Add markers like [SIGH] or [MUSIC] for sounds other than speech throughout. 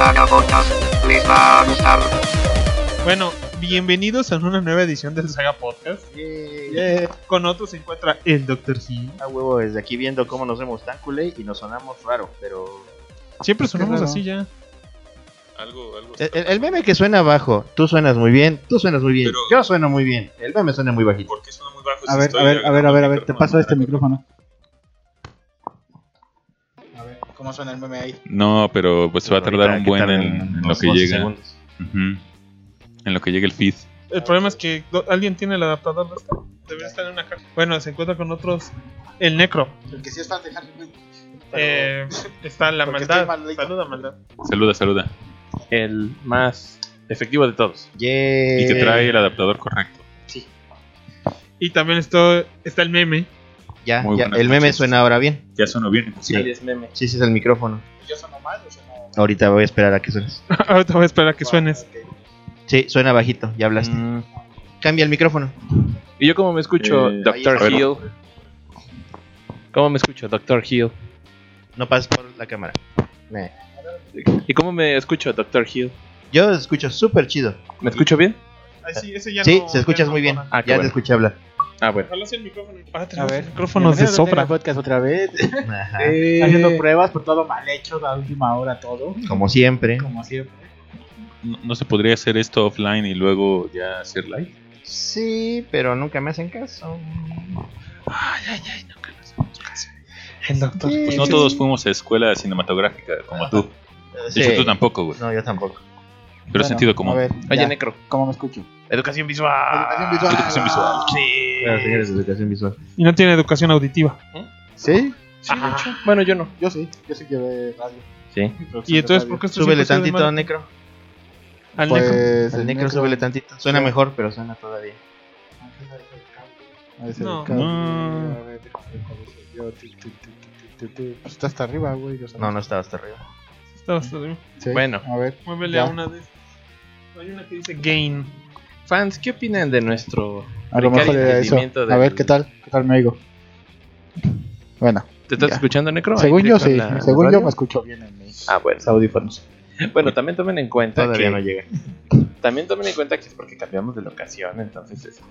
Saga Podcast. Les va a gustar. Bueno, bienvenidos a una nueva edición del Saga Podcast. Con otros se encuentra el Dr. Hill. A huevo, desde aquí viendo cómo nos vemos tan culé y nos sonamos raro, pero... Siempre sonamos raro. así ya. Algo, algo. El, meme que suena bajo, tú suenas muy bien, tú suenas muy bien, Pero- yo sueno muy bien, el meme suena muy bajito. ¿Por qué suena muy bajo? A ver, a ver, a ver, a ver, a ver, te paso este micrófono? ¿Cómo suena el meme ahí? No, pero pues se va a tardar un buen en, en lo que 12 llega. En lo que llegue el feed. El problema es que alguien tiene el adaptador de esto. Debería estar en una caja. Bueno, se encuentra con otros. El Necro. El que sí es fan de Harry. Eh, está la maldad. Saluda, maldad. Saluda, saluda. el más efectivo de todos. Yeah. Y que trae el adaptador correcto. Y también está, está el meme. Ya, Muy ya, buenas el meme noches. suena ahora bien. Ya sonó bien. Sí. Ahí es meme. Sí, sí es el micrófono. ¿Yo sueno mal o sueno Ahorita voy a esperar a que suenes. [LAUGHS] Ahorita voy a esperar a que suenes. Sí, suena bajito, ya hablaste. Mm. Cambia el micrófono. ¿Y yo cómo me escucho, Eh, Doctor. Hill? ¿Cómo me escucho, Doctor Hill? No pases por la cámara. ¿Y cómo me escucho, Doctor Hill? Yo escucho súper chido. ¿Me escucho bien? Ay, sí, ese ya Sí, no- se escuchas no muy bien. Ah, ya bueno. te escuché hablar. Ah, bueno. Ojalá sea el micrófono. A tenemos ver, micrófonos de al podcast otra vez. Ajá. [LAUGHS] Eh, Haciendo pruebas por todo mal hecho, a última hora todo. Como siempre. Como siempre. No, no se podría hacer esto offline y luego ya hacer live? Sí, pero nunca me hacen caso. El doctor. Pues no todos fuimos a escuela cinematográfica como tú. De Sí. hecho, tú tampoco, güey. No, yo tampoco. Pero Bueno, sentido común. A ver, Oye, ya. Necro. ¿Cómo me escucho? Educación visual. Educación visual. Educación visual. Claro, señores de educación visual. Y no tiene educación auditiva. ¿Sí? Sí, de hecho. Bueno, yo no. Yo sí. Yo sí llevé radio. Sí. Y entonces, ¿por qué esto Súbele tantito, demanda? Necro. Al Necro. Pues Al el Necro, súbele tantito. Suena mejor, pero suena todavía. A No. No. A. Pues está hasta arriba, güey. No, no estaba hasta arriba. Está bastante bien. Sí, Bueno. A ver. Muévele Ya. a una de Hay una que dice Gain. Fans, ¿qué opinan de nuestro A lo mejor era eso. A ver, ¿qué tal? ¿Qué tal me oigo? Bueno, ¿Te estás Ya. escuchando, Necro? Según yo sí. la Según yo me escucho bien en mis Ah, bueno. audífonos. Bueno, también tomen en cuenta Todavía que no llega. también tomen en cuenta que es porque cambiamos de locación, entonces este,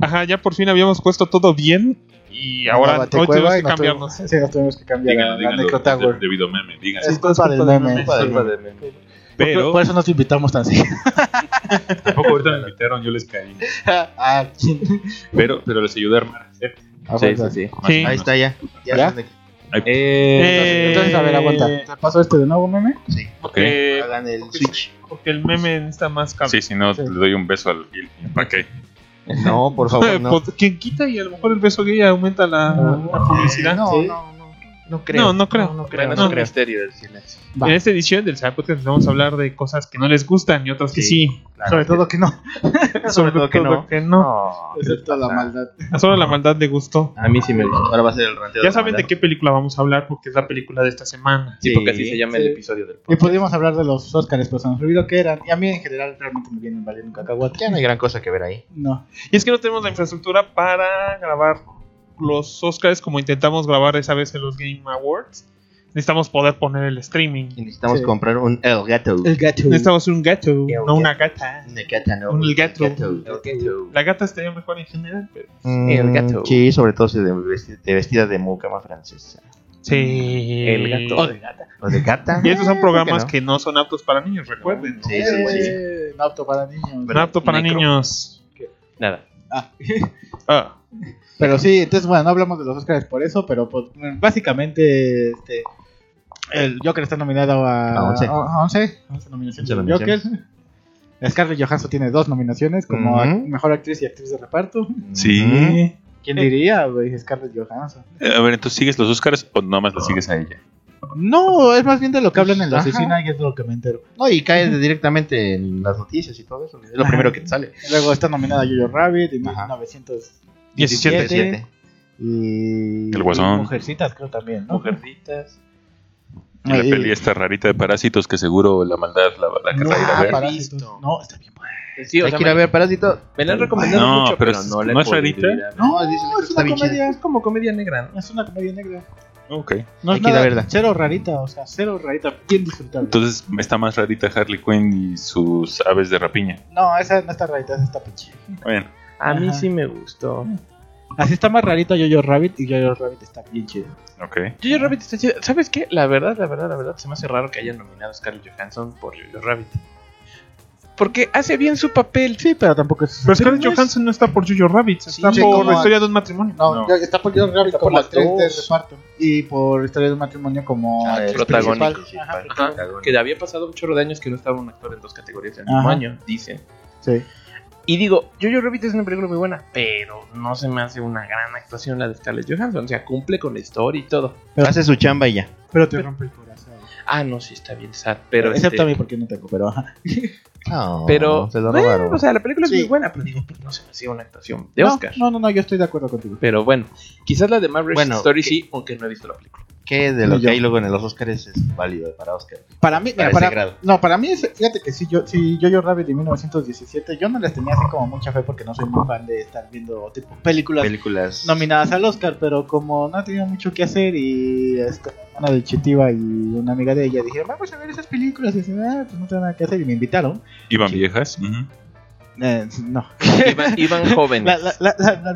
Ajá, ya por fin habíamos puesto todo bien. Y ahora Bate hoy [LAUGHS] tenemos que nos cambiarnos. tuvimos- Sí, nos tuvimos que cambiar Díganlo, a la díganlo. Necro Tower. Debido meme, díganlo. Es culpa del meme. culpa del meme. Pero Por eso nos invitamos tan así. [LAUGHS] tampoco ahorita me invitaron, yo les caí. [LAUGHS] ah, Pero, pero les ayudé a armar. ¿eh? a Sí, sí. Ahí está ya. Eh, Entonces, a ver, aguanta. ¿Te paso este de nuevo, meme? Sí. ok. Eh, Hagan el switch. porque el meme necesita más cable. Sí, si no, Sí. le doy un beso al Gil. ¿Para qué? No, por [LAUGHS] favor, no. Pues, Quien quita y a lo mejor el beso gay aumenta la, la publicidad. No, Sí. no, no. Creo. No, no creo. No, no creo. Bueno, es No. un misterio del silencio. Va. En esta edición del Saga Podcast vamos a hablar de cosas que no les gustan y otras que Sí. sí. Claro. Sobre todo que no. [LAUGHS] Sobre todo que no. que no. Excepto la maldad. Solo la maldad le gustó. A mí sí me gusta. Ahora va a ser el ranteo. Ya saben de qué película vamos a hablar porque es la película de esta semana. Sí, Sí, porque así se llama el episodio del Y podcast. pudimos hablar de los Oscars, pero se nos olvidó que eran. Y a mí en general realmente me vienen valiendo un cacahuate. Ya no hay gran cosa que ver ahí. No. Y es que no tenemos la infraestructura para grabar los Oscars como intentamos grabar esa vez en los Game Awards. Necesitamos poder poner el streaming. Y necesitamos Sí. comprar un El Gato. El gato. Necesitamos un gato, El no una gata. Un gata, no. Un gato. gato. La gata estaría mejor en general, pero... Mm, El gato. Sí, sobre todo si de, de vestida de mucama francesa. Sí. El gato. O de gata. O de gata. Y estos son Eh, programas ¿por que no son aptos para niños, recuerden. Sí, sí, sí. Eh, No apto para niños. No apto para Necro. niños. Nada. Ah. Ah. [LAUGHS] Pero sí, entonces bueno, no hablamos de los Oscars por eso, pero pues, básicamente este el Joker está nominado a, A once. a 11, 11 nominaciones. Del Joker. Scarlett Johansson tiene dos nominaciones como mejor actriz y actriz de reparto. Sí. ¿Quién diría, güey? Scarlett Johansson. Eh, A ver, entonces sigues los Oscars o nada más la sigues a ella. No, es más bien de lo que hablan en la Ajá. oficina y es de lo que me entero. No, y cae directamente en las noticias y todo eso. Es lo primero que te sale. Luego está nominada Jojo Rabbit en Ajá. 1917. 17. Y, El Guasón. y Mujercitas, creo también. ¿no? Mujercitas. Y la Ahí- peli esta rarita de parásitos que seguro la maldad la, la querrá ir a ver. Parásitos. No, está bien buena. Sí, o Hay sea, que ir a me- ver Parásito. Me la han recomendado No, mucho, pero pero, es- no la he ¿no es rarita? No, que es una comedia. Es como comedia negra, ¿no? Es una comedia negra. Ok. No Hay es que ir a nada, verla. cero rarita, o sea, cero rarita, bien disfrutable. Entonces está más rarita Harley Quinn y sus aves de rapiña. No, esa no está rarita, esa está pinche. Bueno, A mí Ajá. sí me gustó. Así está más rarito Jojo Rabbit y Jojo Rabbit está bien chido. ok. Jojo Rabbit está chido. ¿Sabes qué? La verdad, la verdad, la verdad, se me hace raro que hayan nominado a Scarlett Johansson por Jojo Rabbit. Porque hace bien su papel. Sí, pero tampoco es. Pero Scarlett no es- Johansson no está por Jojo Rabbit, está Sí, por como- la historia de un matrimonio. No, No. está por Jojo Rabbit Está como por las actriz de dos. reparto. Y por historia de un matrimonio como Ah, principal. Ajá, Ajá, que había pasado un chorro de años que no estaba un actor en dos categorías del mismo Ajá. año, dicen. Sí. Y digo, Jojo Rabbit es una película muy buena, pero no se me hace una gran actuación la de Scarlett Johansson. O sea, cumple con la historia y todo. Hace su chamba y ya. Pero te rompe el corazón. Ah, no, sí está bien sad, pero... Excepto este, a mí porque no tengo, pero [LAUGHS] Pero, se lo bueno, robaron. o sea, la película Sí. es muy buena, pero digo, pues no se me hacía una actuación de no, Oscar. No, no, no, yo estoy de acuerdo contigo. Pero bueno, quizás la de Bueno, Story ¿qué- sí, aunque no he visto la película. ¿Qué de lo Yo. que hay luego en los Oscars es válido para Oscar? Para mí, mira, Para para, ese grado. no, para mí, es- fíjate que si yo, si Jojo Rabbit de 1917, yo no les tenía así como mucha fe porque no soy muy fan de estar viendo tipo películas Películas. nominadas al Oscar, pero como no tenía mucho que hacer y este, una de Chitiva y una amiga de ella dijeron, vamos a ver esas películas, y dije, ah, pues no tengo nada que hacer y me invitaron. Iban Sí. viejas. Eh, no, Iban, [LAUGHS] iban jóvenes. la, la, la,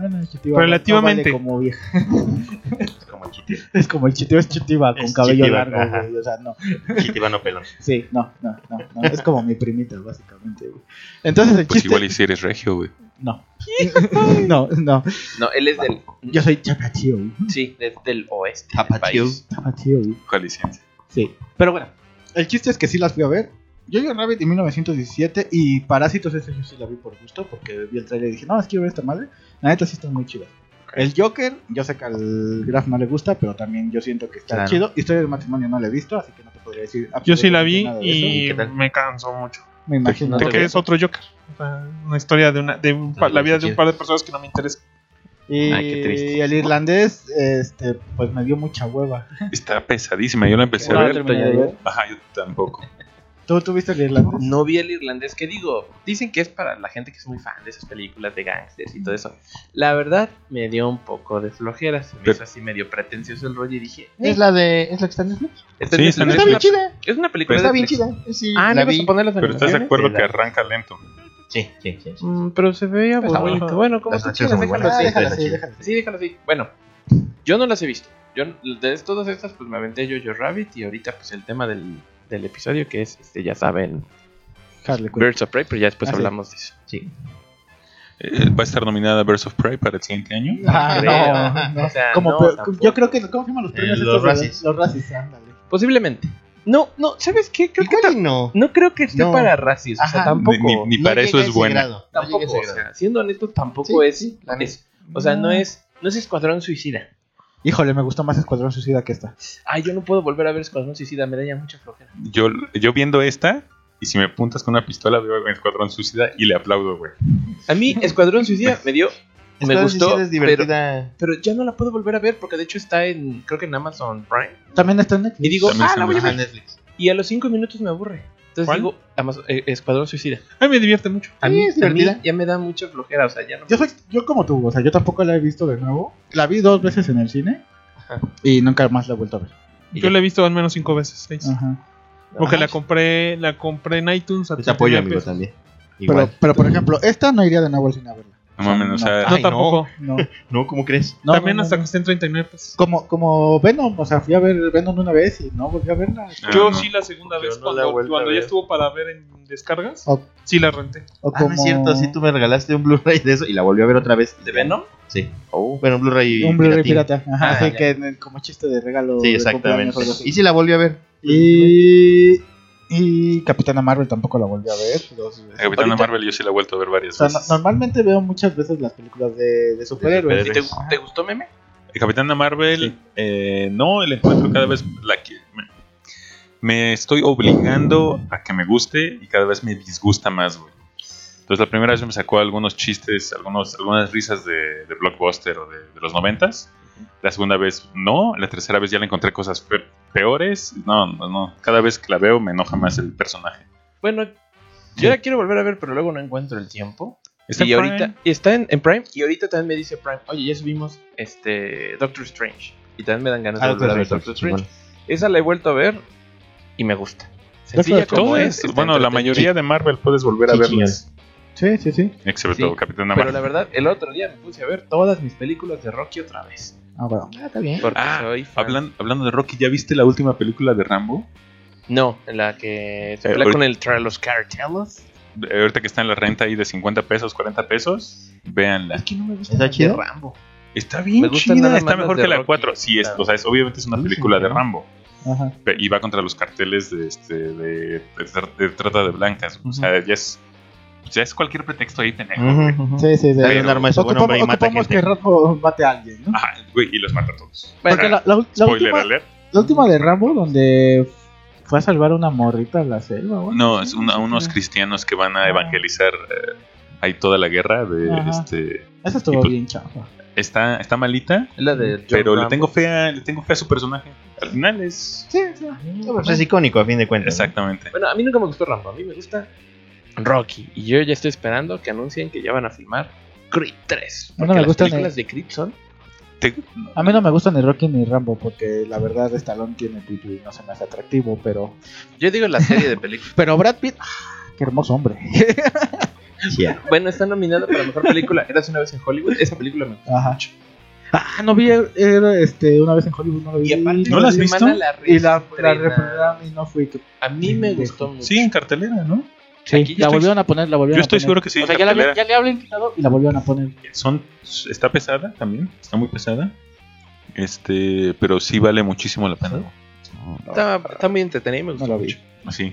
Relativamente. no vale como vieja. [LAUGHS] Chitiba. Es como el Chitiva es Chitiva con Es cabello largo, güey, o sea, no. Chitiba no pelón. Sí, no, no, no, no, es como mi primita, básicamente, güey. Entonces el Pues chiste... igual y si eres regio, güey. No. [LAUGHS] no, no. No, él es del. Yo soy chapatío, güey. Sí, es del oeste. país. Chapatío, güey. Jalisciense. Sí. Pero bueno, el chiste es que sí las fui a ver. Jojo Rabbit de 1917 y Parásitos ese yo sí la vi por gusto porque vi el trailer y dije, no, es quiero ver esta madre. La neta sí está muy chida. El Joker, yo sé que al Graf no le gusta, pero también yo siento que está Claro. chido. Historia del matrimonio no la he visto, así que no te podría decir. Yo sí la vi absolutamente nada de eso. y ¿Qué tal? me cansó mucho. Me imagino. No te Porque es otro Joker. O sea, una historia de, una, de un pa- la vida de un par de personas que no me interesa. Y Ay, qué triste. el irlandés, este, pues me dio mucha hueva. Está pesadísima. Yo la empecé No a la ver. terminé de ver. Ajá, yo tampoco. ¿Tú, tú viste el irlandés? No vi el irlandés, que digo, dicen que es para la gente que es muy fan de esas películas de gangsters y todo eso. La verdad, me dio un poco de flojera, se me Pero- hizo así medio pretencioso el rollo y dije, ¿Es la de. ¿Es la que está en Netflix? esta Sí, es, está en Está bien una, chida. es una película Está de bien Netflix. chida. Sí, Ah, la ¿no vas vi. a poner las Pero estás de animaciones? acuerdo Sí, que la- arranca lento. Sí, sí, sí. sí. Mm, pero se veía Está bonito. bueno. Bueno, como Las tú acciones quieras, son muy déjalo buenas. así. Déjala así, chida. déjala así. Sí, déjalo así. Bueno, yo no las he visto. Yo de todas estas, pues me aventé Jojo Rabbit y ahorita, pues el tema del, del episodio que es, este, ya saben, Harley Quinn. Birds of Prey, pero ya después Ah, sí. hablamos de eso. Sí. Eh, ¿Va a estar nominada Birds of Prey para el siguiente año? Ah, Creo. no, no. O sea, Como no, pe- tampoco. yo creo que, ¿cómo se llaman los Eh, premios los estos? de- Razzies. Los Razzies, ándale. Posiblemente. No, no, ¿sabes qué? Creo que Igual no. no creo que esté No. para racis, o sea, Ajá. tampoco. Ni, ni- para eso es ese buena. grado, no tampoco, o sea, siendo honesto, tampoco Sí, es, sí, la neta. es- O sea, no es, no es Escuadrón Suicida. Híjole, me gustó más Escuadrón Suicida que esta. Ay, yo no puedo volver a ver Escuadrón Suicida, me da ya mucha flojera. Yo, yo viendo esta, y si me apuntas con una pistola, veo Escuadrón Suicida y le aplaudo, güey. A mí, Escuadrón Suicida me dio. Me Escuadrón gustó, Suicida es pero, divertida. pero ya no la puedo volver a ver porque de hecho está en, creo que en Amazon Prime. También está en Netflix. Y digo, También ah, la voy a ver. Netflix. Y a los 5 minutos me aburre. Entonces ¿Cuál? digo, eh, Escuadrón Suicida. A mí me divierte mucho. A Sí, mí, es a mí divertida. ya me da mucha flojera, o sea, ya no. Yo soy, yo como tú, o sea, yo tampoco la he visto de nuevo. La vi dos veces en el cine Ajá. y nunca más la he vuelto a ver. Y Yo ya. la he visto al menos cinco veces, seis. Ajá. Porque Ajá. la compré, la compré en iTunes. a apoyo, 39 amigo, pesos. también. Pero, Igual. pero, por ejemplo, esta no iría de nuevo al cine a verla. No mames, o sea, No, Ay, tampoco. No, [LAUGHS] No, ¿cómo crees? no, También no, hasta no. que esté en 39 pesos. Como, como Venom, o sea, fui a ver Venom una vez y no volví a verla. Ah, Yo no. sí la segunda Yo vez, no cuando, cuando ya estuvo para ver en descargas, O, sí la renté. o Ah, como no es cierto, sí tú me regalaste un Blu-ray de eso y la volví a ver otra vez. ¿De Venom? Sí. Oh. Bueno, un Blu-ray un Blu-ray pirata. Ajá, Ah, así ya. que en- como chiste de regalo. Sí, de exactamente. Y sí la volví a ver. Y, y Capitana Marvel tampoco la volví a ver. dos veces. Capitana Ahorita- Marvel yo sí la he vuelto a ver varias O sea, no- veces. normalmente veo muchas veces las películas de, de superhéroes. ¿Y te, te gustó Meme? Capitana Marvel, eh, no, el encuentro cada vez la que me, me estoy obligando a que me guste y cada vez me disgusta más, güey. Entonces la primera vez me sacó algunos chistes, algunos, algunas risas de, de blockbuster o de, de los noventas. La segunda vez no, la tercera vez ya le encontré cosas pe- peores. No, no, no. Cada vez que la veo me enoja más el personaje. Bueno, yo la quiero volver a ver, pero luego no encuentro el tiempo. Está y en ahorita Prime. está en, en Prime y ahorita también me dice Prime, oye, ya subimos este Doctor Strange. Y también me dan ganas de Ah, volver a ver Doctor Strange. Esa la he vuelto a ver y me gusta. Sencilla como Todo es. bueno, la mayoría de Marvel puedes volver a Sí, verlas. Sí, sí, sí. Excepto Sí, Capitán Pero Marvel. la verdad, el otro día me puse a ver todas mis películas de Rocky otra vez. Ah, bueno. Ah, está bien. Porque Ah, soy fan. Hablan- hablando de Rocky, ¿ya viste la última película de Rambo? No, en la que se Eh, con el tra los cartelos. Eh, Ahorita que está en la renta ahí de 50 pesos, 40 pesos, véanla. que no me gusta ¿Está? Rambo. Está bien chida, está mejor que la Rocky. 4. Sí, es, Claro. o sea, es- obviamente es una Sí, película sí, de. Rambo. Ajá. Y va contra los carteles de, este, de, de tra- de trata de blancas. O sea, ya es, ya es cualquier pretexto ahí güey. Ujú, ujú. Sí, sí, sí. Dale un arma Ocupamos, hombre y mata gente. que Rambo mate a alguien, ¿no? Ajá, güey, y los mata a todos. Bueno, Porque la, la, la Spoiler última, alert. la última de Rambo, donde fue a salvar a una morrita a la selva, güey. No, es una- unos cristianos que van a evangelizar eh, ahí toda la guerra. De, Ajá. este, Esa estuvo y pues- bien chafa. está, está malita, es la de pero le tengo, fe a, le tengo fe a su personaje. Al final es... Sí, sí. Pues es icónico a fin de cuentas. ¿no? Exactamente. Bueno, a mí nunca me gustó Rambo. A mí me gusta Rocky. Y yo ya estoy esperando que anuncien que ya van a filmar Creed 3. A mí no me las gustan películas el- de Creed son... Te- A mí no me gustan ni Rocky ni Rambo porque la verdad Stallone tiene pipí y no se me hace atractivo, pero... Yo digo la serie de películas. [LAUGHS] Pero Brad Pitt, ah, qué hermoso hombre. [LAUGHS] Bueno, está nominada para mejor película. Eras una vez en Hollywood. Esa película me gustó Ajá. mucho. Ah, no vi era, este, una vez en Hollywood, no lo vi. Y aparte, ¿No la has visto? semana la Y la, la y no fui. que- A mí me gustó mucho. Sí, en cartelera, ¿no? Sí, Aquí la estoy- volvieron a poner, la volvieron Yo a estoy poner. seguro que sí. O sea, en ya, la ya le habían quitado y la volvieron a poner. Son, está pesada también, está muy pesada. Este, pero sí vale muchísimo la pena. Está, está muy entretenida y me gustó No la vi. mucho. Así.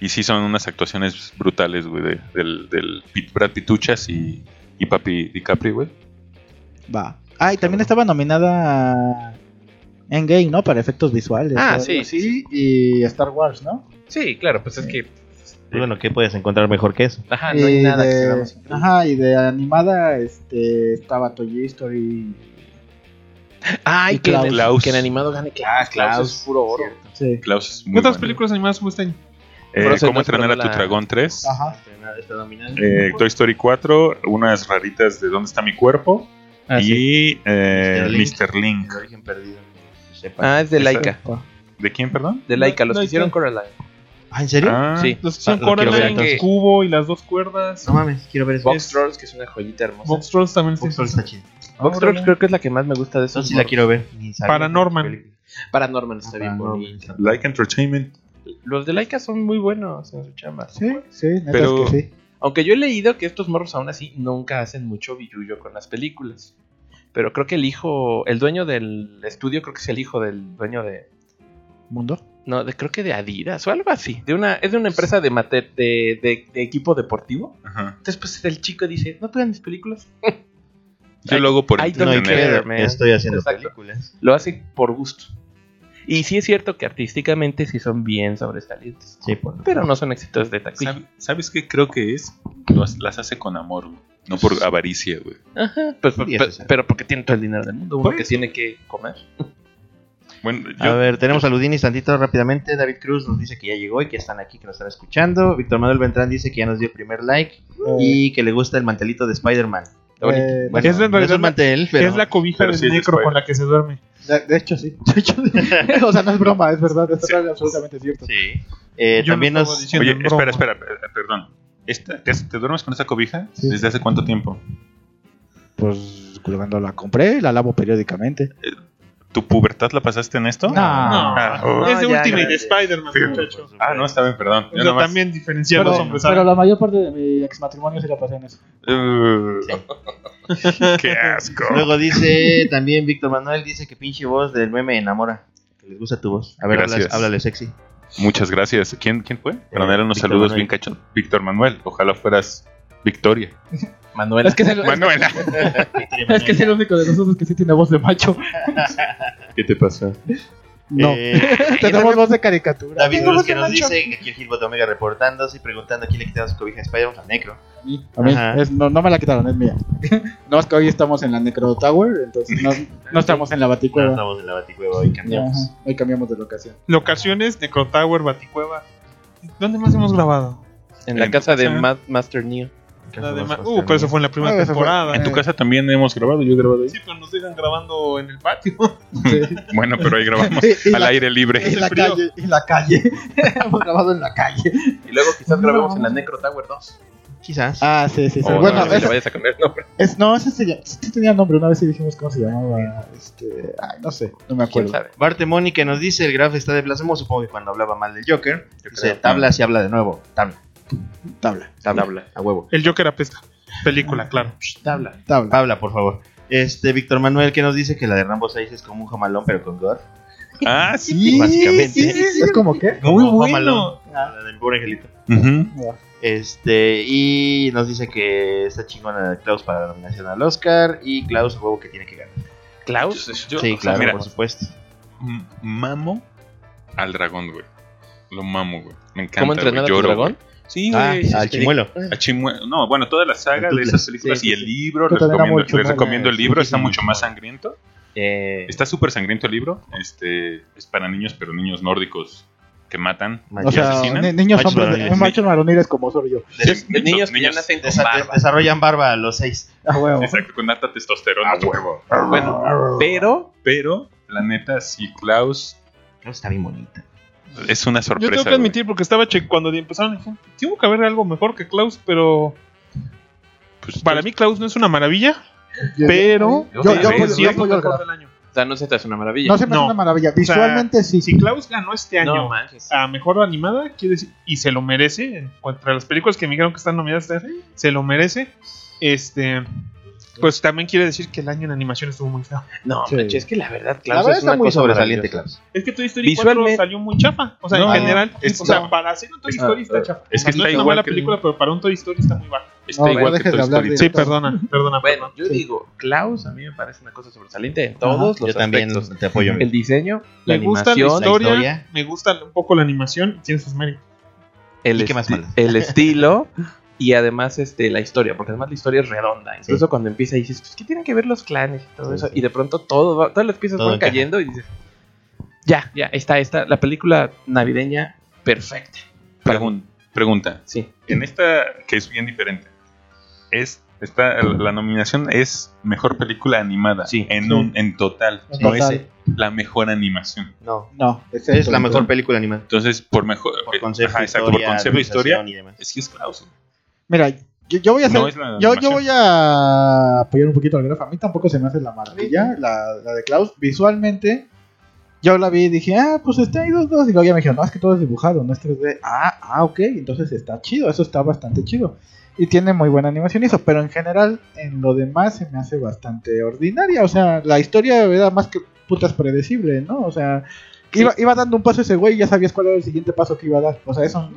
Y sí son unas actuaciones brutales, güey, de- del, Brad Pituchas y, y Papi DiCaprio, güey. Va. Ah, y también estaba nominada Endgame, ¿no? Para efectos visuales. Ah, sí, así, Y Star Wars, ¿no? Sí, claro, pues es que... Pues bueno, ¿qué puedes encontrar mejor que eso? Ajá, no hay Y nada que de- se increíble. Ajá, y de animada este, estaba Toy Story. Ay, Y que, en- Klaus. que en animado gane Klaus. Ah, Klaus Klaus. es puro oro. Sí. Klaus es muy ¿Qué otras bueno. películas animadas hubo este año? Eh, ¿Cómo entrenar a tu la- dragón 3? Ajá. Eh, Toy Story 4, unas raritas de ¿Dónde está mi cuerpo? Ah, sí. y eh, Mr. Link. Mr. Link. El origen perdido. Sepa. Ah, es de Laika. ¿De quién, perdón? De Laika, los Laika. que hicieron Coraline. Ah, ¿en serio? Ah, Sí. Los que Ah, lo quiero ver Coraline, entonces. Cubo y las dos cuerdas. No mames, quiero ver eso. Box Trolls, que es una joyita hermosa. Box Trolls también. Box sí. Trolls está chido. Box Trolls creo que es la que más me gusta de esos. Entonces sí la quiero ver. Paranorman. Paranorman está bien bonita. Like Entertainment. Los de Laika son muy buenos en su chamba. Sí, sí, neta Pero- es que sí. Aunque yo he leído que estos morros aún así nunca hacen mucho billullo con las películas. Pero creo que el hijo, el dueño del estudio, creo que es el hijo del dueño de. Mundo. No, de, creo que de Adidas o algo así. De una, es de una empresa de, mate- de, de- de equipo deportivo. Ajá. Entonces, pues el chico dice: ¿No pegan mis películas? [LAUGHS] Yo lo hago por I que care, man. Estoy haciendo Exacto. películas. Lo hace por gusto. Y sí es cierto que artísticamente sí son bien sobresalientes. Sí, por Pero no son éxitos de taquilla. ¿Sabe- ¿Sabes qué creo que es? Las hace con amor, güey. No por avaricia, güey. Ajá, pues, pues, pero porque tiene todo el dinero del mundo. Uno Por que tiene que comer. Bueno, A yo, ver, tenemos a Ludinis tantito rápidamente. David Cruz nos dice que ya llegó y que están aquí, que nos están escuchando. Víctor Manuel Beltrán dice que ya nos dio el primer like y que le gusta el mantelito de Spider-Man. Eh, es en no es un mantel, pero es la cobija pero del sí necro con la que se duerme. de, hecho, sí. [LAUGHS] De hecho, sí. [LAUGHS] o sea, no es broma, es verdad. Es absolutamente cierto. sí. Eh, Yo también no nos oye, espera, espera, eh, perdón. Esta- ¿te, te duermes con esa cobija? Sí. ¿Desde hace cuánto tiempo? Pues cuando la compré, la lavo periódicamente. ¿Tu pubertad la pasaste en esto? No. No, Ah, oh. es de No, ya, Ultimate. Spider-Man, Sí. muchacho. Ah, no, está bien, perdón. Yo nomás- también diferenciar Pero, los hombres. pero la mayor parte de mi ex matrimonio se la pasé en eso. Uh, ¡Qué asco! [LAUGHS] Luego dice también Víctor Manuel dice que pinche voz del meme enamora. Que les gusta tu voz. A ver, Gracias. háblale, háblale sexy. Muchas gracias. ¿Quién, quién fue? Para darle unos Víctor saludos Manuel. bien cachos. Víctor Manuel. Ojalá fueras Victoria. Manuel. Es que es el, Manuela. [LAUGHS] es que es el único de nosotros que sí tiene voz de macho. ¿Qué te pasa? No. Eh, [LAUGHS] Tenemos voz de caricatura. David Cruz que nos dice que aquí el Gilbot Omega reportándose y preguntando a quién le quitaron su cobija de Spider-Man a Necro. A mí, a. Es- no, no me la quitaron, es mía. [LAUGHS] no, es que hoy estamos en la Necro Tower, entonces no, no estamos en la No Baticueva. estamos en la Baticueva hoy, cambiamos. Ajá, Hoy cambiamos de locación. Locaciones, Necrotower, Baticueva. ¿Dónde más hemos grabado? En la casa de Master Neo. La de Ma- uh, pero eso fue en la primera Ah, temporada. En tu casa también hemos grabado, yo he grabado ahí. Sí, pero nos dejan grabando en el patio. Bueno, pero ahí grabamos [LAUGHS] al la- aire libre. Y la calle, y la calle. [LAUGHS] Hemos grabado en la calle. Y luego quizás grabemos en la Necro Tower 2. Quizás. Ah, sí, sí, sí. O bueno, no, si es- le vayas a cambiar el nombre. es- no, ese se llama- sí tenía nombre. Una vez sí dijimos cómo se llamaba. Este, ay, no sé, no me ¿Quién acuerdo. sabe? Bartemoni que nos dice, el graf está de blasfemo, supongo que cuando hablaba mal del Joker. Dice, creo. tabla si habla de nuevo. Tabla. Tabla, Tabla. A huevo. El Joker apesta. Película, claro. Tabla. tabla. Tabla, por favor. Este, Víctor Manuel que nos dice que la de Rambo 6 es como un jamalón, pero con gore. Ah, sí. Sí, básicamente. sí, sí, sí. ¿Es como qué? Muy Como bueno. Jamalón, La del pobre angelito. Este, y nos dice que está chingona Klaus para la nominación al Oscar. Y Klaus, a huevo, que tiene que ganar. Klaus. Yo- sí, sea, claro, mira, por supuesto. mamo al dragón, güey. Lo mamo, güey. Me encanta. ¿Cómo entrenar a güey. tu Lloro, dragón? Sí, Ah, güey. sí, al sí. chimuelo. A Chimuelo. No, bueno, toda la saga de esas películas Sí, y sí, el sí. libro, les recomiendo, les recomiendo el libro, está Sí, mucho más sangriento. Eh, Está súper sangriento el libro. Este es para niños, pero niños nórdicos que matan. O sea, asesinan? ni- niños Machos hombres, varoniles. machos varoniles como soy yo. De niños que ya niños- nacen con Desa- barba. desarrollan barba a los 6. Ah, huevo. Exacto, con alta testosterona. Bueno, pero Pero, la neta, sí, Klaus Klaus está bien bonita. Es una Yo sorpresa. tengo que güey. admitir, porque estaba che cuando empezaron, dije, tuvo que haber algo mejor que Klaus, pero Pues, para mí Klaus no es una maravilla, Yo- pero yo, yo, yo, sí, yo apoyo mejor del año. o sea, no se te hace una maravilla. No se me hace No. una maravilla. O sea, Visualmente sí. Si Klaus ganó este año No a mejor animada, quiere decir, y se lo merece, entre las películas que me dijeron que están nominadas, se lo merece. Este, pues también quiere decir que el año en animación estuvo muy feo. No, Sí. es que la verdad, La Klaus verdad es está una muy cosa sobresaliente. Es que Toy Story Visualmente- 4 salió muy chafa. O sea, No, en general, es- o sea, no. para hacer un Toy Es- Story está chafa. es que no está es una igual que- película, pero para un Toy Story está muy baja. Está No, igual que Toy Story Sí, perdona, [LAUGHS] perdona. Bueno, yo Sí. digo, Klaus a mí me parece una cosa sobresaliente en todos los Yo también te apoyo. El diseño, la Me gusta la animación, historia, historia. me gusta un poco la animación, tiene sus méritos. el, ¿Y qué más esti- falta? el [LAUGHS] estilo y además este la historia, porque además la historia es redonda. Incluso cuando empieza y dices, pues, ¿qué tienen que ver los clanes y todo Sí, eso? sí. Y de pronto todo va- todas las piezas Todo van cayendo y dices, ya, ya, está, está, la película navideña perfecta. Pregun- pregunta. Sí. En esta, que es bien diferente, es esta, la nominación es mejor película animada. Sí. En, Sí. un, en total. En no total. es la mejor animación. No. No, Es la mejor película animada. Entonces, por mejor. Por eh, concepto, ajá, exacto, historia, por concepto, historia. realización y demás. Es que es Klaus. Mira, yo, yo voy a hacer. No yo, yo voy a apoyar un poquito al Graf. A mí tampoco se me hace la maravilla, la, la de Klaus. Visualmente, yo la vi y dije, ah, pues está ahí dos, dos. Y luego ya me dijeron, no, es que todo es dibujado, no es 3D. Ah, ah, ok, entonces está chido, eso está bastante chido. Y tiene muy buena animación y eso, pero en general, en lo demás se me hace bastante ordinaria. O sea, la historia era más que putas predecible, ¿no? O sea, iba, iba dando un paso ese güey y ya sabías cuál era el siguiente paso que iba a dar. O sea, eso.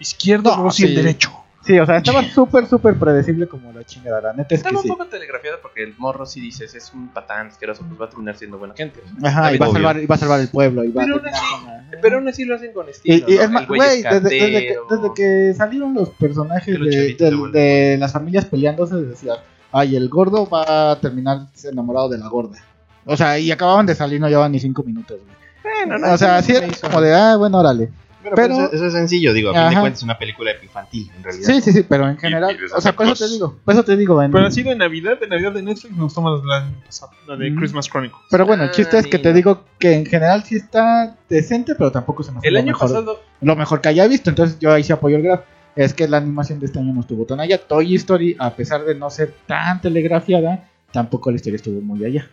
Izquierdo, No, luego sí el sí. derecho. Sí, o sea, estaba [LAUGHS] súper, súper predecible como la chingada. La neta es que Estaba un sí. poco telegrafiado porque el morro, si dices, es un patán asqueroso, pues va a terminar siendo buena gente. Ajá, y va, a salvar, y va a salvar el pueblo. Y va Pero a aún así- Pero aún así lo hacen con estilo. y ¿no? es más, güey desde, desde que, desde que salieron los personajes los de, las familias peleándose, decían, ay, el gordo va a terminar enamorado de la gorda. O sea, y acababan de salir, no llevaban ni cinco minutos, güey. Bueno, no, O sea, así se es hizo. como de, ah, bueno, órale. Pero, Pero- pues, eso, eso es sencillo, digo. A fin de Ajá. cuentas es una película infantil, en realidad. Sí, sí, sí, pero en general, o sea, por eso te digo, por eso te digo, en- Pero así de Navidad, de Navidad de Netflix, me gustó más la, de Mm. Christmas Chronicles. pero bueno, el chiste Ah, es que te niño. digo que en general sí está decente, pero tampoco se me hace El lo año mejor. pasado, lo mejor que haya visto. Entonces yo ahí sí apoyo el graf. Es que la animación de este año no estuvo tan allá. Toy Story, a pesar de no ser tan telegrafiada, tampoco la historia estuvo muy allá.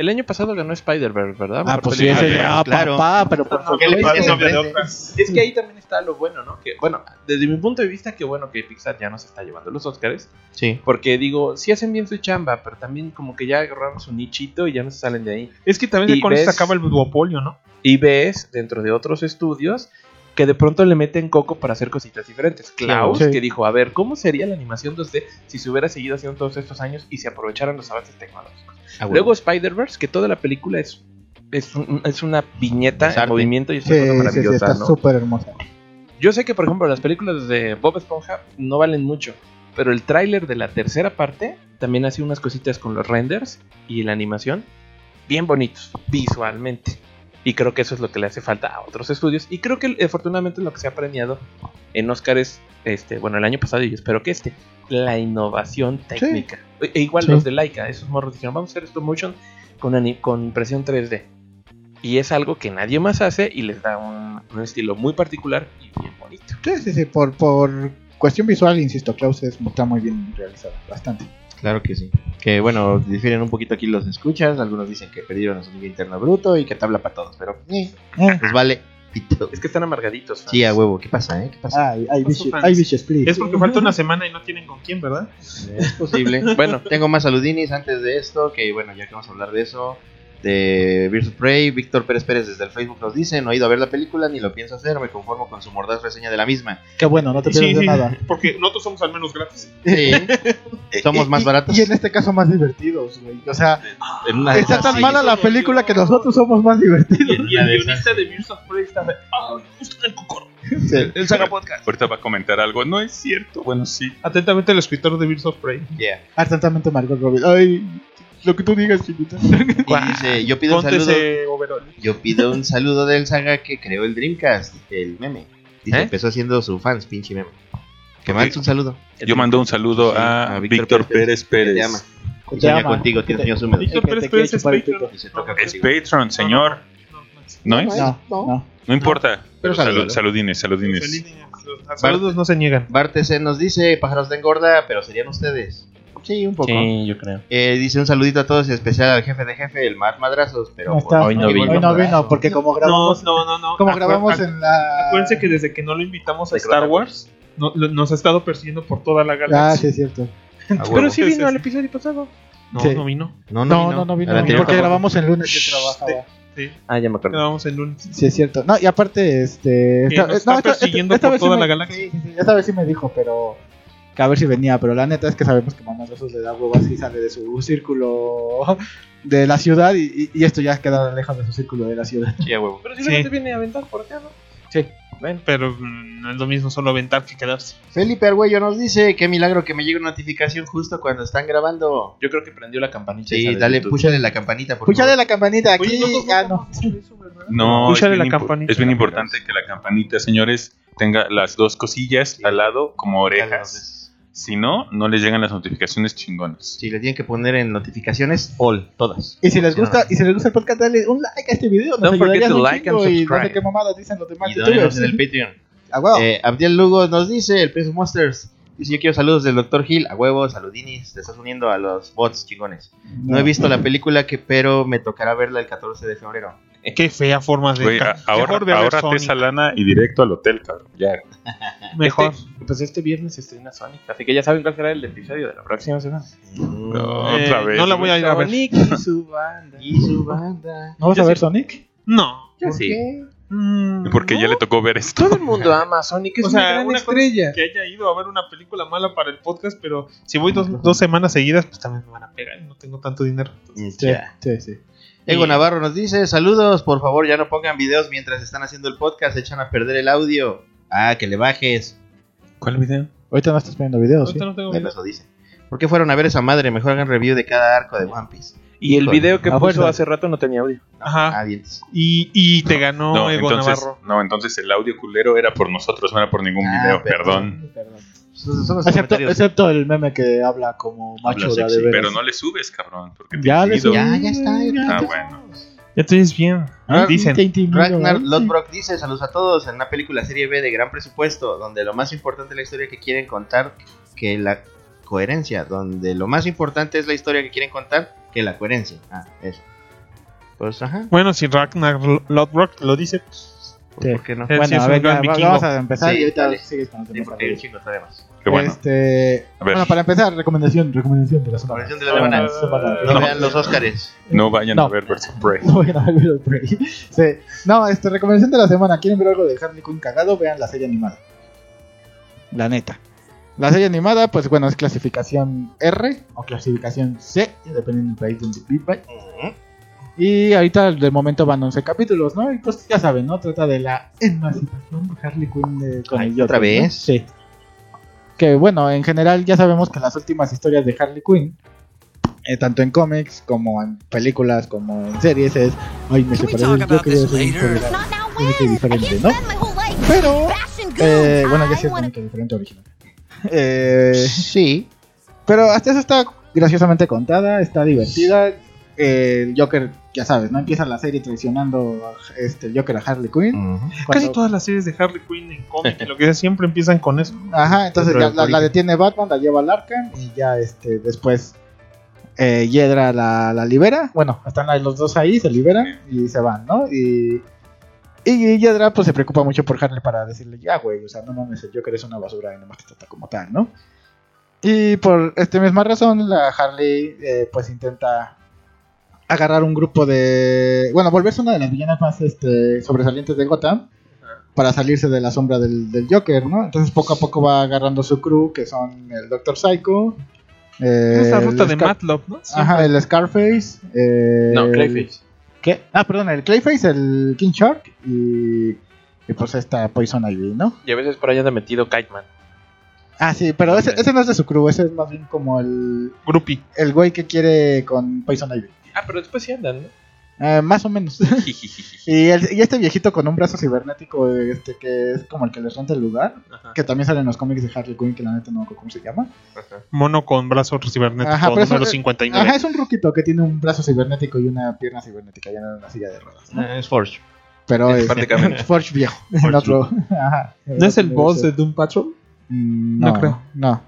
El año pasado ganó Spider-Verse, ¿verdad? Ah, pues sí, ese ah, ah, claro. papá, pero por No, ¿Qué le supuesto. parece, Eso de hombre? otras. Es que ahí también está lo bueno, ¿no? Que, bueno, desde mi punto de vista, que bueno que Pixar ya no se está llevando los Oscars. Sí. Porque digo, sí hacen bien su chamba, pero también como que ya agarraron su nichito y ya no se salen de ahí. Es que también Y con eso se acaba el duopolio, ¿no? Y ves dentro de otros estudios que de pronto le meten coco para hacer cositas diferentes. Klaus, Sí. que dijo, a ver, ¿cómo sería la animación 2D si se hubiera seguido haciendo todos estos años y se aprovecharan los avances tecnológicos? Ah, bueno. Luego Spider-Verse, que toda la película es, es, un- es una viñeta en movimiento y es Sí, una cosa sí, sí, maravillosa, está ¿no? súper hermosa. Yo sé que, por ejemplo, las películas de Bob Esponja no valen mucho, pero el tráiler de la tercera parte también hace unas cositas con los renders y la animación bien bonitos, visualmente. Y creo que eso es lo que le hace falta a otros estudios. Y creo que afortunadamente lo que se ha premiado en Oscar es, este, bueno, el año pasado y yo espero que este, la innovación técnica. E- e igual Sí. los de Laika, esos morros dijeron, vamos a hacer stop motion con, con impresión 3D. Y es algo que nadie más hace y les da un, un estilo muy particular y bien bonito. Sí, sí, sí. Por, por cuestión visual, insisto, Klaus es, está muy bien realizado. Bastante. Claro que sí. Que bueno, difieren un poquito aquí los escuchas. Algunos dicen que perdieron a su niño interno bruto y que tabla para todos. Pero, eh, pues vale. pito. Es que están amargaditos. fans. Sí, a huevo. ¿Qué pasa, eh? ¿Qué pasa? Ay, hay son bitches, fans. hay. Es porque falta una semana y no tienen con quién, ¿verdad? Es posible. Bueno, tengo más saludinis antes de esto. Que bueno, ya que vamos a hablar de eso. De of Prey, Víctor Pérez Pérez desde el Facebook nos dice: No he ido a ver la película ni lo pienso hacer. Me conformo con su mordaz reseña de la misma. Qué bueno, no te Sí, pierdes de sí, nada. [LAUGHS] porque nosotros somos al menos gratis. Sí. [LAUGHS] Somos más Y- baratos. Y en este caso más divertidos, güey. O sea, En una de está tan sí. mala la película que nosotros somos más divertidos. Y el guionista de of Prey está de. ¡Ah, justo en el cocorro! El Saga Podcast. Ahorita va a comentar algo. No es cierto. Bueno, sí. Atentamente el escritor de Birds of Prey. Yeah. Atentamente Margot Robbie. Ay, lo que tú digas, chiquita. Y dice: Yo pido un Ponte saludo. ese. Yo pido un saludo del Saga que creó el Dreamcast, el meme. Dice, ¿Eh? empezó haciendo su fans, pinche meme. Que mandes un saludo. Yo mando un saludo Sí, a, a Víctor Pérez Pérez Te ama. Pérez. Y Te sueña ama. contigo, tienes húmedos. Víctor Pérez Pérez es Patreon. pito. Y se toca Es contigo. Patreon, señor. No, no, ¿No es? No, no. No importa. Pero saludo. salud- saludines, saludines. Saludos no se niegan. Bartese nos dice, pájaros de engorda, pero serían ustedes. Sí, un poco. Sí, yo creo. Eh, dice un saludito a todos y especial al jefe de jefe, el Matt Madrazos, pero No hoy no Hoy vino. no vino, porque como No, grabamos, no, no, no. como grabamos en la. Acuérdense que desde que no lo invitamos a Star. Wars, no- lo- nos ha estado persiguiendo por toda la Ah, galaxia. sí, es cierto. A huevo. Pero sí vino el episodio pasado. No, Sí. no vino. No, No, no, no vino. El anterior porque grabamos el lunes que trabajaba. Sí, Ah, ya me acuerdo. quedamos el lunes. Sí, es cierto. No, y aparte, este. Nos está persiguiendo por vez toda sí la me- galaxia. Sí, sí, sí, esta vez sí me dijo, pero. Que a ver si venía, pero la neta es que sabemos que Mamá Rosos le da huevas y sale de su círculo de la ciudad y, esto ya queda lejos de su círculo de la ciudad. Sí, a huevo. Pero si Sí. luego te viene a aventar por acá, ¿no? Sí. Ven. Pero no es lo mismo solo aventar que quedarse. Felipe Argüello nos dice, qué milagro que me llegue una notificación justo cuando están grabando. Yo creo que prendió la campanita. Sí, dale, púchale la campanita, por Púchale favor. la campanita aquí. Oye, no, no, ah, no, no. No, es Púchale bien, la campanita. es bien importante que la campanita, señores, tenga las dos cosillas al lado como orejas. Si no, no les llegan las notificaciones chingonas. Sí, le tienen que poner en notificaciones all, todas. Y si les gusta, y si les gusta el podcast, dale un like a este video. Nos Don't forget to un like and y no sé qué mamadas dicen los demás Y donenos youtubers. en el Patreon. Ah, huevo. Eh, Abdiel Lugo nos dice, el Prince of Monsters. Dice, yo quiero saludos del Dr. Hill. A huevo, saludinis. Te estás uniendo a los bots chingones. No he visto la película, que pero me tocará verla el 14 de febrero. Qué fea forma de. Güey, ca- a- ahorra, mejor ve a ver ahórrate Sonic. esa lana y directo al hotel, cabrón. Ya. [LAUGHS] Mejor. Este- pues este viernes se estrena Sonic. Así que ya saben cuál será el episodio de la próxima semana. No, Eh, otra vez. no la voy a ir a ver. Sonic y su banda. Y su banda. ¿No vas Yo a ver sí. Sonic? No. Yo ¿Por sí. qué? Mm, Porque ya no. le tocó ver esto. Todo el mundo ama a Sonic. Es O una sea, gran una estrella. es que haya ido a ver una película mala para el podcast, pero si voy dos, dos semanas seguidas, pues también me van a pegar y no tengo tanto dinero. Sí, sí. Ego Navarro nos dice, saludos, por favor ya no pongan videos mientras están haciendo el podcast, echan a perder el audio. Ah, que le bajes. ¿Cuál video? Ahorita no estás poniendo videos, ¿sí? Ahorita no tengo dinero. eso dice. ¿Por qué fueron a ver esa madre? Mejor hagan review de cada arco de One Piece. Y el video que A puso hace rato no tenía audio. Ajá. Ah. Y, y te ganó No, Ego entonces, Navarro. no, entonces el audio culero era por nosotros, no era por ningún Ah, video, perdón. perdón. Son Excepto, excepto el meme que habla como macho Habla de sexy, de veras. Pero no le subes, cabrón, porque te Ya. Ya, ya está. ya Ah, está. bueno. Ya te ves bien. Ah, Dicen. Ragnar ¿eh? Lodbrok dice, saludos a todos, en una película serie B de gran presupuesto, donde lo más importante es la historia que quieren contar que la coherencia, donde lo más importante es la historia que quieren contar que la coherencia. Ah, eso. Pues, ajá, Bueno, si Ragnar Lodbrok lo dice, pues, pues, ¿por qué no? Sí Bueno, a ver, ya, vamos a empezar Sí, y ahorita sigues con los Sí, porque hay un chingo. Qué bueno. Este, bueno, para empezar, recomendación, recomendación de la semana. Recomendación de la semana. Semana. No, No. vean los Óscares. No vayan No. [LAUGHS] a ver Birds of Prey. No vayan a ver Little Prey. Sí. No, este, recomendación de la semana. ¿Quieren ver algo de Harley Quinn cagado? Vean la serie animada. La neta. La serie animada, pues bueno, es clasificación R o clasificación C, dependiendo del país donde viva. Y ahorita de momento van 11 capítulos, ¿no? Y pues ya saben, ¿no? Trata de la emancipación de Harley Quinn de- con Ay, el Joker, ¿otra ¿no? vez? Sí. Que bueno, en general ya sabemos que las últimas historias de Harley Quinn eh, tanto en cómics como en películas, como en series, es, ay, me separé del Joker, diferente, ¿no? Pero, eh, bueno, ya sí es diferente original. Eh, Sí. pero hasta eso está graciosamente contada, está divertida. Eh, el Joker, ya sabes, ¿no? Empieza la serie traicionando a este, el Joker a Harley Quinn. Casi Cuando- todas las series de Harley Quinn en cómic y [LAUGHS] lo que sea siempre empiezan con eso. Ajá, entonces ya la, detiene Batman, la lleva al Arkham y ya este después eh, Hiedra la, la libera. Bueno, están los dos ahí, se liberan y se van, ¿no? Y, y Hiedra pues se preocupa mucho por Harley para decirle, ya güey, o sea, no mames, el Joker es una basura y nomás te trata como tal, ¿no? Y por esta misma razón, la Harley eh, pues intenta agarrar un grupo de... Bueno, volverse una de las villanas más este, sobresalientes de Gotham para salirse de la sombra del, del Joker, ¿no? Entonces poco a poco va agarrando su crew, que son el Doctor Psycho. eh, es la el ruta de Matlock, ¿no? Ajá, el Scarface. eh, No, Clayface. ¿Qué? Ah, perdón, el Clayface, el King Shark y, y pues esta Poison Ivy, ¿no? Y a veces por ahí anda metido Kiteman. Ah, sí, pero ese, ese no es de su crew, ese es más bien como el, Groupie. el güey que quiere con Poison Ivy. Ah, pero después sí andan, ¿no? Eh, más o menos. [LAUGHS] [LAUGHS] y, el- y este viejito con un brazo cibernético, este que es como el que les renta el lugar, Ajá. que también sale en los cómics de Harley Quinn, que la neta no me acuerdo cómo se llama. Mono con brazo cibernético Ajá, número eh, 59. Ajá, es un ruquito que tiene un brazo cibernético y una pierna cibernética, ya no en una silla de ruedas. ¿no? Eh, Es Forge. Pero es prácticamente. [LAUGHS] Forge viejo. otro. Ajá, ¿No es el boss de. Doom Patrol? Mm, No No, creo. No.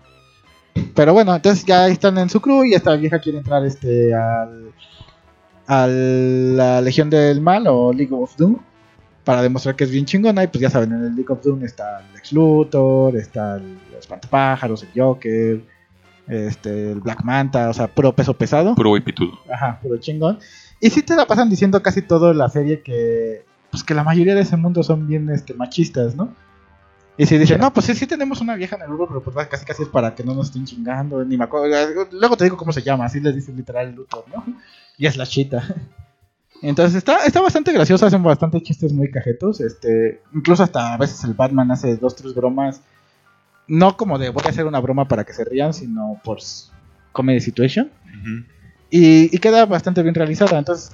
Pero bueno, entonces ya están en su crew y esta vieja quiere entrar este al a la Legión del Mal o League of Doom para demostrar que es bien chingona y pues ya saben, en el League of Doom está el Lex Luthor, está el Espantapájaros, el Joker, este el Black Manta, o sea, puro peso pesado. Puro pitudo. Ajá, puro chingón. Y sí te la pasan diciendo casi todo la serie que pues que la mayoría de ese mundo son bien este machistas, ¿no? Y si dicen, no, pues sí, sí tenemos una vieja en el grupo, pero pues casi casi es para que no nos estén chingando, ni me acuerdo. Luego te digo cómo se llama, así les dicen literal Luthor, ¿no? Y es la chita. Entonces está, está bastante gracioso, hacen bastantes chistes muy cajetos, este, incluso hasta a veces el Batman hace dos, tres bromas, no como de voy a hacer una broma para que se rían, sino por comedy situation. Ujú. Y, y queda bastante bien realizada, entonces...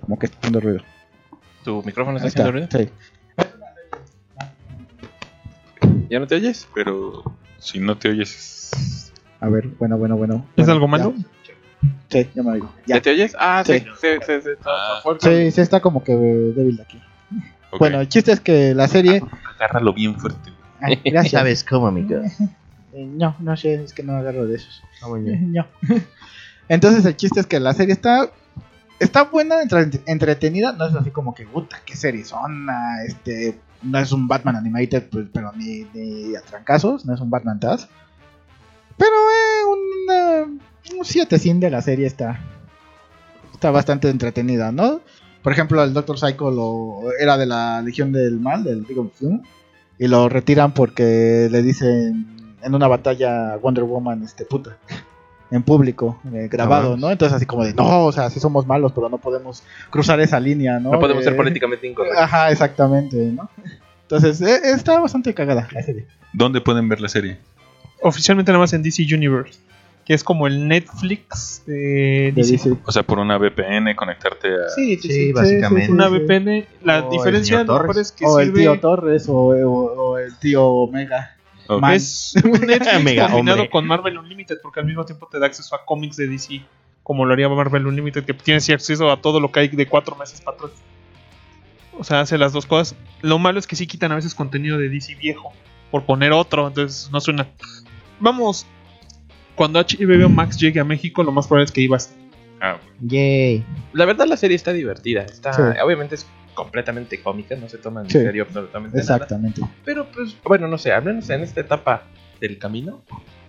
Como que está haciendo ruido. ¿Tu micrófono está está, haciendo ruido? sí. ¿Ya no te oyes? Pero si no te oyes. A ver, bueno, bueno, bueno. ¿Es Bueno, algo ya. malo? Sí, ya me digo. ¿Ya, Ya. te oyes? Ah, sí. Sí. Sí, sí, sí. Ah. Sí, sí está como que débil aquí. Ok. Bueno, el chiste es que la serie... Agárralo bien fuerte. Ay, gracias. ¿Sabes cómo, amigo? Eh, No, no sé, es que no agarro de esos. [LAUGHS] No. Entonces el chiste es que la serie está está buena, entre- entretenida, no es así como que puta, qué serie son, ah, este no es un Batman animated, pues, pero ni, ni a trancazos, no es un Batman Taz. Pero eh, una- un 7 sin de la serie está está bastante entretenida, ¿no? Por ejemplo, el Doctor Psycho lo, era de la Legión del Mal, del League of Doom, y lo retiran porque le dicen en una batalla a Wonder Woman, este puta, en público, eh, grabado, ¿no? Entonces así como de, no, o sea, sí somos malos, pero no podemos cruzar esa línea, ¿no? No podemos ser Eh, políticamente incorrectos. Ajá, exactamente, ¿no? Entonces, eh, está bastante cagada la serie. ¿Dónde pueden ver la serie? Oficialmente nada más en DC Universe. Que es como el Netflix de DC. DC. O sea, por una VPN, conectarte a. Sí, sí, Sí, sí. básicamente. Una sí. VPN. La O el diferencia mejor Torres. es que O el sirve. tío Torres o, o- o el tío Omega. Ok. Man. Es un [LAUGHS] Netflix Mega combinado hombre. con Marvel Unlimited, porque al mismo tiempo te da acceso a cómics de DC, como lo haría Marvel Unlimited, que tienes acceso a todo lo que hay de cuatro meses para atrás. O sea, hace las dos cosas. Lo malo es que sí quitan a veces contenido de DC viejo, por poner otro, entonces no suena. Vamos, cuando HBO Max llegue a México, lo más probable es que ibas. Ah, Yay. La verdad la serie está divertida. Está, Sí. Obviamente es completamente cómica, no se toma en Sí. serio absolutamente nada. Exactamente. Pero pues, bueno, no sé, al menos en esta etapa del camino,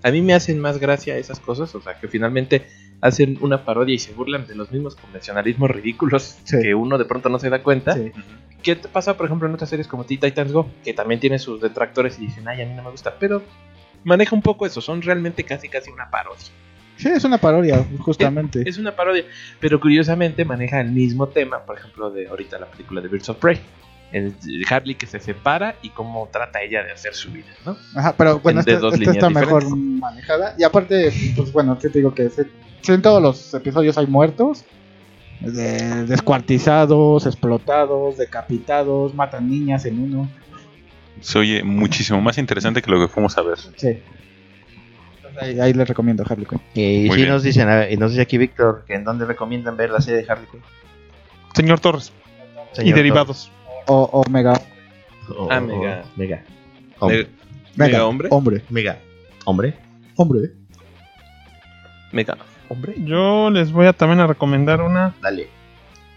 a mí me hacen más gracia esas cosas, o sea, que finalmente hacen una parodia y se burlan de los mismos convencionalismos ridículos Sí. que uno de pronto no se da cuenta. Sí. ¿Qué te pasa, por ejemplo, en otras series como Teen Titans Go? Que también tiene sus detractores y dicen, ay, a mí no me gusta, pero maneja un poco eso, son realmente casi casi una parodia. Sí, es una parodia, justamente. Es una parodia, pero curiosamente maneja el mismo tema, por ejemplo, de ahorita la película de Birds of Prey. El Harley que se separa y cómo trata ella de hacer su vida, ¿no? Ajá, pero bueno, esta, esta está mejor manejada. Y aparte, pues bueno, ¿qué te digo? Que se- en todos los episodios hay muertos. de- descuartizados, explotados, decapitados, matan niñas en uno. Se oye muchísimo más interesante que lo que fuimos a ver. Sí. Ahí, ahí les recomiendo Harley Quinn. Y Muy sí bien. nos dicen, a ver, y nos dice aquí Víctor, que en dónde recomiendan ver la serie de Harley Quinn. Señor Torres. y derivados. O, o Mega. Torres. O- Ah, o- Mega. Mega. Me- Hombre. Mega hombre. Hombre. Mega. Hombre. Hombre. Mega hombre. Yo les voy a también a recomendar una, Dale.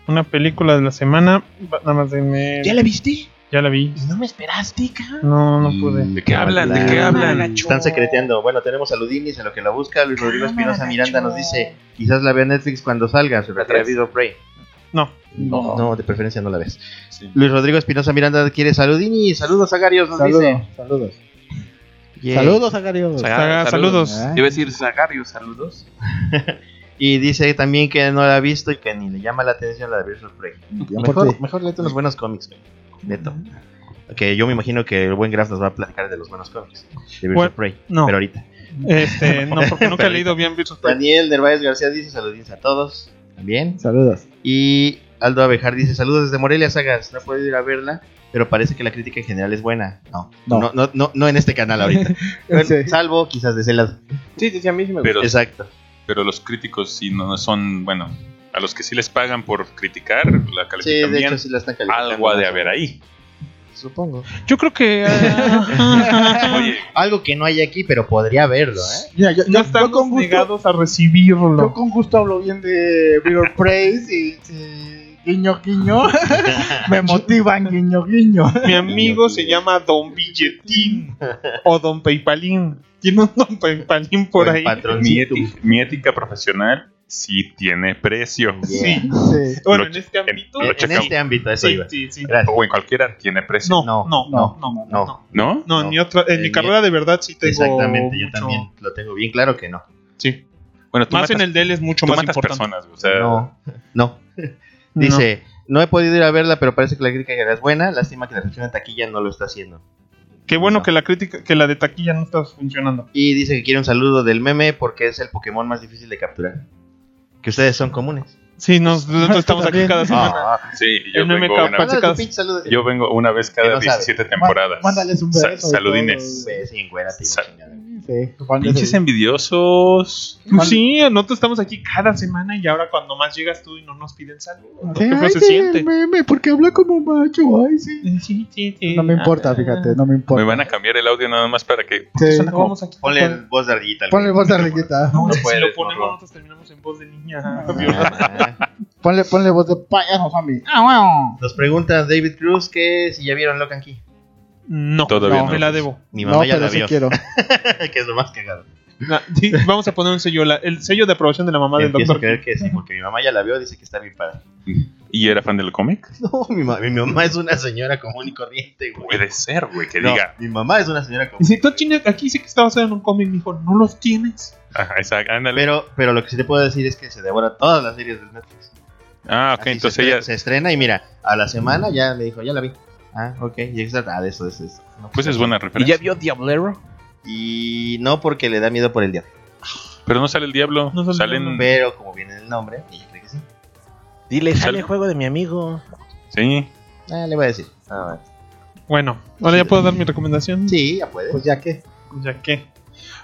una película de la semana. Nada más de me... la viste? Ya la vi. ¿Y no me esperaste, cara? No, no pude. ¿De qué hablan? ¿De qué hablan? Están secreteando. Bueno, tenemos a Ludinis en lo que la busca. Luis Rodrigo Espinosa Miranda nos dice: Quizás la vea Netflix cuando salga. Se refiere a Video Prey. No. No. No, de preferencia no la ves. Sí. Luis Rodrigo Espinosa Miranda quiere saludini. Saludos a Garios, nos Saludos. dice. Saludos. Yay. Saludos a Gario. Saga- saludos. Ah. Iba a decir Zagario, saludos. [LAUGHS] Y dice también que no la ha visto y que ni le llama la atención la de of Prey. Mejor, mejor léete unos buenos cómics, güey. Neto. Que yo me imagino que el buen Graf nos va a platicar de los buenos cómics. De Birds Bueno, of Prey. no. Pero ahorita. Este, [LAUGHS] no, porque nunca he leído bien Birds of Prey. Daniel Nerváez García dice saludines a todos. También. Saludos. Y Aldo Abejar dice saludos desde Morelia Sagas. No he podido ir a verla, pero parece que la crítica en general es buena. No, No. no, no, no, no en este canal ahorita. [LAUGHS] Bueno, Sí. Salvo quizás de ese lado. Sí, sí, sí, a mí sí me gusta. Pero, Exacto. pero los críticos sí no son, bueno, a los que sí les pagan por criticar, la Sí, califican de bien. hecho sí la están calificando. Algo ha de haber ahí. Supongo. Yo creo que. ah, [LAUGHS] Oye, Algo que no hay aquí, pero podría haberlo, ¿eh? Mira, yo, no yo- yo estamos con gusto, negados a recibirlo. yo con gusto hablo bien de Bigger Praise y, y guiño guiño. [LAUGHS] Me motivan guiño guiño. Mi amigo se llama Don Billetín o Don Paypalín. Tiene un Don Paypalín por ahí. mi, patroncito. ética, mi ética profesional sí tiene precio. Yeah. Sí. Sí. Bueno, en este ámbito. lo En checamos. este ámbito, eso Sí, iba. sí, sí. Gracias. O en cualquiera tiene precio. No, No, no, no, no, no, no. no. ¿No? No, No. en mi otra, en mi En carrera de verdad sí tengo. Exactamente, yo también lo tengo bien claro que no. Sí. Bueno, tú Más matas, en el de él es mucho tú más matas importante. personas. O sea, No, no. Dice, no. he podido ir a verla, pero parece que la crítica es buena. Lástima que la recepción de taquilla no lo está haciendo. Qué bueno que la crítica, que la de taquilla no está funcionando. Y dice que quiere un saludo del meme porque es el Pokémon más difícil de capturar. Que ustedes son comunes. Sí, nos, nosotros estamos aquí cada semana. Ah, sí, yo vengo, una, tu cada- yo vengo una vez cada no sabe. 17 temporadas. Mándales un Sa- beso. y saludines. Ve, sí, encuérate, Sa-. Sí, de Pinches Jesús. envidiosos. Pues sí, nosotros estamos aquí cada semana y ahora cuando más llegas tú y no nos piden saludos. Sí, ¿Qué feo ay, se sí, siente? meme, porque habla como macho. Ay, sí. Sí, sí, sí. No me importa, fíjate, no me importa. Me van a cambiar el audio nada más para que. Sí. Suena como- Vamos aquí. Ponle voz de ardillita. al Ponle voz de ardillita. No, si puedes, lo ponemos nosotros terminamos en voz de niña. Ah. [LAUGHS] Ponle, ponle voz de payaso zombie. Ah, bueno. Nos pregunta David Cruz que si ya vieron Locan Key. No, Todavía no, no. me la debo. Mi mamá No, ya pero la sí vio. quiero. [LAUGHS] que es lo más cagado. No, sí, vamos a poner un sello, la- el sello de aprobación de la mamá del Empiezo a doctor. creer que sí, porque mi mamá ya la vio, dice que está bien padre. ¿Y era fan del cómic? No, mi, ma- mi mamá es una señora común y corriente, güey. Puede ser, güey, que No, diga. mi mamá es una señora común. Y si tú chine, aquí sí que está basado en un cómic, me dijo, ¿no los tienes? Ajá, exacto, ándale. Pero, pero lo que sí te puedo decir es que se devora todas las series de Netflix. ah, ok, Así entonces se, estrena, ella. se estrena y mira, a la semana ya me dijo, ya la vi. Ah, ok, y es ah, de eso, de eso. de eso. No, Pues es buena ¿Y referencia. ya vio Diablero? Y no porque le da miedo por el diablo. Pero no sale el diablo. No sale el Salen. diablo. Pero como viene el nombre, ella cree que sí. Dile, Sale- sale el juego de mi amigo. Sí. Ah, le voy a decir. Ah, Bueno, ahora ya puedo dar mi recomendación. sí, ya puede. Pues ya que. Ya que.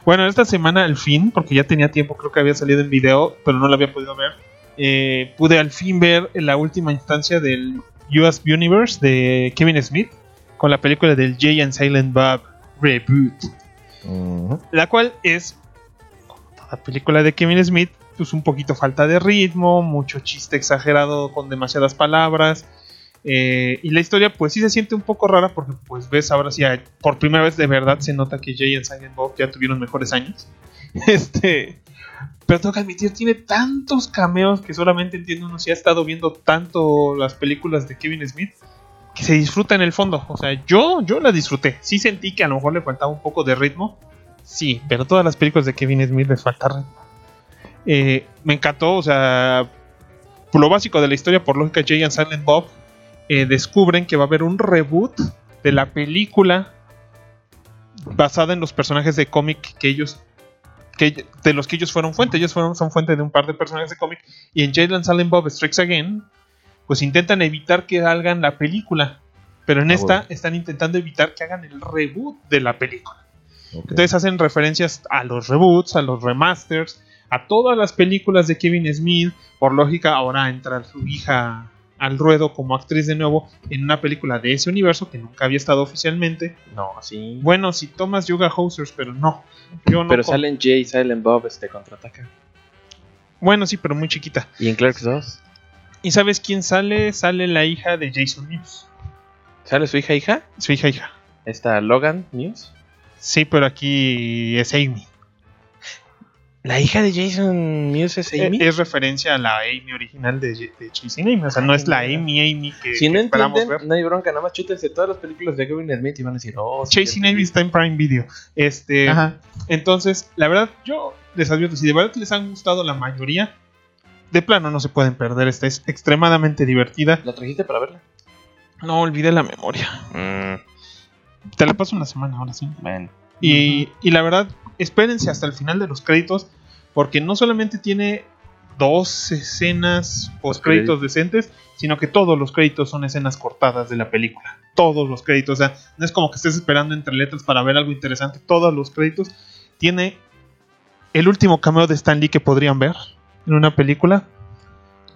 Bueno, esta semana al fin, porque ya tenía tiempo, creo que había salido en video, pero no la había podido ver. eh, pude al fin ver la última instancia del US Universe de Kevin Smith con la película del Jay and Silent Bob Reboot. La cual es, como toda película de Kevin Smith, pues un poquito falta de ritmo, mucho chiste exagerado con demasiadas palabras. eh, y la historia pues sí se siente un poco rara porque pues ves ahora sí, por primera vez de verdad se nota que Jay y Silent Bob ya tuvieron mejores años. [LAUGHS] Este, pero tengo que admitir, tiene tantos cameos que solamente entiende uno si ha estado viendo tanto las películas de Kevin Smith que se disfruta en el fondo. O sea, yo, yo la disfruté. Sí sentí que a lo mejor le faltaba un poco de ritmo. Sí, pero todas las películas de Kevin Smith les falta ritmo. Eh, me encantó, o sea, lo básico de la historia, por lógica, Jay and Silent Bob eh, descubren que va a haber un reboot de la película basada en los personajes de cómic que ellos que, de los que ellos fueron fuente. Ellos fueron, son fuente de un par de personajes de cómic. Y en Jalen Silent Bob Strikes Again, pues intentan evitar que hagan la película. Pero en Ah, esta bueno. están intentando evitar que hagan el reboot de la película. Entonces hacen referencias a los reboots, a los remasters, a todas las películas de Kevin Smith. Por lógica, ahora entra su hija al ruedo como actriz de nuevo en una película de ese universo que nunca había estado oficialmente. No, sí. Bueno, si tomas Yoga Hosers, pero no. Yo no pero con- salen Jay y Silent Bob este contraataca. Bueno, sí, pero muy chiquita. ¿Y en Clerks 2? ¿Y sabes quién sale? Sale la hija de Jason Mewes. ¿Sale su hija hija? Su hija hija. Está Logan News. Sí, pero aquí es Amy. ¿La hija de Jason Mewes es Amy? Eh, Es referencia a la Amy original de, de Chasing Amy. O sea, no es la Amy Amy que, si no que esperamos entienden, ver. no hay bronca, nada más chútense todas las películas de Kevin Smith y van a decir, oh, Chasing Amy está en Prime Video. Este, Ajá. entonces, la verdad, yo les advierto, si de verdad les han gustado la mayoría, de plano no se pueden perder. Esta es extremadamente divertida. ¿La trajiste para verla? No olvidé la memoria. Te la paso una semana ahora sí. bueno. Y, y la verdad, espérense hasta el final de los créditos, porque no solamente tiene dos escenas post créditos decentes, sino que todos los créditos son escenas cortadas de la película. Todos los créditos, o sea, no es como que estés esperando entre letras para ver algo interesante. Todos los créditos tiene el último cameo de Stan Lee que podrían ver en una película.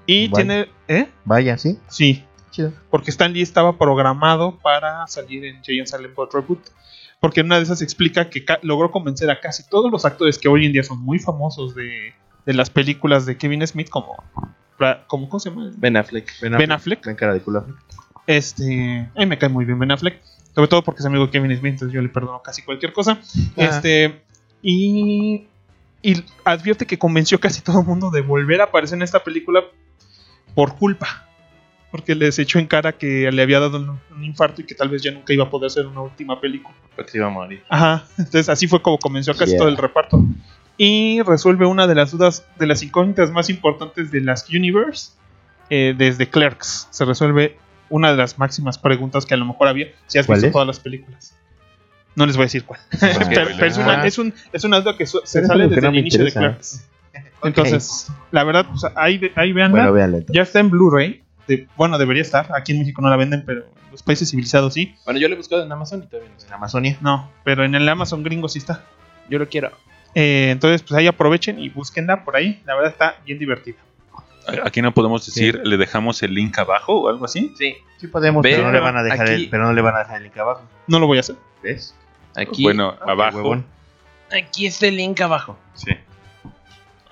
Y Vaya. tiene, ¿eh? Vaya, sí. Sí, Chido. porque Stan Lee estaba programado para salir en Jay and Silent Bob Reboot. Porque en una de esas explica que logró convencer a casi todos los actores que hoy en día son muy famosos de, de las películas de Kevin Smith, como, como ¿cómo se llama? Ben Affleck. Ben Affleck. Ben cara de culo. Este, a mí me cae muy bien Ben Affleck, sobre todo porque es amigo de Kevin Smith, entonces yo le perdono casi cualquier cosa. Este, y, y advierte que convenció casi todo el mundo de volver a aparecer en esta película por culpa. Porque les echó en cara que le había dado un, infarto y que tal vez ya nunca iba a poder hacer una última película. Porque se iba a morir. Ajá, entonces así fue como convenció a casi Yeah. todo el reparto. Y resuelve una de las dudas, de las incógnitas más importantes de las Universe eh, desde Clerks. Se resuelve una de las máximas preguntas que a lo mejor había si has ¿Cuál visto es? todas las películas. No les voy a decir cuál. [LAUGHS] pero, pero es, una, es, un- es una duda que su- se sale desde no el inicio de. Clerks. Entonces, la verdad, pues, ahí, ahí veanla. Bueno, ya está en Blu-ray. De- bueno, debería estar. Aquí en México no la venden, pero en los países civilizados sí. Bueno, yo lo he buscado en Amazon y todavía no sé. En Amazonia. No, pero en el Amazon gringo sí está. Yo lo quiero. Eh, entonces, pues ahí aprovechen y búsquenla por ahí. La verdad está bien divertida. Aquí no podemos decir, le dejamos el link abajo o algo así. Sí. Sí podemos, Ve, pero no le van a pero dejar aquí- el, pero no le van a dejar el link abajo. No lo voy a hacer. ¿Ves? Aquí, bueno, abajo. Huevón. aquí está el link abajo. Sí.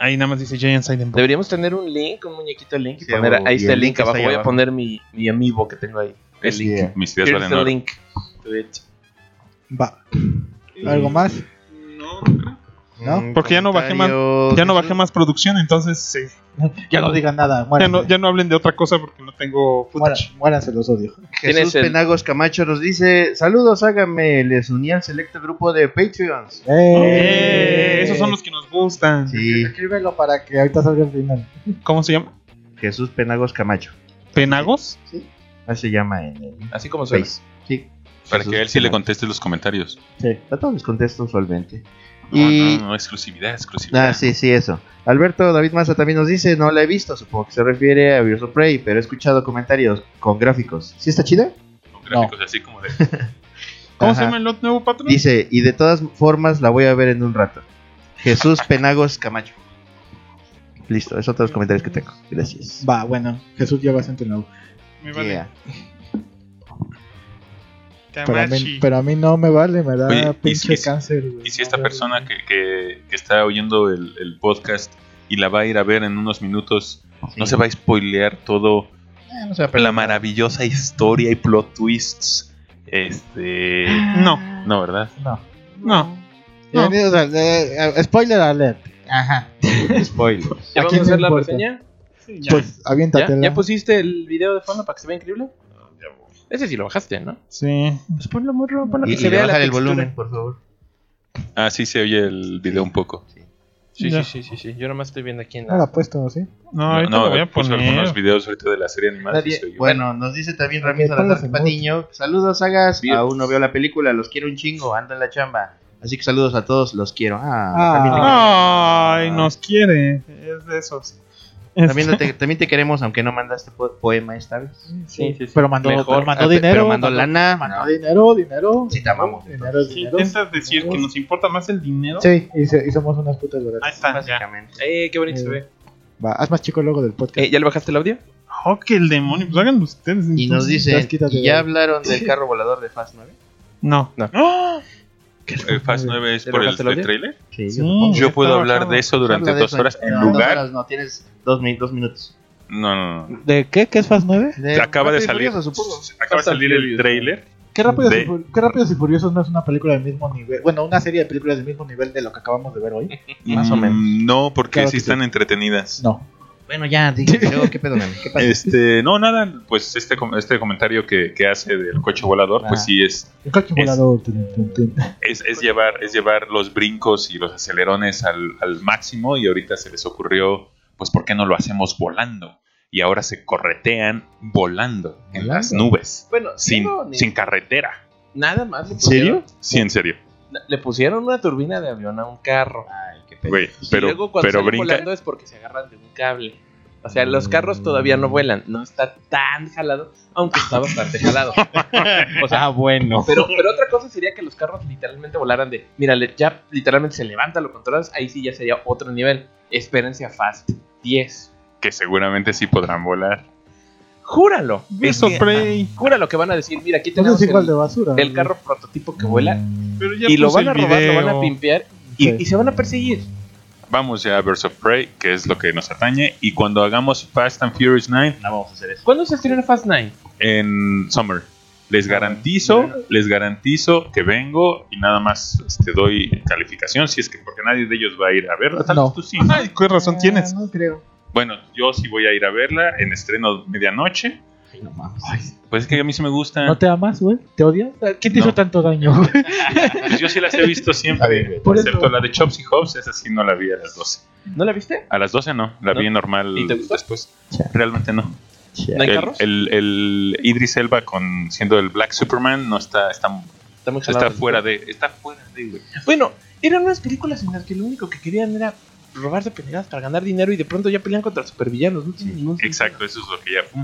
Ahí nada más dice Giant Silent Bob. Deberíamos tener un link, un muñequito link y Sí, poner ahí está el el link abajo. Voy a poner mi, mi amiibo que tengo ahí. El link. Yeah. Mis ideas valen oro. link to it. Va. ¿Algo más? No, no creo. ¿No? Un Porque ya no bajé más- Ya no bajé más producción, entonces sí. [LAUGHS] Ya no digan nada. ya, no, ya no hablen de otra cosa porque no tengo Muera- footage. muéranse, los odio. ¿Quién Jesús es el- Penagos Camacho nos dice: Saludos, háganme. Les uní al selecto grupo de Patreons. Eh, esos son los que nos gustan. Sí, Escríbelo para que ahorita salga el final. ¿Cómo se llama? Jesús Penagos Camacho. ¿Penagos? Así se llama en el Así como suena. Face. Sí. Para Jesús que él sí le Penagos. conteste los comentarios. Sí. A todos les contesto usualmente. No, Y. no, no, exclusividad, exclusividad. Ah, sí, sí, eso. Alberto David Maza también nos dice: No la he visto. Supongo que se refiere a Birds of Prey, pero he escuchado comentarios con gráficos. ¿Sí está chida? Con gráficos así como de. [LAUGHS] ¿Cómo Ajá. se llama el lot nuevo patrón? Dice: Y de todas formas la voy a ver en un rato. Jesús [LAUGHS] Penagos Camacho. Listo, esos son todos los comentarios que tengo. Gracias. Va, bueno. Jesús ya va a ser nuevo. Me vale. Yeah. Pero a, mí, Camachi. pero a mí no me vale, me da Oye, ¿y pinche si- cáncer. Y si esta persona que, que- que está oyendo el, el podcast y la va a ir a ver en unos minutos, no se va a spoilear todo Eh, no se va a perder. la maravillosa historia y plot twists. Este. No, No, ¿verdad? No. no. Ya, No. ni- o sea, eh, eh, spoiler alert. Ajá. Spoiler. ¿Ya ¿A vamos a hacer la reseña? Pues ¿Ya? aviéntatela. ¿Ya pusiste el video de fondo para que se vea increíble? Ese sí lo bajaste, ¿no? Sí. Pues ponlo, morro, ponlo Y, que y se le vea la el textura. volumen, por favor. Ah, sí se oye el video un poco. Sí, sí, sí, sí, sí. Yo nomás estoy viendo aquí en No la la... he puesto, ¿sí? No, ahorita lo voy a poner. algunos videos ahorita de la serie animada. Nadie- sí. Bueno, nos dice también Ramírez Salazar Patiño. Saludos, sagas. Bien. Aún no veo la película, los quiero un chingo, ando en la chamba. Así que saludos a todos, los quiero. Ah, Ah. Ay, nos quiere. Es de esos. También, te, también te queremos, aunque no mandaste po- poema esta vez. Sí, sí, sí. Pero mandó, Mejor. pero mandó Ah, dinero. pero mandó lana. Mandó No. dinero, dinero. Sí, te amamos. Dinero, Sí, dinero. intentas decir que nos importa más el dinero. Sí, y, se- y somos unas putas baratas. Ahí está, ya. Básicamente. Eh, qué bonito se ve. Va, haz más chico el logo del podcast. Eh, ¿Ya le bajaste el audio? Oh, que el demonio. Pues háganlo ustedes. Y nos entonces. dice, Entonces, quítate ¿y ya hablaron del carro volador de Fast 9? No. No. ¡Ah! ¿El Fast 9 es ¿Ya por el, trailer? Sí. Yo ya puedo hablar de eso durante dos horas en dos lugar. horas no, tienes dos, mi- dos minutos. No, no, no. ¿De qué? ¿Qué es Fast 9? De Acaba de salir. Acaba de salir el trailer. ¿Qué Rápidos, De- y, ¿Qué Rápidos y Furiosos no es una película del mismo nivel? Bueno, una serie de películas del mismo nivel de lo que acabamos de ver hoy. Más o menos. Mm, No, porque Claro sí están sí. entretenidas. No. Bueno, ya, dije, [LAUGHS] ¿qué pedo, mami? ¿Qué pasa? Este, no, nada, pues este, com- este comentario que, que hace del coche volador, pues Ah. sí es, El coche Es- volador. tun, tun, tun. es, es llevar, es llevar los brincos y los acelerones al, al máximo y ahorita se les ocurrió, pues ¿por qué no lo hacemos volando? Y ahora se corretean volando en las nubes, Bueno, sin, ni- sin carretera. Nada más. le ¿En serio? pusieron- Sí, en serio. Le pusieron una turbina de avión a un carro. Ay, Güey, y pero, luego cuando pero salen brinca. volando es porque se agarran de un cable. O sea, los carros todavía no vuelan. No está tan jalado, aunque está bastante [LAUGHS] jalado. O sea, Ah, bueno. pero, pero otra cosa sería que los carros literalmente volaran de... Mira, le- ya literalmente se levanta, lo controlas. Ahí sí ya sería otro nivel. Espérense a Fast 10. Que seguramente sí podrán volar. Júralo. Eso, Prey. Júralo que van a decir, mira, aquí tenemos de el, basura. el carro prototipo que vuela. Pero ya Y lo van a robar, lo van a pimpear. Y, se van a perseguir. Vamos ya a Birds of Prey, que es lo que nos atañe. Y cuando hagamos Fast and Furious 9 No vamos a hacer eso. ¿Cuándo se estrena Fast 9? en Summer, les garantizo, les garantizo que vengo y nada más este, doy calificación. Si es que, porque nadie de ellos va a ir a verla. Tal No. vez tú sí. Ay, qué razón tienes. Ah, No creo. Bueno, yo sí voy a ir a verla en estreno medianoche. Ay, no mames. Pues es que a mí sí me gustan. ¿No te amas, güey? ¿Te odias? ¿Quién te No. hizo tanto daño, [LAUGHS] güey? Pues yo sí las he visto siempre. güey. Por excepto eso. la de Chops y Hobbs, esa sí no la vi a las 12. ¿No la viste? A las 12 no, la ¿No? vi normal ¿Y te gustó? después. Cha. Realmente no. ¿No hay El, carros? el, el Idris Elba con siendo el Black Superman no está está, Está muy está fuera de está fuera de güey. Bueno, eran unas películas en las que lo único que querían era robarse peleas para ganar dinero y de pronto ya pelean contra supervillanos. No sentido. Exacto, eso es lo que ya fue.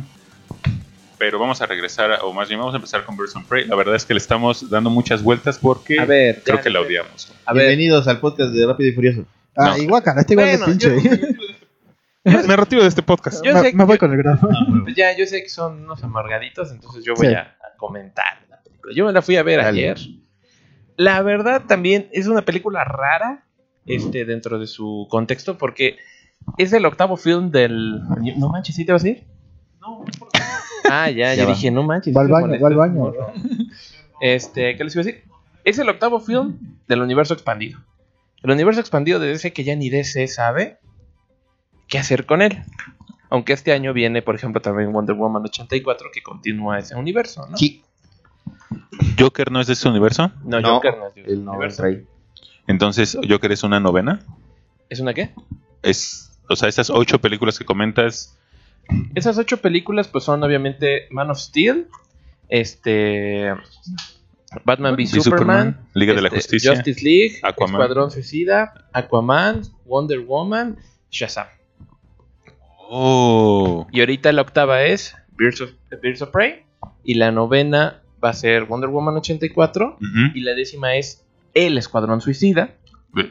Pero vamos a regresar, a- o más bien vamos a empezar con Birds of Prey. La verdad es que le estamos dando muchas vueltas porque A ver, creo ya, que la odiamos. A ver, Bienvenidos al podcast de Rápido y Furioso. Ah, No. igual, cara, está igual Bueno, pinche. [LAUGHS] Me, me retiro de este podcast. Yo me, sé me que- voy con el grano. pues ya yo sé que son unos amargaditos, entonces yo voy Sí. a, a comentar la película. Yo me la fui a ver Dale. ayer. La verdad también es una película rara este, dentro de su contexto porque es el octavo film del... No manches, ¿sí te vas a ir? No, Ah, ya, Ya va. dije, no manches. Va al sí te baño, molestas, va al baño. morro. Este, ¿qué les iba a decir? Es el octavo film del universo expandido. El universo expandido de DC que ya ni DC sabe qué hacer con él. Aunque este año viene, por ejemplo, también Wonder Woman 84 que continúa ese universo, ¿no? Sí. Joker no es de este universo, No, No, Joker no es de ese no universo. entonces Joker es una novena. ¿Es una qué? Es, o sea, esas ocho películas que comentas, Esas ocho películas, pues son obviamente Man of Steel, este. Batman v Superman, Superman, Liga de la este, Justicia, Justice League, Aquaman. Escuadrón Suicida, Aquaman, Wonder Woman, Shazam. oh, Y ahorita la octava es Birds of, Birds of Prey. Y la novena va a ser Wonder Woman 84. ujú. Y la décima es El Escuadrón Suicida.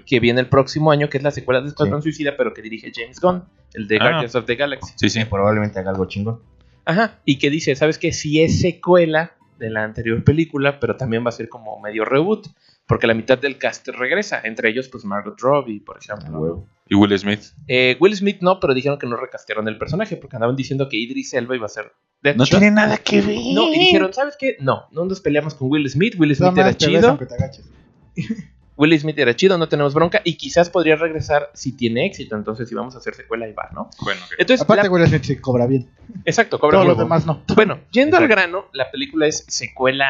Que viene el próximo año, que es la secuela de Escuadrón Suicida, pero que dirige James Gunn, el de Ah. Guardians of the Galaxy. sí, sí. Que probablemente haga algo chingón. Ajá. Y que dice, ¿sabes qué? Si es secuela de la anterior película, pero también va a ser como medio reboot. Porque la mitad del cast regresa. Entre ellos, pues Margot Robbie, por ejemplo. Y Will Smith. Eh, Will Smith no, pero dijeron que no recastearon el personaje porque andaban diciendo que Idris Elba iba a ser No tiene nada que ver. No, y dijeron, ¿sabes qué? No, no nos peleamos con Will Smith. Will Smith Nada era chido. [LAUGHS] Will Smith era chido, no tenemos bronca. Y quizás podría regresar si tiene éxito. Entonces, si vamos a hacer secuela, y va, ¿no? Bueno. Entonces, Aparte, la- Will Smith sí cobra bien. exacto, cobra Todos muy los bueno. demás no. Bueno, yendo al grano, la película es secuela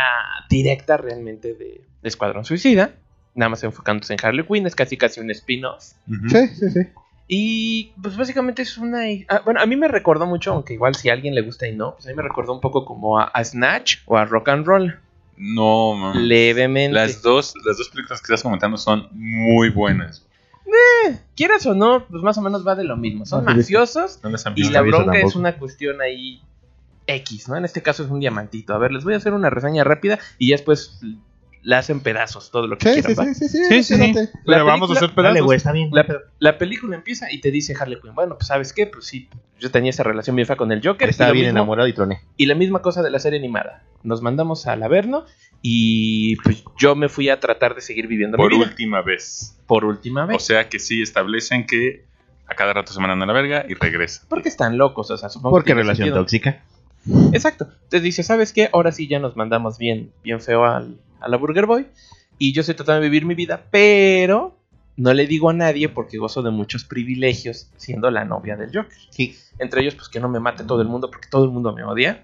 directa realmente de, Escuadrón Suicida. nada más enfocándose en Harley Quinn, es casi casi un spin-off. Sí, sí, sí. Y pues básicamente es una... ah, bueno, a mí me recordó mucho, aunque igual si a alguien le gusta y no, pues a mí me recordó un poco como a, a Snatch o a Rock and Roll. No, mames. Levemente. Las dos, las dos películas que estás comentando son muy buenas. Quieras o no, pues más o menos va de lo mismo. Son No, mafiosos No y la bronca es tampoco. una cuestión ahí X, ¿no? En este caso es un diamantito. A ver, les voy a hacer una reseña rápida y ya después la hacen pedazos todo lo que Sí, quieran. sí, sí, sí, sí, Sí, sí, sí. fíjate. Le La vamos a película- hacer pedazos. Dale, güey, está bien. La, la película empieza y te dice Harley Quinn, bueno, pues sabes qué, pues sí, yo tenía esa relación bien fea con el Joker. Estaba bien mismo- enamorado y troné. Y la misma cosa de la serie animada. Nos mandamos al Averno y pues yo me fui a tratar de seguir viviendo Por mi vida. última vez. por última vez. O sea que sí establecen que a cada rato se mandan a la verga y regresan. porque están locos, o sea, supongo Porque que relación sentido. tóxica. Exacto. Entonces dice, ¿sabes qué? Ahora sí ya nos mandamos bien, bien feo al, a la Burger Boy. Y yo estoy tratando de vivir mi vida, pero no le digo a nadie porque gozo de muchos privilegios siendo la novia del Joker. Sí. Entre ellos, pues que no me mate todo el mundo porque todo el mundo me odia.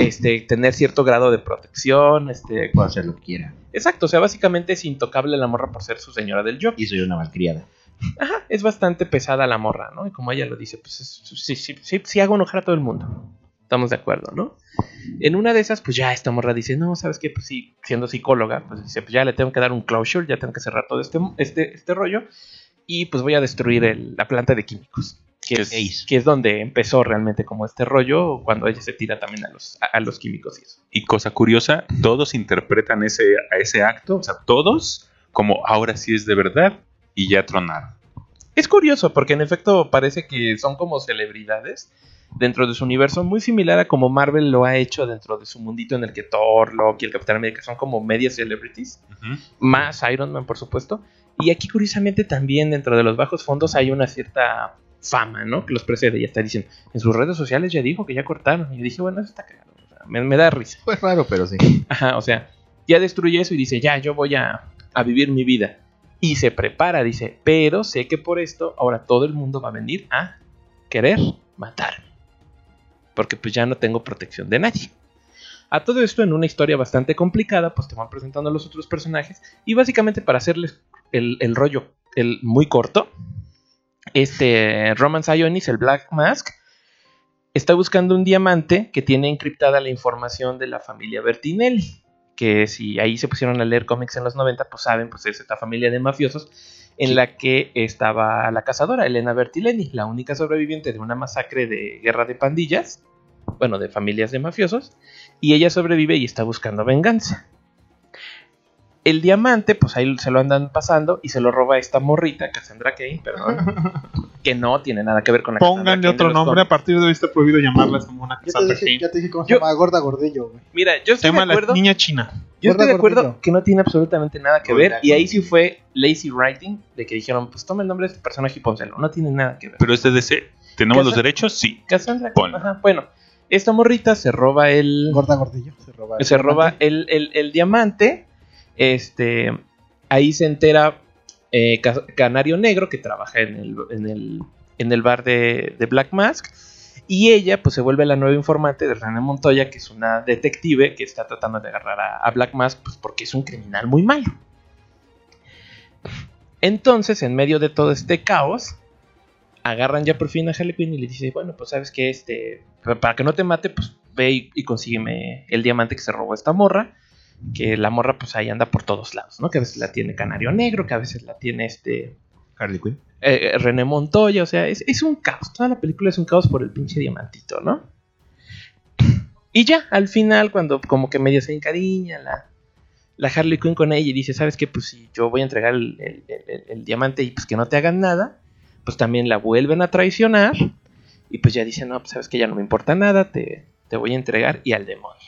Este, tener cierto grado de protección, este, Puedo hacer lo que quiera. exacto, o sea, básicamente es intocable la morra por ser su señora del Joker. Y soy una malcriada. Ajá, es bastante pesada la morra, ¿no? Y como ella lo dice, pues es- sí, sí, sí, sí hago enojar a todo el mundo. Estamos de acuerdo, ¿no? En una de esas, pues ya esta morra dice, no, ¿sabes qué? Pues sí, siendo psicóloga, pues dice, pues ya le tengo que dar un closure, ya tengo que cerrar todo este, este, este rollo. Y pues voy a destruir el- la planta de químicos. Que es, que es donde empezó realmente como este rollo, cuando ella se tira también a los, a, a los químicos y eso. Y cosa curiosa, todos interpretan ese, a ese acto, o sea, todos, como ahora sí es de verdad y ya tronaron. Es curioso porque en efecto parece que son como celebridades dentro de su universo, muy similar a como Marvel lo ha hecho dentro de su mundito en el que Thor, Loki y el Capitán América son como media celebrities, más Iron Man por supuesto. Y aquí curiosamente también dentro de los bajos fondos hay una cierta fama, ¿no? Que los precede y hasta dicen, en sus redes sociales ya dijo que ya cortaron. Y yo dije, bueno, eso está cagado. o sea, me, me da risa. Pues raro, pero sí. [LAUGHS] Ajá, o sea, ya destruye eso y dice, ya, yo voy a, a vivir mi vida. Y se prepara, dice, pero sé que por esto ahora todo el mundo va a venir a querer matarme. Porque pues ya no tengo protección de nadie. A todo esto en una historia bastante complicada, pues te van presentando a los otros personajes. Y básicamente para hacerles el, el rollo el muy corto, este Roman Sionis, el Black Mask, está buscando un diamante que tiene encriptada la información de la familia Bertinelli. Que si ahí se pusieron a leer cómics en los 90, pues saben, pues es esta familia de mafiosos en la que estaba la cazadora Elena Bertileni, la única sobreviviente de una masacre de guerra de pandillas, bueno, de familias de mafiosos, y ella sobrevive y está buscando venganza. El diamante, pues ahí se lo andan pasando y se lo roba esta morrita, Cassandra Kane, perdón, [LAUGHS] que no tiene nada que ver con la Pónganle otro nombre, a partir de hoy está prohibido llamarlas como una Cassandra Cain. ya te dije cómo se Yo- llama Gorda Gordillo, güey. Mira, yo Se estoy de la acuerdo, niña china. yo estoy de acuerdo que no tiene absolutamente nada que Gorda ver y ahí sí fue lazy writing de que dijeron, pues toma el nombre de este personaje y pónselo, no tiene nada que ver. Pero es de DC. ¿Tenemos ¿Qué los derechos? Sí. Cassandra, Ponlo. ajá, bueno, esta morrita se roba el Gorda Gordillo. Se roba. el se roba el, el- el diamante. Este, ahí se entera eh, Ca- Canario Negro que trabaja en el, bar de, Black Mask. Y ella pues se vuelve la nueva informante de René Montoya, que es una detective que está tratando de agarrar a, Black Mask pues, porque es un criminal muy malo. Entonces, en medio de todo este caos, agarran ya por fin a Harley y le dice, bueno, pues sabes que este, pa- para que no te mate, pues ve y, y consígueme el diamante que se robó esta morra. Que la morra pues ahí anda por todos lados, ¿no? Que a veces la tiene Canario Negro, que a veces la tiene este Harley Quinn. eh, René Montoya, o sea, es, es un caos. Toda la película es un caos por el pinche diamantito, ¿no? Y ya, al final, cuando como que medio se encariña la, la Harley Quinn con ella y dice, ¿sabes qué? Pues si yo voy a entregar el, el- el- el diamante y pues que no te hagan nada, pues también la vuelven a traicionar. Y pues ya dice, no, pues sabes que ya no me importa nada, te, te voy a entregar y al demonio.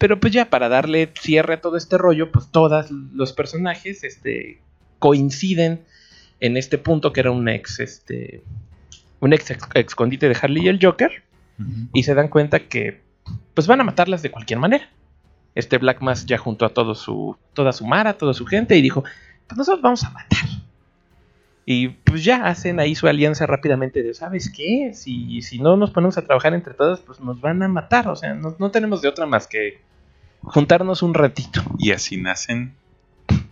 Pero pues ya para darle cierre a todo este rollo, pues todos los personajes este, coinciden en este punto que era un ex, este, un ex ex- escondite de Harley y el Joker, y se dan cuenta que pues van a matarlas de cualquier manera. Este Black Mask ya juntó a todo su, toda su mara, toda su gente y dijo, pues nosotros vamos a matar. Y pues ya hacen ahí su alianza rápidamente de, ¿sabes qué? Si, si no nos ponemos a trabajar entre todos, pues nos van a matar. O sea, no, no tenemos de otra más que juntarnos un ratito. Y así nacen.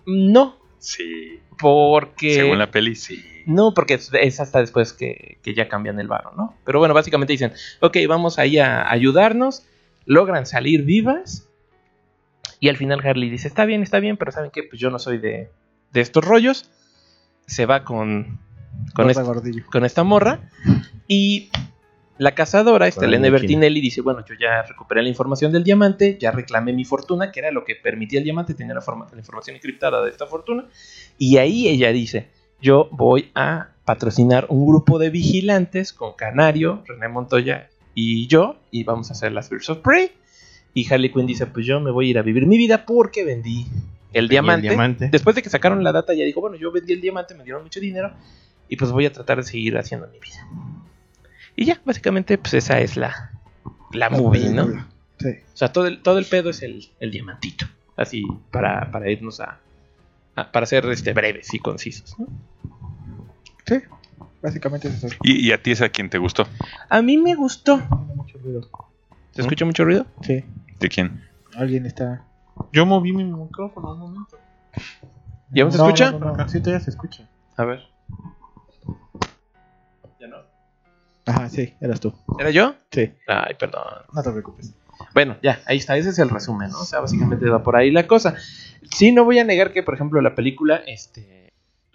No, Sí. Porque... Según la peli, sí. No, porque es, es hasta después que, que ya cambian el varo, ¿no? Pero bueno, básicamente dicen, ok, vamos ahí a ayudarnos, logran salir vivas, y al final Harley dice, está bien, está bien, pero ¿saben qué? Pues yo no soy de, de estos rollos, se va con, con, este- con esta morra, y la cazadora, esta Con Elena la máquina. Bertinelli, dice, bueno, yo ya recuperé la información del diamante, ya reclamé mi fortuna, que era lo que permitía el diamante, tenía la, forma- la información encriptada de esta fortuna, y ahí ella dice, yo voy a patrocinar un grupo de vigilantes con Canario, René Montoya y yo, y vamos a hacer las Birds of Prey. Y Harley Quinn dice, pues yo me voy a ir a vivir mi vida porque vendí el diamante. diamante. Después de que sacaron la data, ya dijo, bueno, yo vendí el diamante, me dieron mucho dinero, y pues voy a tratar de seguir haciendo mi vida. Y ya, básicamente, pues esa es la, la movie, ¿no? Sí. O sea, todo el, todo el pedo es el, el diamantito. Así, para, para irnos a, a- Para ser este, breves y concisos, ¿no? Sí. Básicamente es eso. ¿Y, y a ti es a quien te gustó? A mí me gustó. Mucho ruido. ¿Se escucha mucho ruido? Sí. ¿De quién? Alguien está. Yo moví mi micrófono un momento. ¿Ya me se No, escucha? No, no, no. Sí, todavía se escucha. A ver. Ajá, sí, eras tú. ¿Era yo? Sí, Ay, perdón. no te preocupes. Bueno, ya, ahí está, ese es el resumen, ¿no? O sea, básicamente va por ahí la cosa. Sí, no voy a negar que, por ejemplo, la película, este.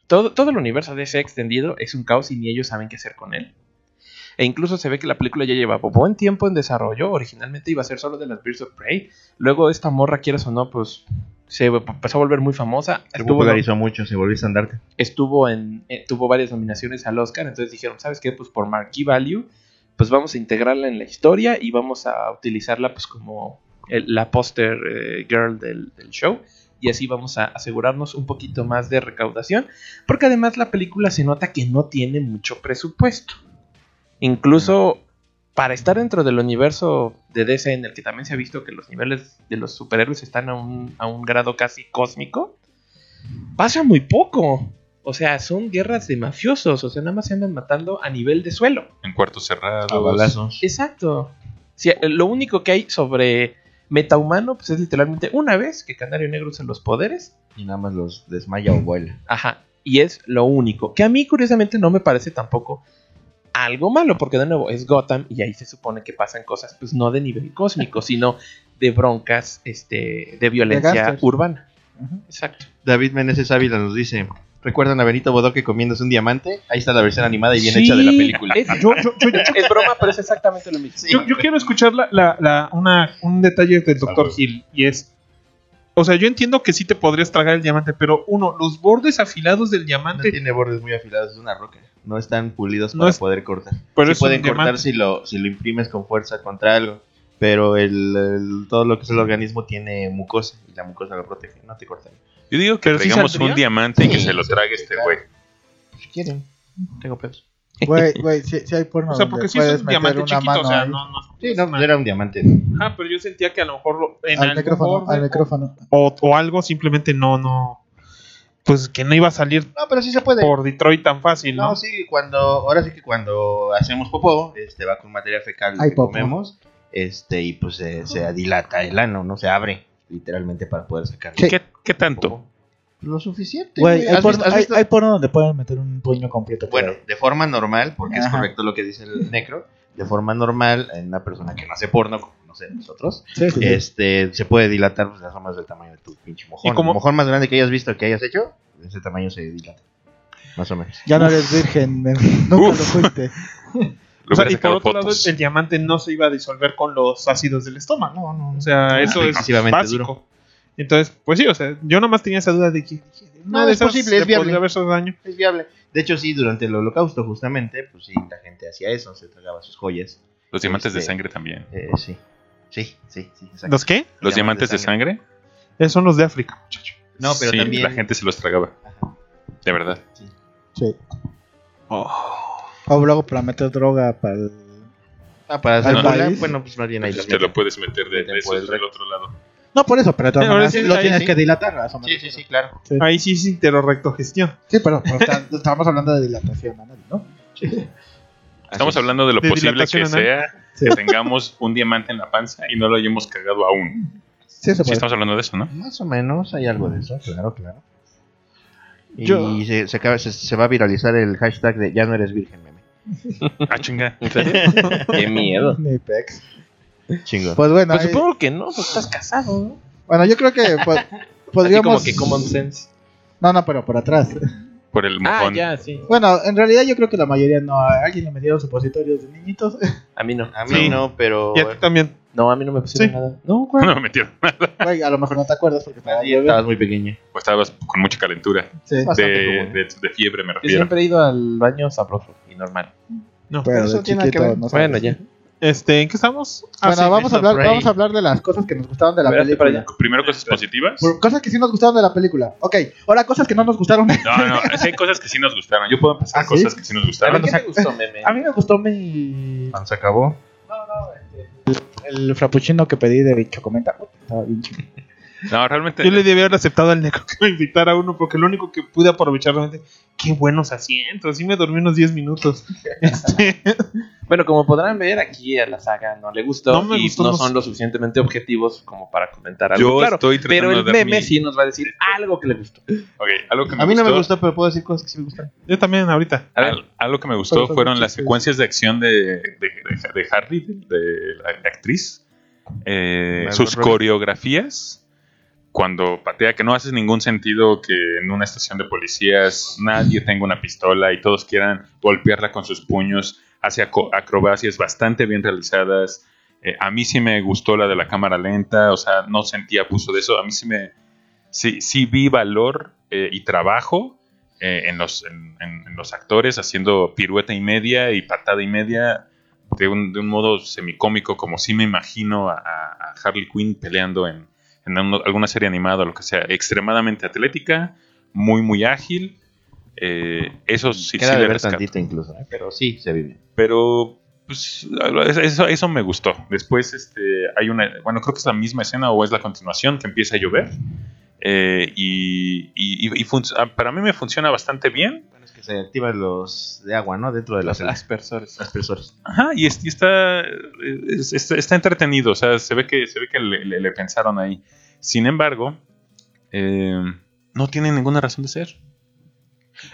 Todo, todo el universo de ese extendido es un caos y ni ellos saben qué hacer con él. E incluso se ve que la película ya lleva buen tiempo en desarrollo. Originalmente iba a ser solo de las Birds of Prey. Luego esta morra, quieras o no, pues se empezó a volver muy famosa. Se Estuvo, popularizó mucho, se volvió estandarte. estuvo en, eh, tuvo varias nominaciones al Oscar, entonces dijeron, ¿sabes qué? Pues por Marquee Value, pues vamos a integrarla en la historia y vamos a utilizarla pues como el- la poster eh, girl del, del show y así vamos a asegurarnos un poquito más de recaudación, porque además la película se nota que no tiene mucho presupuesto. Incluso para estar dentro del universo de DC en el que también se ha visto que los niveles de los superhéroes están a un, a un grado casi cósmico, pasa muy poco. O sea, son guerras de mafiosos, o sea, nada más se andan matando a nivel de suelo. En cuartos cerrados. A balazos. Exacto. Sí, eh, lo único que hay sobre metahumano, pues es literalmente una vez que Canario Negro usa los poderes. Y nada más los desmaya o vuela. Ajá. Y es lo único. Que a mí, curiosamente, no me parece tampoco algo malo, porque de nuevo es Gotham y ahí se supone que pasan cosas, pues no de nivel cósmico, [LAUGHS] sino de broncas, este, de violencia urbana. Exacto. David Meneses Ávila nos dice: ¿Recuerdan a Benito Bodoque comiéndose un diamante? Ahí está la versión animada y bien Sí, hecha de la película. Es, Yo, yo, yo, yo- es broma, pero es exactamente lo mismo. yo- yo quiero escuchar la, la- la- una, un detalle del Dr. Hill y es. O sea, yo entiendo que sí te podrías tragar el diamante, pero uno, los bordes afilados del No diamante. tiene bordes muy afilados, es una roca. No están pulidos No para es- poder cortar. pero sí pueden cortar diamante. si lo, si lo imprimes con fuerza contra algo. Pero el, el- todo lo que es el organismo tiene mucosa y la mucosa lo protege. No te cortan. Yo digo que sí traigamos un diamante y que se lo trague este güey. Si quieren, tengo pedos. Güey, güey, si, hay porno O sea, porque si es un diamante chiquito, mano o sea, ahí. no, no. Sí, no, pues era un diamante. Ajá, pero yo sentía que a lo mejor lo- en Al algún micrófono, al o- micrófono. O, o algo simplemente no, no. Pues que no iba a salir No, pero sí se puede. por Detroit tan fácil, ¿no? No, sí, cuando, ahora sí que cuando hacemos popó, este va con material fecal Ay, que popó. comemos, este, y pues se, se dilata el ano, ¿no? Se abre, literalmente, para poder sacarlo. Sí. ¿Qué, qué tanto? Lo suficiente. Hay, ¿Has porno, visto- has hay- donde pueden meter un puño completo. por Bueno, de forma normal, porque es correcto lo que dice el [LAUGHS] necro, de forma normal, en una persona que no hace porno, como no sé, nosotros, Sí, sí, sí. este, se puede dilatar pues, las formas del tamaño de tu pinche mojón. ¿Y? El mojón más grande que hayas visto, que hayas hecho, ese tamaño se dilata. Más o menos. Ya no eres virgen, [LAUGHS] nunca Uf. lo fuiste. [LAUGHS] O sea, y por otro lado, el diamante no se iba a disolver con los ácidos del estómago. No, no, O sea, eso es básico. duro. Entonces, pues sí, o sea, yo nomás tenía esa duda de que No, de es posible, es le viable. haber daño. Es viable. De hecho, sí, durante el holocausto, justamente, pues sí, la gente hacía eso, se tragaba sus joyas. Los diamantes de Este- sangre también. Eh, sí. Sí, sí, sí, exacto. ¿Los qué? ¿Los diamantes de sangre? Esos son los de África, muchacho. No, pero Sí, también. La gente se los tragaba. Ajá. De verdad. Sí. Sí. Oh. O luego para meter droga para el... Ah, para hacer ¿Al bola, país? bueno, pues más bien ahí Entonces te lo puedes meter de, de del otro lado. No, por eso, pero de todas maneras sí, lo ahí tienes sí. que dilatar. a eso me Sí, sí, refiero. sí, claro. Ahí sí, sí, te lo rectogestión. Sí, pero, pero está- [LAUGHS] estamos hablando de dilatación anal, ¿no? Estamos hablando de lo De posible que dilatación anal. sea Sí. que tengamos un diamante en la panza y no lo hayamos cagado aún. Sí, Sí, puede. estamos hablando de eso, ¿no? Más o menos hay algo de eso, claro, claro. Y Yo- se, se acaba- se- se va a viralizar el hashtag de ya no eres virgen, meme. Ah, chinga. ¿En [LAUGHS] serio? Qué miedo. Ni pex. Chingo. Pues bueno, Pues ahí- supongo que no, pues estás casado, ¿no? bueno, yo creo que po- [LAUGHS] Así podríamos. como que common sense. No, no, pero por atrás. Por el Ah, mojón. ya, sí. Bueno, en realidad yo creo que la mayoría no. A alguien le metieron supositorios de niñitos. A mí no. A mí Sí. no, pero. Y a ti también. No, a mí no me pusieron Sí. nada. No, ¿cuál? No me metieron. Güey, a lo mejor no te acuerdas porque estaba estabas muy pequeño. O estabas con mucha calentura. Sí, Bastante De, de, de fiebre, me Yo refiero. siempre he ido al baño sabroso y normal. No. pero Eso de tiene que chiquito ver. no. Bueno, ya. Este, ¿en qué estamos? Ah, Bueno, sí, vamos, a hablar, vamos a hablar de las cosas que nos gustaron de la Espérate, para película. Primero cosas positivas. Por- Cosas que sí nos gustaron de la película. Ok, ahora cosas que no nos gustaron. No, no, sí hay cosas que sí nos gustaron. Yo puedo empezar ¿Ah, sí? cosas que sí nos A gustaron. ver, ¿qué te gustó, meme? A mí me gustó mi. Cuando se acabó. El frappuccino que pedí de Chocomenta. Estaba bien chido. No, realmente. Yo le debía haber aceptado al negro que me invitara a uno porque lo único que pude aprovechar realmente, qué buenos asientos. Así me dormí unos 10 minutos. [LAUGHS] Este, Bueno, como podrán ver, aquí a la saga no le gustó No me y gustó, no no son lo suficientemente objetivos como para comentar algo Yo claro. estoy tratando Pero el meme sí nos va a decir algo que le gustó. Ok, algo que me A mí no me gustó- pero puedo decir cosas que sí me gustan. yo también ahorita. A ver. Al- algo que me Pero gustó fueron las secuencias de acción de, de, de- de Harley, de, de la actriz. Eh, sus coreografías. Cuando patea, que no hace ningún sentido que en una estación de policías nadie tenga una pistola y todos quieran golpearla con sus puños. Hace acrobacias bastante bien realizadas. Eh, a mí sí me gustó la de la cámara lenta, o sea, no sentía abuso de eso. A mí sí me. Sí, sí vi valor eh, y trabajo eh, en, los, en, los actores haciendo pirueta y media y patada y media de un, de un modo semicómico, como sí me imagino a Harley Quinn peleando en, en alguna serie animada o lo que sea. Extremadamente atlética, muy, muy ágil. eh, eso sí, Queda sí de le ver tantito incluso, ¿eh? pero sí se vive. Pero pues, eso, eso me gustó. Después este, hay una, bueno, creo que es la misma escena o es la continuación que empieza a llover. Eh, y y- y- ah, para mí me funciona bastante bien. Se activan los de agua, ¿no? Dentro de Los aspersores. aspersores. Ajá, y, es- y está, es- está, entretenido. O sea, se ve que, se ve que le, le- le pensaron ahí. Sin embargo, eh, no tiene ninguna razón de ser.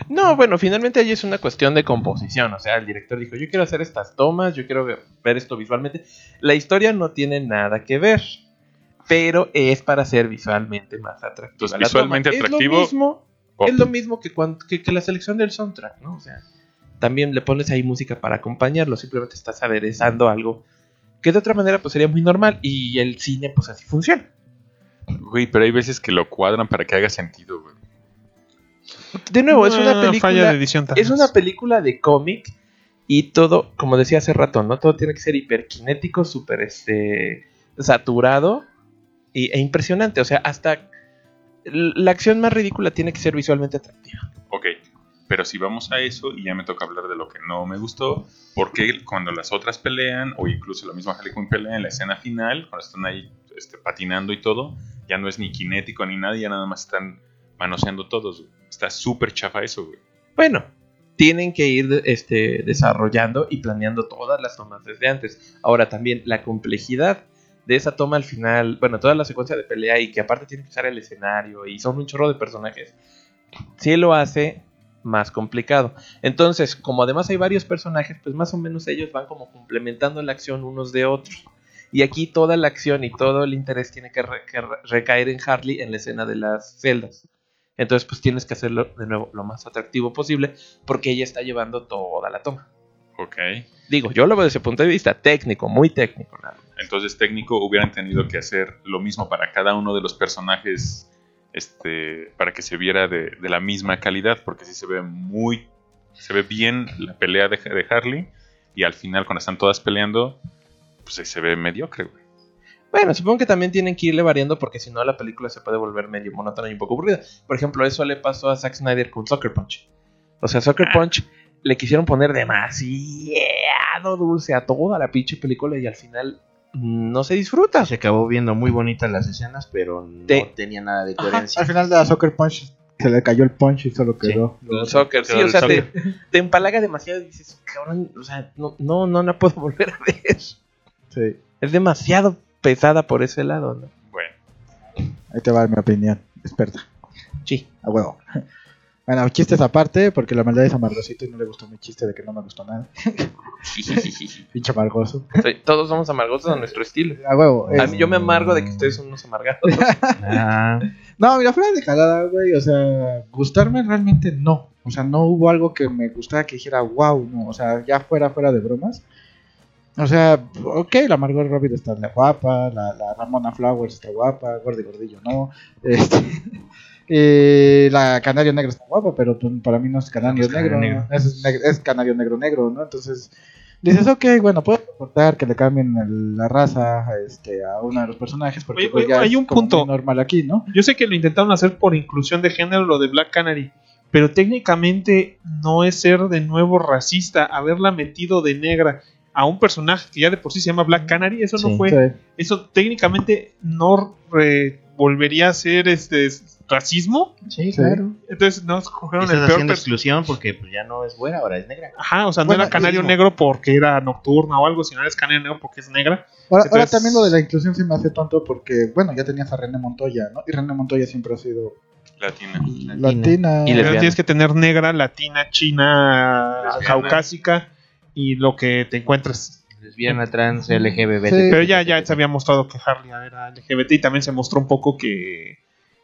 No, bueno, finalmente ahí es una cuestión de composición. O sea, el director dijo, yo quiero hacer estas tomas, yo quiero ver esto visualmente. La historia no tiene nada que ver, pero es para ser visualmente más. Entonces, la visualmente atractivo, Es lo mismo, es lo mismo que, cuando, que, que la selección del soundtrack, ¿no? O sea, también le pones ahí música para acompañarlo, simplemente estás aderezando algo que de otra manera pues sería muy normal y el cine pues así funciona. Güey, pero hay veces que lo cuadran para que haga sentido, güey. De nuevo, es una película falla de edición Es una película de cómic y todo, como decía hace rato, ¿no? Todo tiene que ser hiperkinético, súper este, saturado y, e impresionante. O sea, hasta la acción más ridícula tiene que ser visualmente atractiva. Ok, pero si vamos a eso, y ya me toca hablar de lo que no me gustó, porque cuando las otras pelean, o incluso la misma Harley Quinn pelea en la escena final, cuando están ahí este, patinando y todo, ya no es ni kinético ni nada, ya nada más están manoseando todos. güey. Está súper chafa eso, güey. Bueno, tienen que ir este, desarrollando y planeando todas las tomas desde antes. Ahora también la complejidad de esa toma al final, bueno, toda la secuencia de pelea y que aparte tiene que usar el escenario y son un chorro de personajes, sí lo hace más complicado. Entonces, como además hay varios personajes, pues más o menos ellos van como complementando la acción unos de otros. Y aquí toda la acción y todo el interés tiene que, re- que re- recaer en Harley en la escena de las celdas. Entonces, pues tienes que hacerlo de nuevo lo más atractivo posible porque ella está llevando toda la toma. Ok. Digo, yo lo veo desde ese punto de vista técnico, muy técnico. nada. Entonces, técnico, hubieran tenido que hacer lo mismo para cada uno de los personajes, este, para que se viera de, de la misma calidad, porque sí se ve muy, se ve bien la pelea de, de Harley, y al final, cuando están todas peleando, pues se ve mediocre, güey. Bueno, supongo que también tienen que irle variando porque si no la película se puede volver medio monótona y un poco aburrida. Por ejemplo, eso le pasó a Zack Snyder con Soccer Punch. O sea, Soccer Punch le quisieron poner demasiado dulce a toda la pinche película y al final no se disfruta. Se acabó viendo muy bonitas las escenas, pero no Te- tenía nada de Ajá, coherencia. al final de la Soccer Punch se le cayó el punch y solo quedó. El soccer, sí, o el sea, te, soccer. te empalaga demasiado y dices, cabrón, o sea, no, no, no la puedo [LAUGHS] volver a ver. Sí, Es demasiado pesada por ese lado, ¿no? Bueno, ahí te va mi opinión, experta. Sí. A huevo. Bueno, chistes aparte, porque la maldad es amargosito y no le gustó mi chiste de que no me gustó nada. [LAUGHS] Pinche amargoso. Sí, Todos somos amargosos a nuestro estilo. A huevo. A mí yo me amargo de que ustedes son unos amargados. Ah, [LAUGHS] No, mira, fuera de jalada, güey. O sea, gustarme realmente no. O sea, no hubo algo que me gustara que dijera, wow, no. O sea, ya fuera, fuera de bromas. O sea, ok, la Margot Robbie está guapa, la, la Ramona Flowers está guapa, Gordy Gordillo no. Este, eh, la Canario Negro está guapa, pero pues, para mí no es Canario No es Negro, Canario Negro. Es, Canario Negro Negro, ¿no? Entonces, dices, ok, bueno, puedo soportar que le cambien el- la raza este, a uno de los personajes, porque Oye, pues, oye, ya hay es un como punto. normal aquí, ¿no? Yo sé que lo intentaron hacer por inclusión de género, lo de Black Canary, pero técnicamente no es ser de nuevo racista, haberla metido de negra a un personaje que ya de por sí se llama Black Canary, eso no fue, Sí. eso técnicamente no re- volvería a ser este racismo, sí, claro. entonces no escogieron el Estás peor haciendo pers- exclusión porque pues, ya no es buena, ahora es negra. Ajá, o sea, no Bueno, era canario negro porque era nocturna o algo, sino era canario negro porque es negra. Ahora, ahora también lo de la inclusión se me hace tonto porque, bueno, ya tenías a René Montoya, ¿no? Y René Montoya siempre ha sido Latina. latina. Y Pero lesbiana. tienes que tener negra, latina, china, Lesbiana. caucásica y lo que te encuentres. Lesbiana, trans, LGBT. Sí. Pero ya, ya se había mostrado que Harley era LGBT y también se mostró un poco que,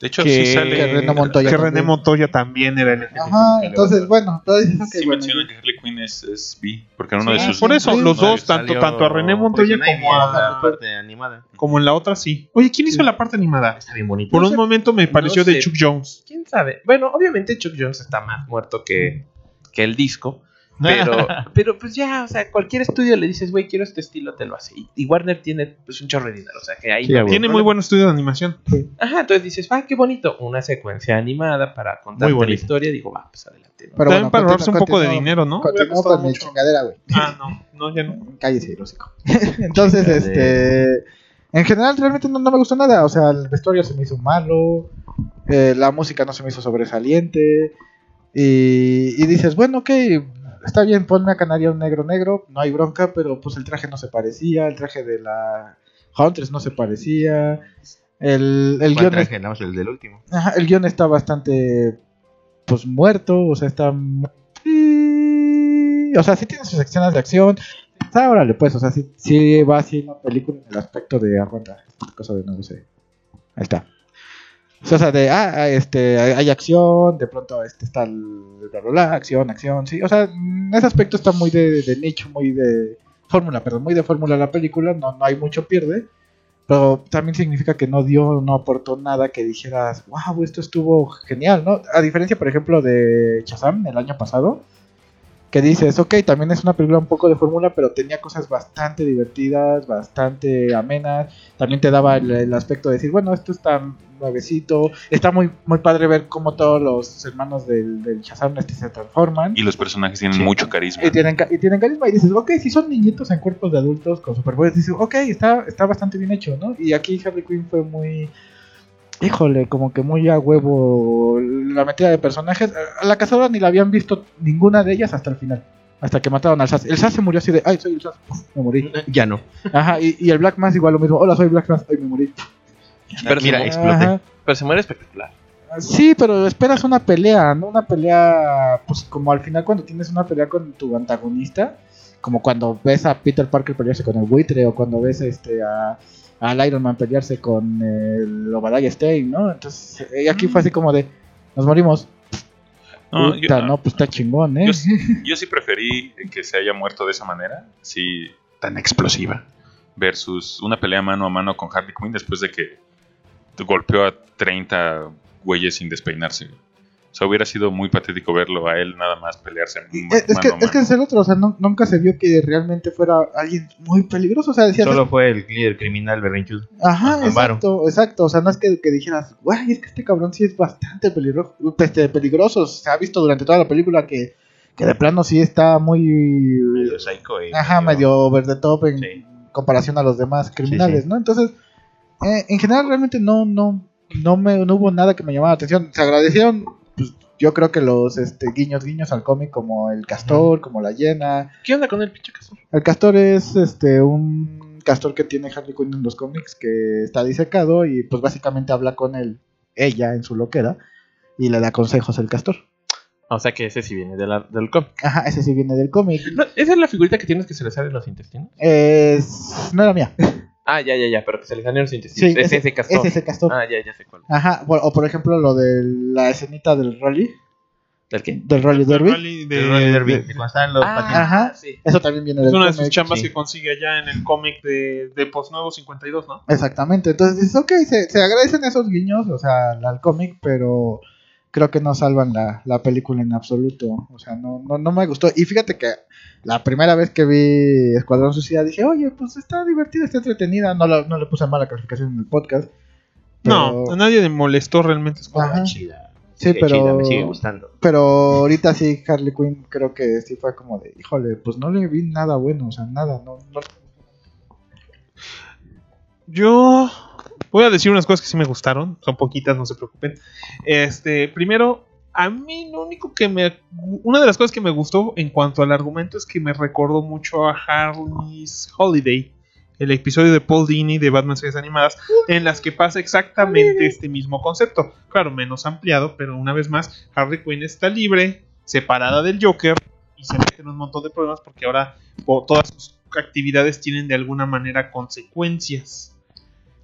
De hecho, que, sí sale. que René Montoya que también. René Montoya también era LGBT. Ajá, entonces, bueno, entonces Sí bueno, mencionan que Harley Quinn es, es bi, porque en uno de Sí, sus. por eso, sí, los dos, tanto, Salió tanto a René Montoya como en la a, parte animada. como en la otra, sí. Oye, ¿quién hizo la parte animada? Está bien bonito. Por No un sé. momento me pareció no de sé. Chuck Jones. ¿Quién sabe? Bueno, obviamente Chuck Jones está más muerto que, que el disco. Pero, [LAUGHS] pero pues ya, o sea, cualquier estudio le dices, güey, quiero este estilo, te lo hace. Y, y Warner tiene pues un chorro de dinero, o sea, que ahí... Sí, no Tiene muy buen estudio de animación. Ajá, entonces dices, ah, qué bonito, una secuencia animada para contar la historia. Digo, va, pues adelante. ¿no? Pero También bueno, para ahorrarse un poco de dinero, ¿no? Con mi chingadera, güey. Ah, no, no, ya no. [LAUGHS] Cállese, hocico. [LAUGHS] Entonces, este. En general, realmente no, no me gustó nada. O sea, el vestuario se me hizo malo. eh, la música no se me hizo sobresaliente. Y, y dices, bueno, ok, está bien, ponme a Canario negro negro. No hay bronca, pero pues el traje no se parecía. El traje de la Huntress no se parecía. El, el ¿Cuál guion es- traje? No, el del último. Ajá, el guion está bastante pues muerto, o sea, está o sea, sí tiene sus escenas de acción. Está, órale, pues, o sea, sí, sí va así una película en el aspecto de aguanta, cosa de no lo sé. Ahí está. O sea, de ah, ah, este hay, acción, de pronto este está el bla bla bla, acción, acción, sí, o sea, en ese aspecto está muy de, de nicho, muy de fórmula, perdón, muy de fórmula la película, no, no hay mucho pierde. Pero también significa que no dio, no aportó nada que dijeras, wow, esto estuvo genial, ¿no? A diferencia, por ejemplo, de Shazam el año pasado, que dices, ok, también es una película un poco de fórmula, pero tenía cosas bastante divertidas, bastante amenas. También te daba el, el aspecto de decir, bueno, esto está nuevecito. Está muy, muy padre ver cómo todos los hermanos del, del Shazam este se transforman. Y los personajes tienen Sí. mucho carisma. Y tienen, y tienen carisma y dices, ok, si son niñitos en cuerpos de adultos con superpoderes, dices, ok, está, está bastante bien hecho, ¿no? Y aquí Harley Quinn fue muy, híjole, como que muy a huevo la metida de personajes. A la cazadora ni la habían visto ninguna de ellas hasta el final. Hasta que mataron al Sass. El Sass se murió así de, ay, soy el Sass, Uf, me morí. Ya no. Ajá, y, y el Black Mass igual lo mismo, hola, soy Black Mass, ay, me morí. Pero Mira, exploté. Pero se muere espectacular. Sí, pero esperas una pelea, ¿no? Una pelea, pues como al final cuando tienes una pelea con tu antagonista, como cuando ves a Peter Parker pelearse con el buitre o cuando ves este a al Iron Man pelearse con el Obadiah Stane, ¿no? Entonces, eh, aquí fue así como de, nos morimos. No, Puta, yo, no, pues está chingón, ¿eh? yo, [LAUGHS] yo sí preferí que se haya muerto de esa manera, sí, tan explosiva, versus una pelea mano a mano con Harley Quinn después de que golpeó a 30 güeyes sin despeinarse. O sea, hubiera sido muy patético verlo a él nada más pelearse Eh, mano Es que, es que mano. es el otro, o sea, no- nunca se vio que realmente fuera alguien muy peligroso, o sea, decías, Solo fue el líder criminal berrinchudo. Ajá, exacto, exacto. O sea, no es que, que dijeras, güey, es que este cabrón sí es bastante peligroso. Este, peligroso. Se ha visto durante toda la película que, que de plano sí está muy. Medio psycho y Ajá, medio over the top en Sí. comparación a los demás criminales, Sí, sí. ¿no? Entonces, eh, en general, realmente no, no, no, me, no hubo nada que me llamara la atención. Se agradecieron, pues, yo creo que los este, guiños, guiños al cómic, como el castor, como la hiena. ¿Qué onda con el pinche castor? El castor es este un castor que tiene Harley Quinn en los cómics que está disecado y pues básicamente habla con él, ella en su loquera y le da consejos el castor. O sea que ese sí viene de la- del cómic. Ajá, ese sí viene del cómic. No, ¿Esa es la figurita que tienes que se le salen los intestinos? Es... No era mía. Ah, ya, ya, ya, pero que se le salen los intestinos. Sí, es ese, castor. Es ese castor. Ah, ya, ya sé cuál. Ajá, bueno, o por ejemplo lo de la escenita del rally, ¿Del qué? del rally derby. Rally de- El Ronnie Derby, de- cuando estaban los patines. Ajá. sí. Eso también viene es del una de sus chambas sí. que consigue allá en el cómic de, de Post Nuevo 52, ¿no? Exactamente, entonces dices, ok, se, se agradecen esos guiños, o sea, al cómic, pero creo que no salvan la, la película en absoluto, o sea, no, no, no me gustó. Y fíjate que la primera vez que vi Escuadrón Suicida dije, oye, pues está divertida, está entretenida, no, la- no le puse mala calificación en el podcast. No, a nadie le molestó realmente. es como- Ajá. Chida. Sí, pero- chida, me sigue gustando. Pero ahorita sí, Harley Quinn creo que sí fue como de, híjole, pues no le vi nada bueno, o sea, nada, no, no Yo voy a decir unas cosas que sí me gustaron, son poquitas, no se preocupen. Este, primero, a mí lo único que me una de las cosas que me gustó en cuanto al argumento es que me recordó mucho a Harley's Holiday, el episodio de Paul Dini de Batman series animadas, en las que pasa exactamente este mismo concepto. Claro, menos ampliado, pero una vez más, Harley Quinn está libre, separada del Joker y se mete en un montón de problemas porque ahora todas sus actividades tienen de alguna manera consecuencias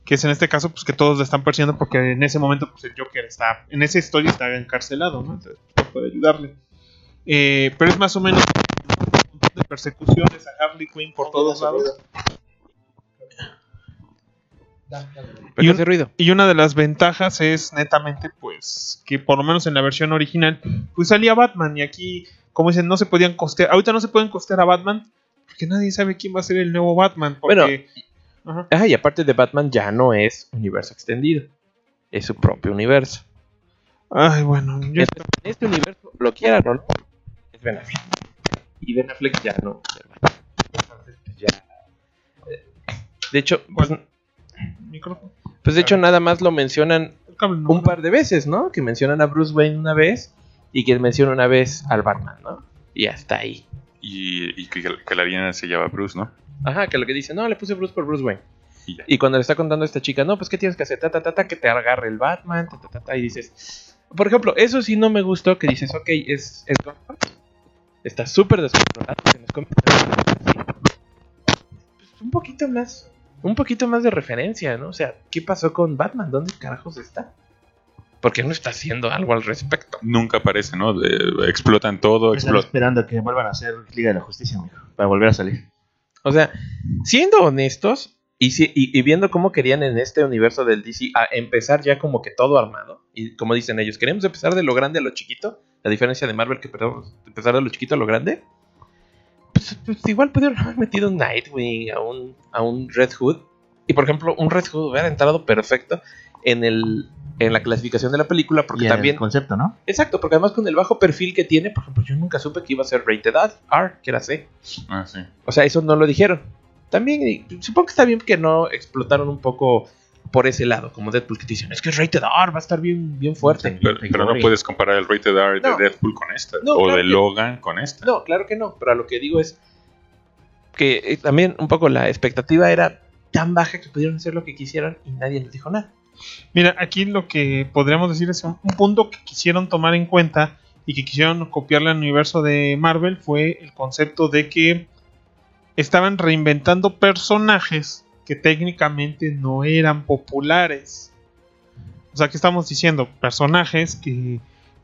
que es en este caso pues que todos le están persiguiendo porque en ese momento pues el Joker está en esa historia está encarcelado ¿no? entonces puede ayudarle Eh, pero es más o menos un montón de persecuciones a Harley Quinn por todos lados ¿Pero Y un- ruido? y una de las ventajas es netamente pues que por lo menos en la versión original pues salía Batman y aquí como dicen no se podían costear ahorita no se pueden costear a Batman porque nadie sabe quién va a ser el nuevo Batman porque Ajá. Ah, y aparte de Batman ya no es universo extendido. Es su propio universo. ay bueno yo Entonces, en este universo, lo quieran o no, es Ben Affleck. Y Ben Affleck ya no. Entonces, pues ya. eh, De hecho, pues, micrófono pues de hecho nada más lo mencionan un par de veces, ¿no? Que mencionan a Bruce Wayne una vez y que mencionan una vez al Batman, ¿no? Y hasta ahí. Y, y que, que la Diana se llama Bruce, ¿no? Ajá, que lo que dice, no, le puse Bruce por Bruce Wayne. Y cuando le está contando a esta chica, no, pues ¿qué tienes que hacer? Ta, ta, ta, ta, que te agarre el Batman, ta, ta, ta, ta, y dices, por ejemplo, eso sí no me gustó, que dices, ok, es, es Gotham, está súper descontrolado, come- Pues, un poquito más, un poquito más de referencia, ¿no? O sea, ¿qué pasó con Batman? ¿Dónde carajos está? ¿Por qué no está haciendo algo al respecto? Nunca aparece, ¿no? De- explotan todo, Están explotan. esperando que vuelvan a hacer Liga de la Justicia, mijo, para volver a salir. O sea, siendo honestos y, si- y- viendo cómo querían en este universo del DC empezar ya como que todo armado, y como dicen ellos, queremos empezar de lo grande a lo chiquito, la diferencia de Marvel que queremos empezar de lo chiquito a lo grande, pues, pues igual pudieron haber metido un Nightwing, a un, a un Red Hood, y por ejemplo, un Red Hood hubiera entrado perfecto en el en la clasificación de la película, porque Y también el concepto, ¿no? Exacto, porque además con el bajo perfil que tiene, por ejemplo, yo nunca supe que iba a ser rated R, que era C. Ah, sí. O sea, eso no lo dijeron. También supongo que está bien que no explotaron un poco por ese lado, como Deadpool que te dicen, es que es rated R, va a estar bien, bien fuerte. Pero, pero no puedes comparar el rated R de No. Deadpool con esta. No, o claro de que- Logan con esta. No, claro que no, pero a lo que digo es que eh, también un poco la expectativa era tan baja que pudieron hacer lo que quisieran y nadie les dijo nada. Mira, aquí lo que podríamos decir es un, un punto que quisieron tomar en cuenta y que quisieron copiarle al universo de Marvel fue el concepto de que estaban reinventando personajes que técnicamente no eran populares. O sea, que estamos diciendo personajes que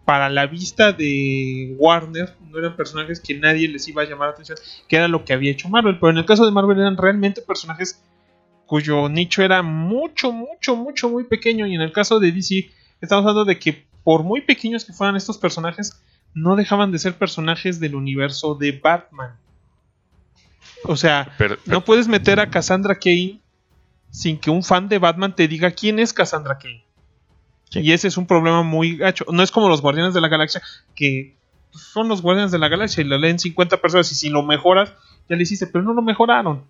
para la vista de Warner no eran personajes que nadie les iba a llamar la atención, que era lo que había hecho Marvel, pero en el caso de Marvel eran realmente personajes cuyo nicho era mucho, mucho, mucho, muy pequeño. Y en el caso de DC, estamos hablando de que por muy pequeños que fueran estos personajes, no dejaban de ser personajes del universo de Batman. O sea, Pero, no puedes meter a Cassandra Kane sin que un fan de Batman te diga quién es Cassandra Kane. Y ese es un problema muy gacho. No es como los Guardianes de la Galaxia, que son los Guardianes de la Galaxia y lo leen 50 personas y si lo mejoras, ya le hiciste, pero no lo mejoraron.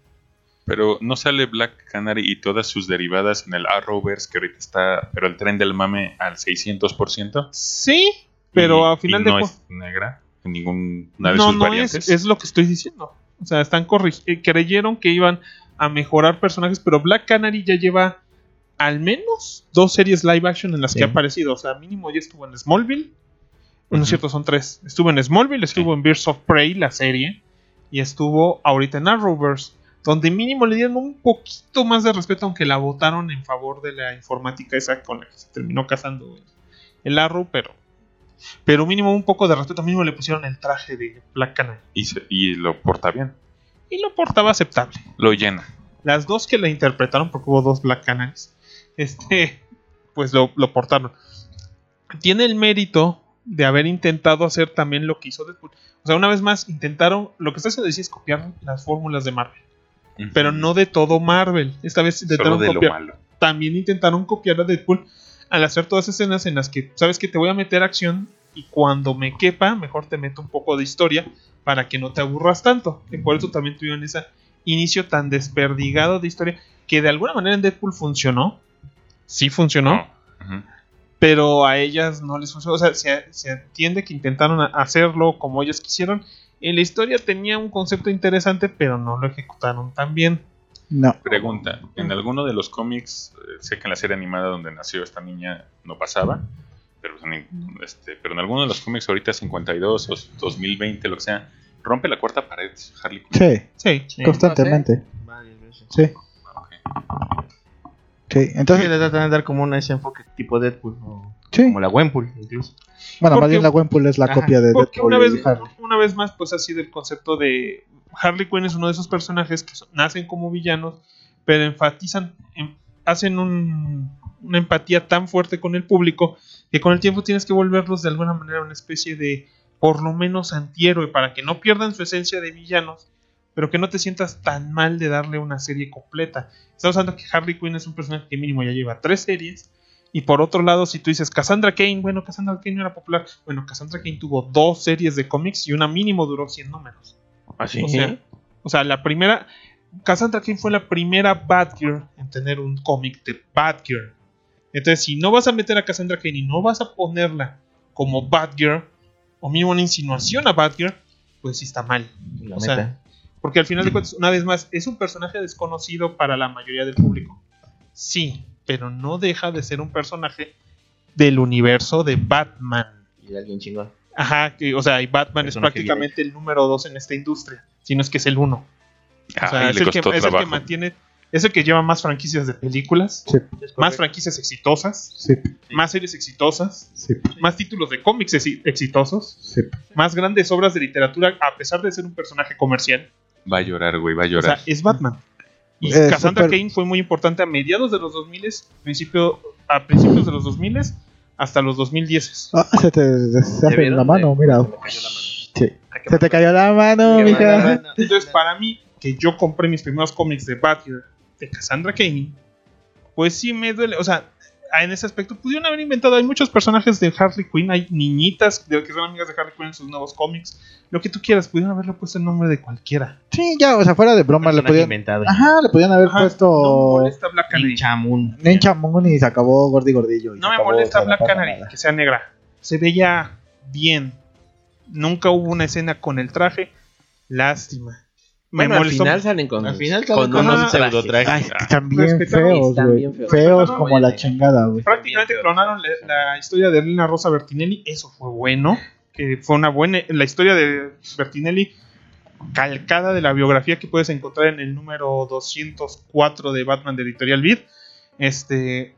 Pero no sale Black Canary y todas sus derivadas en el Arrowverse que ahorita está, pero el tren del mame al 600%. Sí, pero y- a final y de no es negra en ninguna de no, sus no variantes. es, es lo que estoy diciendo. O sea, están eh, creyeron que iban a mejorar personajes, pero Black Canary ya lleva al menos dos series live action en las Sí. que ha aparecido. O sea, mínimo ya estuvo en Smallville, No es cierto, son tres. Estuvo en Smallville, estuvo en Birds of Prey, la serie, y estuvo ahorita en Arrowverse, donde mínimo le dieron un poquito más de respeto, aunque la votaron en favor de la informática esa con la que se terminó casando el, el Arrow, pero, pero mínimo un poco de respeto. Mínimo le pusieron el traje de Black Canary Y, se- y lo porta bien. y lo portaba aceptable. Lo llena. Las dos que la interpretaron, porque hubo dos Black Canaries, este, pues lo, lo portaron. Tiene el mérito de haber intentado hacer también lo que hizo Deadpool. O sea, una vez más, intentaron, lo que está haciendo es copiar las fórmulas de Marvel, Pero no de todo Marvel. Esta vez Solo de lo copiar. malo. También intentaron copiar a Deadpool al hacer todas escenas en las que sabes que te voy a meter acción y cuando me quepa, mejor te meto un poco de historia para que no te aburras tanto. Y por eso también tuvieron ese inicio tan desperdigado de historia que de alguna manera en Deadpool funcionó. Sí funcionó, Ujú. pero a ellas no les funcionó. O sea, se, se entiende que intentaron hacerlo como ellas quisieron. Y la historia tenía un concepto interesante, pero no lo ejecutaron tan bien. No. Pregunta, ¿en alguno de los cómics, eh, sé que en la serie animada donde nació esta niña no pasaba, pero, en, este, pero en alguno de los cómics ahorita 52 o 2020, lo que sea, rompe la cuarta pared Harley Quinn? Sí, Sí. Constantemente. Varias veces. Sí, sí. Entonces Entonces, le tratan de dar como un ese enfoque tipo Deadpool o sí. como la Gwenpool incluso. Bueno, más bien la Gwenpool es la Ajá, copia de Porque Deadpool una vez, y Harley. una vez más, pues ha sido el concepto de Harley Quinn es uno de esos personajes que son- nacen como villanos, pero enfatizan, en- hacen un- una empatía tan fuerte con el público que con el tiempo tienes que volverlos de alguna manera una especie de, por lo menos, antihéroe para que no pierdan su esencia de villanos, pero que no te sientas tan mal de darle una serie completa. Estamos hablando que Harley Quinn es un personaje que mínimo ya lleva tres series. Y por otro lado, si tú dices Cassandra Kane, bueno, Cassandra Kane no era popular. Bueno, Cassandra Kane tuvo dos series de cómics y una mínimo duró 100 números. Así. O sea, o sea, la primera. Cassandra Kane fue la primera Batgirl en tener un cómic de Batgirl. Entonces, si no vas a meter a Cassandra Kane y no vas a ponerla como Batgirl, o mínimo una insinuación a Batgirl, pues sí está mal. La O sea. Porque al final de cuentas, una vez más, es un personaje desconocido para la mayoría del público. Sí, pero no deja de ser un personaje del universo de Batman. y de alguien chingón. Ajá, que, o sea, y Batman es prácticamente el número dos en esta industria, si no es que es el uno. O sea, es, el que, costó es el que trabajo. mantiene, es el que lleva más franquicias de películas, Sí, más franquicias exitosas, sí, más series exitosas, sí, más títulos de cómics exi- exitosos, sí. más grandes obras de literatura, a pesar de ser un personaje comercial. Va a llorar, güey, va a O llorar. sea, es Batman. Y Eh, Cassandra super- Kane fue muy importante a mediados de los 2000, principio, a principios de los 2000 hasta los 2010. Ah, se te deshace la mano, mira. se me cayó la mano. Sí. Se te cayó la mano, Qué mija. Entonces, para mí, que yo compré mis primeros cómics de Batgirl de Cassandra Kane, pues sí me duele. O sea, en ese aspecto pudieron haber inventado. Hay muchos personajes de Harley Quinn, hay niñitas de que son amigas de Harley Quinn en sus nuevos cómics. Lo que tú quieras, pudieron haberle puesto el nombre de cualquiera. Sí, ya, o sea, fuera de broma, le podían. inventado. Ajá, le podían haber Ajá, No puesto. me molesta Black Canary. Ninchamun. Ninja Moon y se acabó Gordy Gordillo. y No me acabó, molesta Black Canary, nada. que sea negra. Se veía bien. Nunca hubo una escena con el traje. Lástima. Me Bueno, al final salen con, Al final con salen con unos unos trajes. están bien Respetable. feos, güey. feos. Como la chingada, güey. Prácticamente clonaron la, la historia de Elena Rosa Bertinelli. Eso fue bueno. Que fue una buena. La historia de Bertinelli calcada de la biografía que puedes encontrar en el número 204 de Batman de Editorial Vid. Este.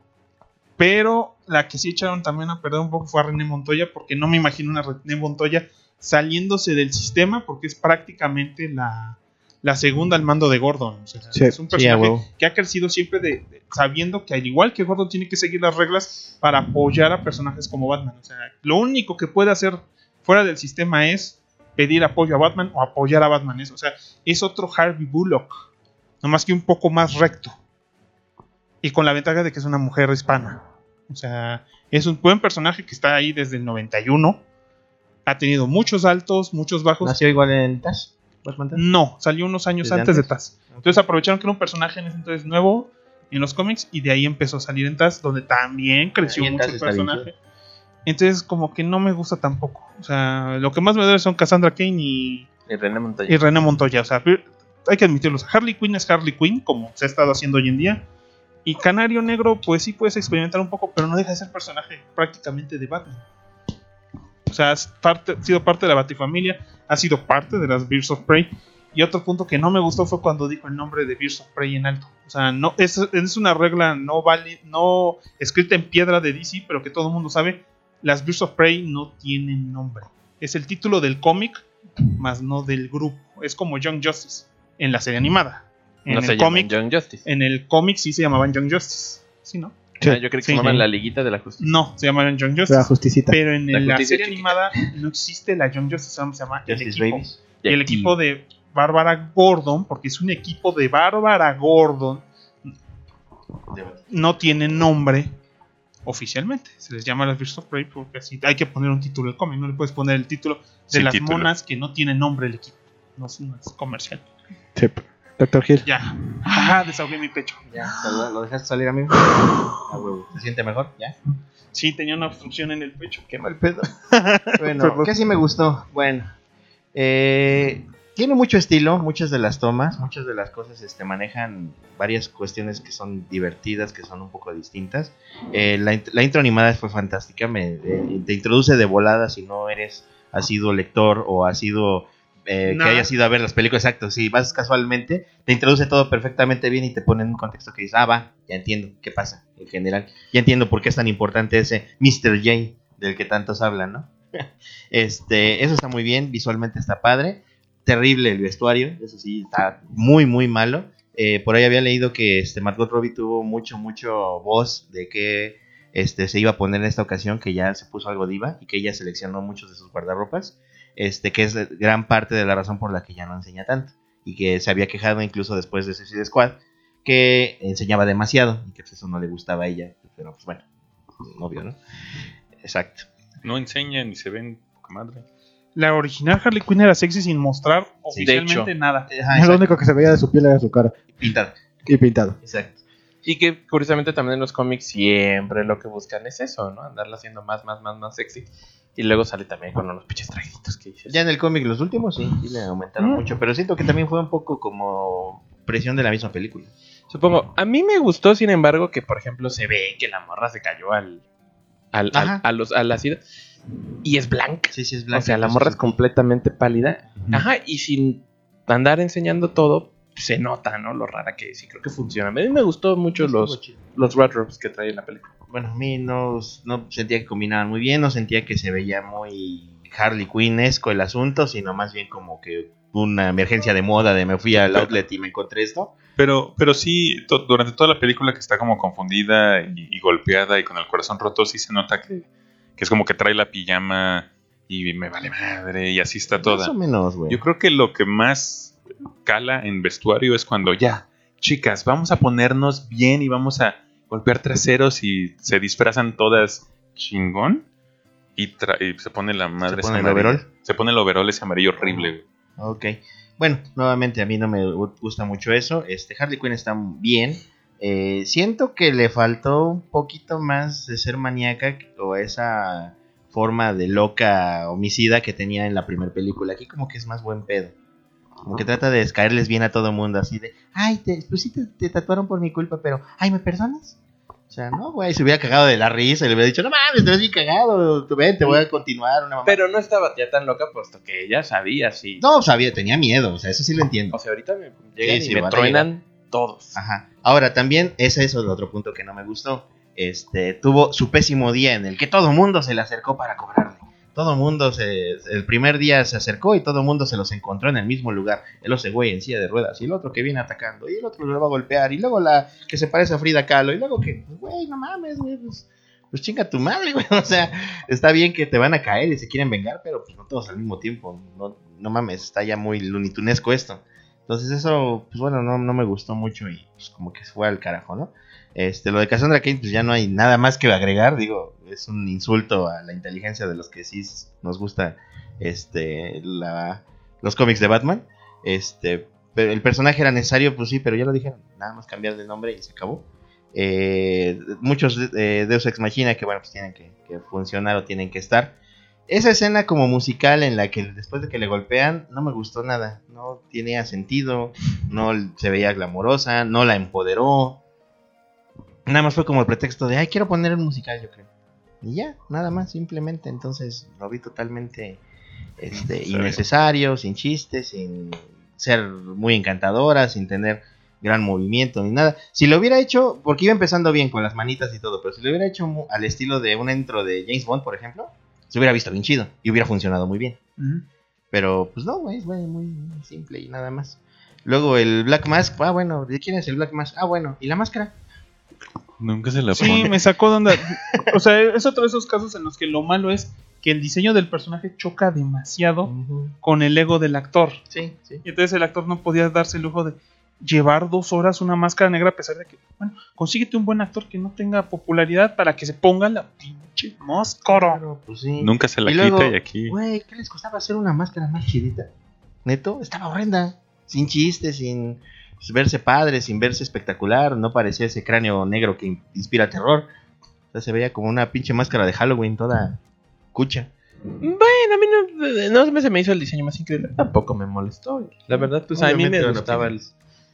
Pero la que sí echaron también a perder un poco fue a René Montoya. Porque no me imagino una René Montoya saliéndose del sistema. Porque es prácticamente la, la segunda al mando de Gordon. O sea, Sí. es un personaje que ha crecido siempre de, de- sabiendo que al igual que Gordon tiene que seguir las reglas para apoyar a personajes como Batman. O sea, lo único que puede hacer fuera del sistema es pedir apoyo a Batman o apoyar a Batman. Es, o sea, es otro Harvey Bullock, nomás que un poco más recto. Y con la ventaja de que es una mujer hispana. O sea, es un buen personaje que está ahí desde el 91. Ha tenido muchos altos, muchos bajos. Nació igual en Tash. Batman. No, salió unos años ¿Desde antes, de? Taz. Entonces aprovecharon que era un personaje en ese entonces nuevo en los cómics y de ahí empezó a salir en Taz, donde también creció mucho el bien personaje. Entonces, como que no me gusta tampoco. O sea, lo que más me duele son Cassandra Kane y, Y René Montoya. y René Montoya. O sea, hay que admitirlo. Harley Quinn es Harley Quinn, como se ha estado haciendo hoy en día. Y Canario Negro, pues sí puedes experimentar un poco, pero no deja de ser personaje prácticamente de Batman. O sea, ha parte- sido parte de la Batifamilia, ha sido parte de las Birds of Prey. Y otro punto que no me gustó fue cuando dijo el nombre de Birds of Prey en alto. O sea, no, es, es una regla no vale, no escrita en piedra de DC, pero que todo el mundo sabe. Las Birds of Prey no tienen nombre. Es el título del cómic, más no del grupo. Es como Young Justice en la serie animada. En no el cómic, Young Justice. en el cómic sí se llamaban Young Justice. ¿Sí, no? Ah, yo creo que Sí. se llaman la Liguita de la Justicia. No, se llamaban Young La Justice. justicita. Pero en La serie chiquita. animada no existe la Young Justice, se llama el Justice equipo. Babies. Y el equipo de Bárbara Gordon, porque es un equipo de Bárbara Gordon, no tiene nombre oficialmente. Se les llama las Birds of Prey porque así hay que poner un título del cómic. No le puedes poner el título de Sin las título. monas que no tienen nombre el equipo. No es, no es comercial. Sí. Doctor Hill. Ya. Ajá, desahogué mi pecho. Ya, ¿lo, lo dejaste salir, amigo? [LAUGHS] Ah, huevo. ¿Se siente mejor? ¿Ya? Sí, tenía una obstrucción en el pecho. Qué mal pedo. [LAUGHS] bueno, ¿qué sí me gustó? Bueno, eh, tiene mucho estilo, muchas de las tomas, muchas de las cosas este, manejan varias cuestiones que son divertidas, que son un poco distintas. Eh, la, la intro animada fue fantástica, me, eh, te introduce de volada si no eres has sido lector o has eh, que hayas ido a ver las películas, exacto, si vas casualmente, te introduce todo perfectamente bien y te pone en un contexto que dices, ah, va, ya entiendo qué pasa en general, ya entiendo por qué es tan importante ese Mr. J del que tantos hablan, ¿no? [LAUGHS] Este, eso está muy bien, visualmente está padre. Terrible el vestuario, eso sí, está muy, muy malo. Eh, por ahí había leído que este, Margot Robbie tuvo mucho, mucho voz de que este, se iba a poner en esta ocasión, que ya se puso algo diva y que ella seleccionó muchos de sus guardarropas, este, que es gran parte de la razón por la que ya no enseña tanto y que se había quejado incluso después de Suicide Squad que enseñaba demasiado y que pues, eso no le gustaba a ella, pero pues bueno, obvio, ¿no? Exacto. No enseñan ni se ven poca madre. La original Harley Quinn era sexy sin mostrar Sí, oficialmente nada. Ajá, Lo único que se veía de su piel era su cara. Pintado. Y pintado. Exacto. Y que curiosamente también en los cómics siempre lo que buscan es eso, ¿no? Andarla haciendo más, más, más, más sexy. Y luego sale también con unos pinches trajecitos que dices. Ya en el cómic, los últimos sí, sí le aumentaron Mm. mucho, pero siento que también fue un poco como presión de la misma película. Supongo. A mí me gustó, sin embargo, que por ejemplo se ve que la morra se cayó al. al, al- a los, a la sida. Y es blanca. Sí, sí, es o blanca. sea, la morra es completamente pálida. Ajá, y sin andar enseñando todo, se nota, ¿no? Lo rara que es. Y creo que funciona. A mí me gustó mucho los, los wardrobes que trae en la película. Bueno, a mí no, no sentía que combinaban muy bien, no sentía que se veía muy Harley Quinn-esco el asunto, sino más bien como que una emergencia de moda de me fui al outlet y me encontré esto. Pero, pero sí, to- durante toda la película que está como confundida y, y golpeada y con el corazón roto, sí se nota que, que es como que trae la pijama y me vale madre y así está Más o toda. menos, güey. Yo creo que lo que más cala en vestuario es cuando ya, chicas, vamos a ponernos bien y vamos a golpear traseros y se disfrazan todas chingón y, se pone la madre pone esa el amarilla. overol? Se pone el overol ese amarillo horrible. Ok. Bueno, nuevamente a mí no me gu- gusta mucho eso. Este Harley Quinn está bien. Eh, siento que le faltó un poquito más de ser maníaca o esa forma de loca homicida que tenía en la primera película. Aquí como que es más buen pedo. Como que trata de caerles bien a todo mundo, así de, ay, te, pues sí te, te tatuaron por mi culpa, pero, ay, ¿me perdonas? O sea, no, güey, se hubiera cagado de la risa y le hubiera dicho, no mames, te ves bien cagado, ven, te voy a continuar, una mamá. Pero no estaba ya tan loca, puesto que ella sabía si. No, sabía, tenía miedo, o sea, eso sí lo entiendo. O sea, ahorita me llegan Sí, y sí, me van a truenan todos. Ajá. Ahora, también es eso el otro punto que no me gustó. Este, tuvo su pésimo día en el que todo el mundo se le acercó para cobrarle. Todo mundo se, el primer día se acercó y todo mundo se los encontró en el mismo lugar. El ose güey en silla de ruedas y el otro que viene atacando y el otro lo va a golpear y luego la que se parece a Frida Kahlo y luego que, pues, güey, no mames, pues, pues chinga tu madre, [LAUGHS] güey. O sea, está bien que te van a caer y se quieren vengar, pero pues no todos al mismo tiempo. No, no mames, está ya muy lunitunesco esto. Entonces eso, pues bueno, no, no me gustó mucho y pues como que fue al carajo, ¿no? Este, lo de Cassandra Kane, pues ya no hay nada más que agregar, digo, es un insulto a la inteligencia de los que sí nos gusta este, los cómics de Batman. Este, pero el personaje era necesario, pues sí, pero ya lo dijeron, nada más cambiar de nombre y se acabó. Eh, muchos eh, Deus Ex Machina que, bueno, pues tienen que, que funcionar o tienen que estar. Esa escena como musical en la que después de que le golpean, no me gustó nada. No tenía sentido, no se veía glamorosa, no la empoderó. Nada más fue como el pretexto de, ay, quiero poner el musical, yo creo. Y ya, nada más, simplemente. Entonces lo vi totalmente este, innecesario, sin chistes, sin ser muy encantadora, sin tener gran movimiento ni nada. Si lo hubiera hecho, porque iba empezando bien con las manitas y todo, pero si lo hubiera hecho al estilo de un intro de James Bond, por ejemplo, se hubiera visto bien chido y hubiera funcionado muy bien. Pero pues no, güey, es muy, muy simple y nada más. Luego el Black Mask, ah bueno, ¿de quién es el Black Mask? Ah bueno, ¿y la máscara? Nunca se la Sí, pone. me sacó de onda. O sea, es otro de esos casos en los que lo malo es que el diseño del personaje choca demasiado con el ego del actor. Sí, sí. Y entonces el actor no podía darse el lujo de llevar dos horas una máscara negra a pesar de que, bueno, consíguete un buen actor que no tenga popularidad para que se ponga la pinche máscara. Claro, pues sí. Nunca se la Y luego, quita y aquí. Güey, ¿qué les costaba hacer una máscara más chidita? Neto, estaba horrenda. Sin chistes, sin verse padre, sin verse espectacular. No parecía ese cráneo negro que in- inspira terror. O sea, se veía como una pinche máscara de Halloween toda cucha. Bueno, a mí no, no se me hizo el diseño más increíble. Tampoco me molestó. La verdad, pues a mí me gustaba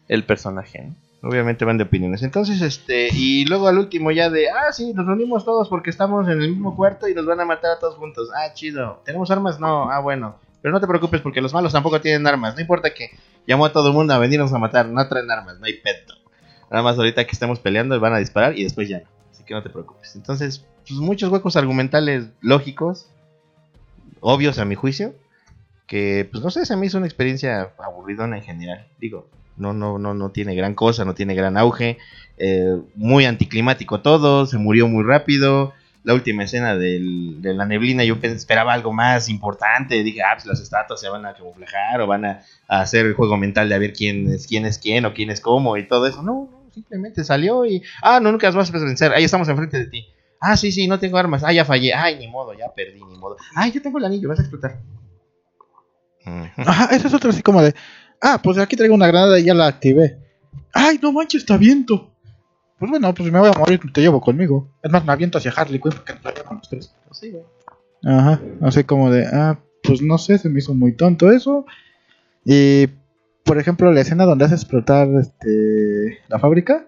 el, personaje. ¿no? Obviamente van de opiniones. Entonces, este, y luego al último ya de, ah, sí, nos reunimos todos porque estamos en el mismo cuarto y nos van a matar a todos juntos. Ah, chido. ¿Tenemos armas? No, ah, bueno. Pero no te preocupes porque los malos tampoco tienen armas. No importa que llamó a todo el mundo a venirnos a matar. No traen armas, no hay pedo. Nada más ahorita que estemos peleando van a disparar y después ya. Así que no te preocupes. Entonces, pues muchos huecos argumentales lógicos, obvios a mi juicio, que pues no sé, se me hizo una experiencia aburridona en general. Digo, no, no, no, no tiene gran cosa, no tiene gran auge, eh, muy anticlimático todo, se murió muy rápido. La última escena del- de la neblina, yo esperaba algo más importante. Dije, ah, pues las estatuas se van a camuflajear o van a, a hacer el juego mental de a ver quién es quién es quién o quién es cómo y todo eso. No, no, simplemente salió y, ah, no, nunca las vas a vencer. Ahí estamos enfrente de ti. Ah, sí, sí, no tengo armas. Ah, ya fallé. Ay, ni modo, ya perdí, ni modo. Ay, yo tengo el anillo, vas a explotar. Ajá, eso es otro así como de. Ah, pues aquí traigo una granada y ya la activé. Ay, no manches, está viento. Pues bueno, pues me voy a morir, te llevo conmigo. Es más, me aviento hacia Harley Quinn porque nos la llevan los tres. Pues sí, güey. Ajá, así como de, ah, pues no sé, se me hizo muy tonto eso. Y, por ejemplo, la escena donde hace explotar este, la fábrica,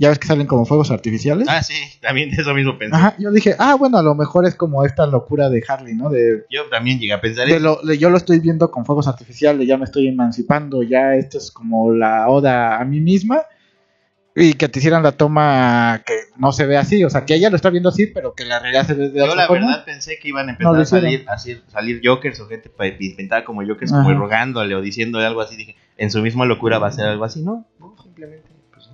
ya ves que salen como fuegos artificiales. Ah, sí, también [LAUGHS] eso mismo pensé. Ajá, yo dije, ah, bueno, a lo mejor es como esta locura de Harley, ¿no? De, Yo también llegué a pensar de eso. lo, de yo lo estoy viendo con fuegos artificiales, ya me estoy emancipando, ya esto es como la oda a mí misma. Y que te hicieran la toma que no se ve así, o sea, que ella lo está viendo así, pero que la realidad se ve de Yo otra la forma. verdad pensé que iban a empezar No a salir, a salir, Jokers o gente pa- pintada como Jokers, Ajá. como rogándole o diciéndole algo así. Dije, en su misma locura va a ser algo así. No, no, simplemente. Pues,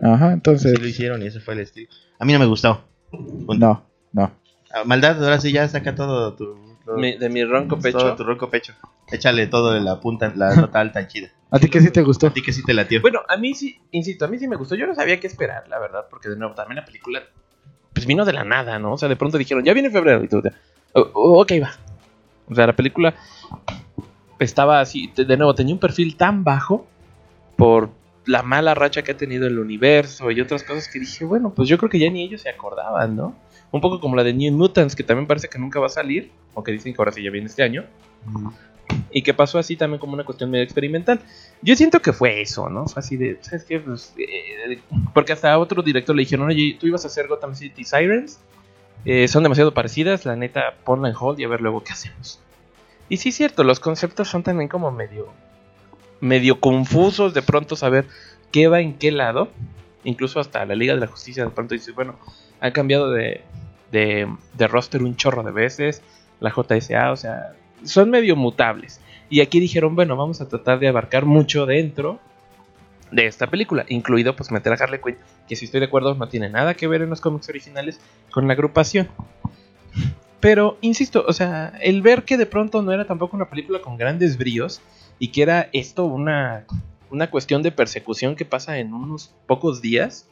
no. Ajá, entonces, Sí lo hicieron y ese fue el estilo. A mí no me gustó. Punto. no, no. Ah, Maldad, ahora sí ya saca todo tu. todo- Mi- de mi ronco todo pecho. tu ronco pecho. Échale todo de la punta, la nota alta chida. ¿A ti qué sí te gustó? A ti que sí te latió. Bueno, a mí sí, insisto, a mí sí me gustó. Yo no sabía qué esperar, la verdad, porque de nuevo también la película pues vino de la nada, ¿no? O sea, de pronto dijeron, ya viene febrero y todo. "Oh, oh, ok, va. O sea, la película estaba así, de de nuevo, tenía un perfil tan bajo por la mala racha que ha tenido el universo y otras cosas que dije, bueno, pues yo creo que ya ni ellos se acordaban, ¿no? Un poco como la de New Mutants, que también parece que nunca va a salir, aunque dicen que ahora sí ya viene este año. Y que pasó así también como una cuestión medio experimental. Yo siento que fue eso, ¿no? Fue así de, ¿sabes qué? Pues, eh, porque hasta otro director le dijeron, oye, tú ibas a hacer Gotham City Sirens. Eh, son demasiado parecidas, la neta, ponla en hold y a ver luego qué hacemos. Y sí es cierto, los conceptos son también como medio, medio confusos de pronto saber qué va en qué lado. Incluso hasta la Liga de la Justicia de pronto dice, bueno, han cambiado de, de, de roster un chorro de veces, la JSA, o sea, son medio mutables. Y aquí dijeron, bueno, vamos a tratar de abarcar mucho dentro de esta película, incluido pues meter a Harley Quinn, que si estoy de acuerdo no tiene nada que ver en los cómics originales con la agrupación. Pero, insisto, o sea, el ver que de pronto no era tampoco una película con grandes bríos y que era esto una, una cuestión de persecución que pasa en unos pocos días,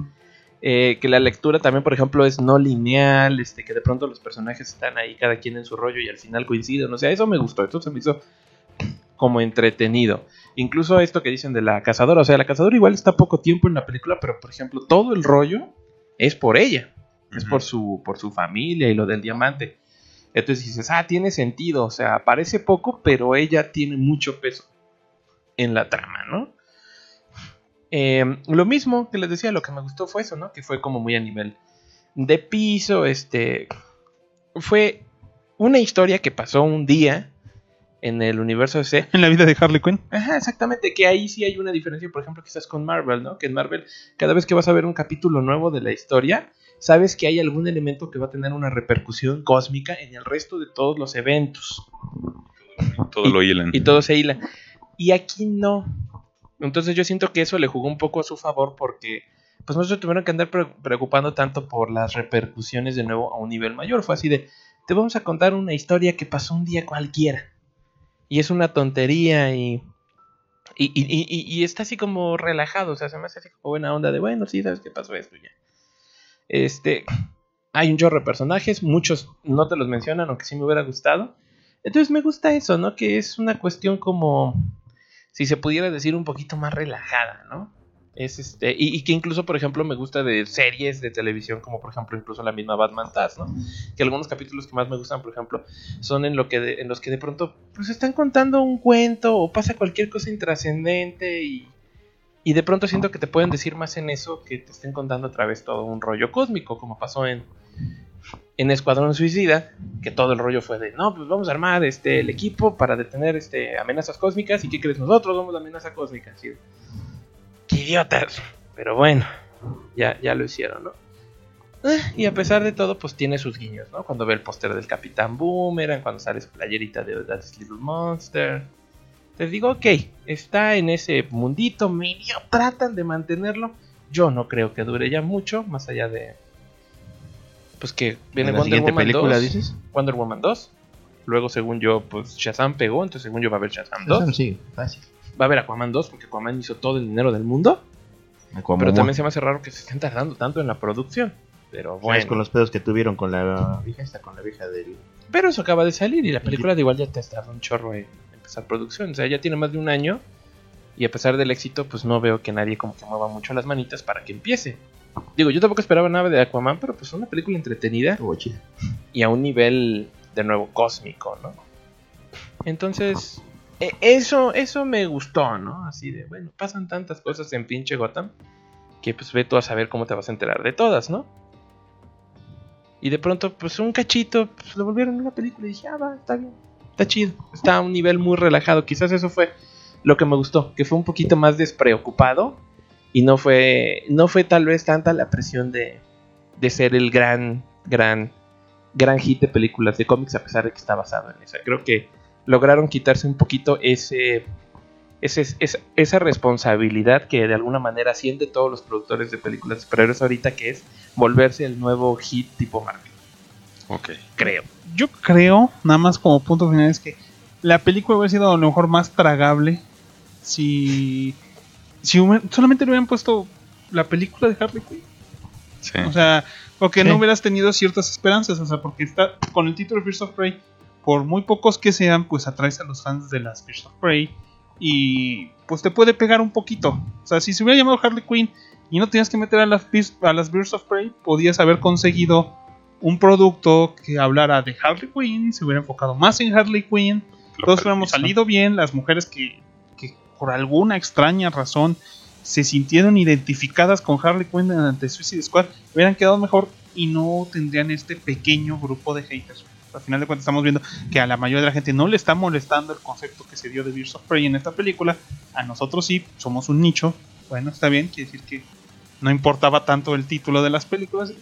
eh, que la lectura también, por ejemplo, es no lineal, este, que de pronto los personajes están ahí cada quien en su rollo y al final coinciden, o sea, eso me gustó, eso se me hizo como entretenido. Incluso esto que dicen de la cazadora, o sea, la cazadora igual está poco tiempo en la película, pero por ejemplo, todo el rollo es por ella, es por su, por su familia y lo del diamante. Entonces dices, ah, tiene sentido, o sea, aparece poco, pero ella tiene mucho peso en la trama, ¿no? Eh, lo mismo que les decía, lo que me gustó fue eso, ¿no? Que fue como muy a nivel de piso, este fue una historia que pasó un día en el universo DC. En la vida de Harley Quinn. Ajá, exactamente, que ahí sí hay una diferencia, por ejemplo, quizás con Marvel, ¿no? Que en Marvel, cada vez que vas a ver un capítulo nuevo de la historia, sabes que hay algún elemento que va a tener una repercusión cósmica en el resto de todos los eventos. Todo lo hilan. Y todo se hila. Y aquí no. Entonces yo siento que eso le jugó un poco a su favor porque pues no se tuvieron que andar pre- preocupando tanto por las repercusiones de nuevo a un nivel mayor. Fue así de, te vamos a contar una historia que pasó un día cualquiera. Y es una tontería y... Y, y- y- y- y está así como relajado, o sea, se me hace así como buena onda de, bueno, sí, sabes qué pasó esto ya. Este, hay un chorro de personajes, muchos no te los mencionan, aunque sí me hubiera gustado. Entonces me gusta eso, ¿no? Que es una cuestión como, si se pudiera decir, un poquito más relajada, ¿no? Es este, y, que incluso, por ejemplo, me gusta de series de televisión, como por ejemplo, incluso la misma Batman Taz, ¿no? Que algunos capítulos que más me gustan, por ejemplo, son en, lo que de- en los que de pronto, pues están contando un cuento o pasa cualquier cosa intrascendente y, y de pronto siento que te pueden decir más en eso que te estén contando otra vez todo un rollo cósmico, como pasó en, en Escuadrón Suicida, que todo el rollo fue de, no, pues vamos a armar este, el equipo para detener este, amenazas cósmicas. ¿Y qué crees? Nosotros somos la amenaza cósmica. De, ¡Qué idiotas! Pero bueno, ya, ya lo hicieron, ¿no? Eh, y a pesar de todo, pues tiene sus guiños, ¿no? Cuando ve el póster del Capitán Boomerang, cuando sale su playerita de That's Little Monster. Te digo, ok, está en ese mundito, medio tratan de mantenerlo. Yo no creo que dure ya mucho, más allá de. Pues que viene ¿En la Wonder Woman película 2, dices? Wonder Woman 2. Luego, según yo, pues Shazam pegó, entonces según yo va a haber Shazam 2. Sí, fácil. Va a haber Aquaman 2, porque Aquaman hizo todo el dinero del mundo. Pero también se me hace raro que se estén tardando tanto en la producción. Pero bueno. con bueno. los pedos que tuvieron con la vieja esta, con la vieja del... Pero eso acaba de salir y la película de igual ya te tardó un chorro en empezar producción. O sea, ya tiene más de un año. Y a pesar del éxito, pues no veo que nadie como que mueva mucho las manitas para que empiece. Digo, yo tampoco esperaba nada de Aquaman, pero pues una película entretenida y a un nivel de nuevo cósmico, ¿no? Entonces, e- eso, eso me gustó, ¿no? Así de, bueno, pasan tantas cosas en pinche Gotham que pues ve tú a saber cómo te vas a enterar de todas, ¿no? Y de pronto, pues un cachito, pues lo volvieron una película y dije, ah, va, está bien, está chido, está a un nivel muy relajado. Quizás eso fue lo que me gustó, que fue un poquito más despreocupado y no fue, no fue tal vez tanta la presión de, de ser el gran, gran, gran hit de películas de cómics a pesar de que está basado en esa. Creo que lograron quitarse un poquito ese, ese, esa, esa responsabilidad que de alguna manera sienten todos los productores de películas de superhéroes ahorita, que es volverse el nuevo hit tipo Marvel. Ok. Creo. Yo creo, nada más como punto final, es que la película hubiera sido a lo mejor más tragable si, si solamente le hubieran puesto la película de Harley Quinn. Sí. O sea, porque Sí. no hubieras tenido ciertas esperanzas. O sea, porque está con el título de Birds of Prey, por muy pocos que sean, pues atraes a los fans de las Birds of Prey. Y pues te puede pegar un poquito. O sea, si se hubiera llamado Harley Quinn y no tenías que meter a las, Birds- a las Birds of Prey, podías haber conseguido un producto que hablara de Harley Quinn, se hubiera enfocado más en Harley Quinn, Lo todos hubiéramos salido bien, las mujeres que por alguna extraña razón se sintieron identificadas con Harley Quinn ante Suicide Squad, hubieran quedado mejor y no tendrían este pequeño grupo de haters. Al final de cuentas estamos viendo que a la mayoría de la gente no le está molestando el concepto que se dio de Birds of Prey en esta película. A nosotros sí, somos un nicho. Bueno, está bien, quiere decir que no importaba tanto el título de las películas.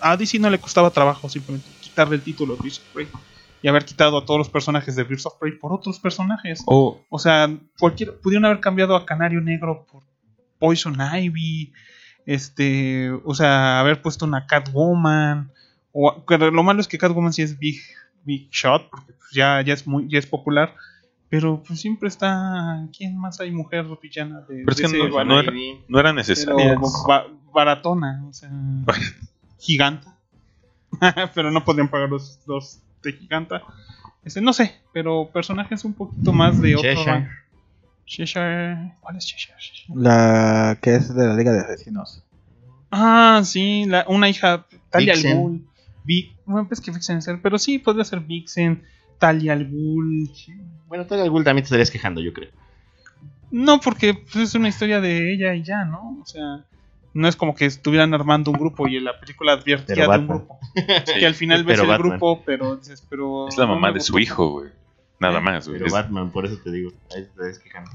A DC no le costaba trabajo simplemente quitarle el título de Birds of Prey y haber quitado a todos los personajes de Birds of Prey por otros personajes. O O sea, cualquier, pudieron haber cambiado a Canario Negro por Poison Ivy, este, o sea, haber puesto una Catwoman. O, pero lo malo es que Catwoman sí es big, big shot, porque pues, ya, ya es muy, ya es popular. Pero pues siempre está. ¿Quién más hay mujer villana de, Pero es de que ese no, era, no era Pero necesario. ba- baratona, o sea, giganta. [LAUGHS] pero no podían pagar los, los de giganta. Este, no sé, pero personajes un poquito más de otro Cheshire. Cheshire. ¿Cuál es Cheshire? La que es de la Liga de Asesinos. Ah, sí, la, una hija, Talia al. Ghul. Bueno, pues que Vixen es él, pero sí, podría ser Vixen, Talia al Ghul. Bueno, todo el Ghul también te estarías quejando, yo creo. No, porque pues, es una historia de ella y ya, ¿no? O sea, No es como que estuvieran armando un grupo y en la película advertía de un grupo. [LAUGHS] Que al final ves el Batman. grupo, pero dices, pero. Es la mamá de su hijo, güey. Nada más, güey. Pero Es- Batman, por eso te digo. Ahí te quejando.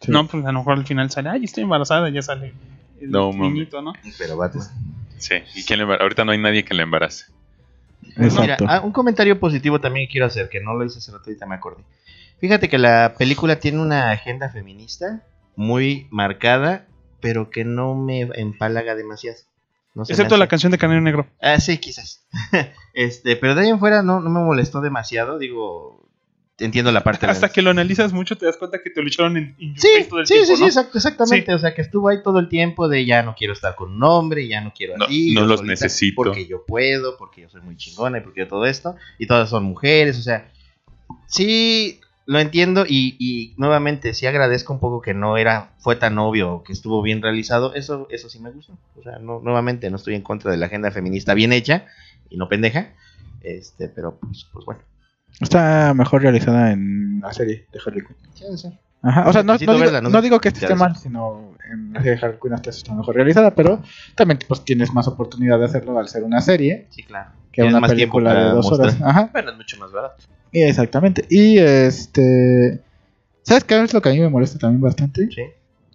Sí. No, pues a lo mejor al final sale, ay, estoy embarazada, ya sale el No, mami. niñito, ¿no? Pero Batman. Sí, y quién le embar- ahorita no hay nadie que le embarace. Mira, Exacto. ah, un comentario positivo también quiero hacer, que no lo hice hace rato, ahorita me acordé. Fíjate que la película tiene una agenda feminista muy marcada, pero que no me empalaga demasiado. No Excepto la canción de Canelo Negro. Ah, sí, quizás. [LAUGHS] este, pero de ahí en fuera no, no me molestó demasiado, digo, entiendo la parte Hasta que lo analizas mucho te das cuenta que te lo echaron en, en Sí, todo el sí, tiempo, sí, sí, exactamente. O sea, que estuvo ahí todo el tiempo de ya no quiero estar con un hombre, ya no quiero No- así. no los necesito. Porque yo puedo, porque yo soy muy chingona y porque yo todo esto. Y todas son mujeres, o sea, sí lo entiendo y, y nuevamente sí agradezco un poco que no era, fue tan obvio, que estuvo bien realizado. Eso, eso sí me gusta. O sea, no, nuevamente no estoy en contra de la agenda feminista bien hecha y no pendeja. Este, pero pues, pues bueno. Está mejor realizada en la serie de Harley Quinn. Sí. Ajá, o sea, no, no digo, verla, no digo que este Ya esté mal, sino en la serie de Harley Quinn esta está mejor realizada, pero también pues tienes más oportunidad de hacerlo al ser una serie Sí, claro. que Tienes una película de dos mostrar. horas. Ajá, Bueno, es mucho más barato. Exactamente. Y este, ¿sabes qué es lo que a mí me molesta también bastante? Sí.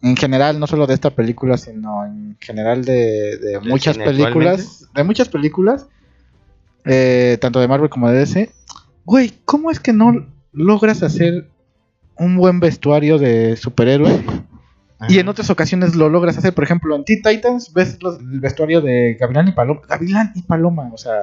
En general, no solo de esta película, sino en general de, de muchas películas, de muchas películas, eh, tanto de Marvel como de DC. Güey, ¿cómo es que no logras hacer un buen vestuario de superhéroe y en otras ocasiones lo logras hacer. Por ejemplo, en Teen Titans ves los- el vestuario de Gavilán y Paloma. Gavilán y Paloma, o sea.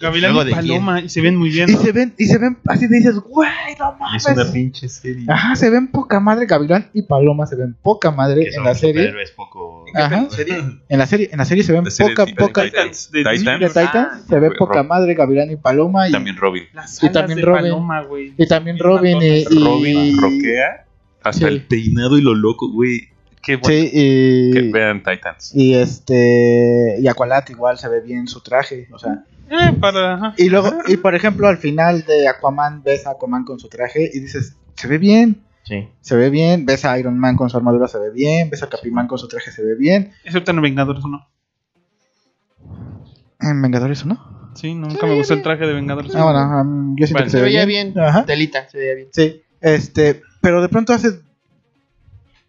Gavilán ¿Luego y Paloma, y se ven muy bien, Y ¿no? se ven, y se ven así te dices, güey, no Es una mames. pinche serie. Ajá, se ven poca madre. Gavilán y Paloma se ven poca madre Que en son la serie. poco... Ajá. [LAUGHS] En la serie, en la serie se ven La serie poca, de poca. Titans. de Titans. De Titans Ah, se ve güey, poca Rob- madre Gavilán y Paloma y También Robin. Y también Robin. Paloma, y también Robin y, y- Robin roquea hasta Sí. el peinado y lo loco, güey. Qué bueno. sí, y, Que vean Titans. y este y Aqualad igual se ve bien su traje, o sea, Eh, para, ajá. Y luego, y por ejemplo, al final de Aquaman, ves a Aquaman con su traje y dices, se ve bien, Sí. se ve bien. Ves a Iron Man con su armadura, se ve bien. Ves a Capiman con su traje, se ve bien. Excepto en Vengadores 1. En Vengadores, ¿no? Sí, nunca me gustó el traje de Vengadores Ah, bueno, um, yo siento Bueno, que Se veía bien. Ajá. Telita, se veía bien. Sí, este, pero de pronto haces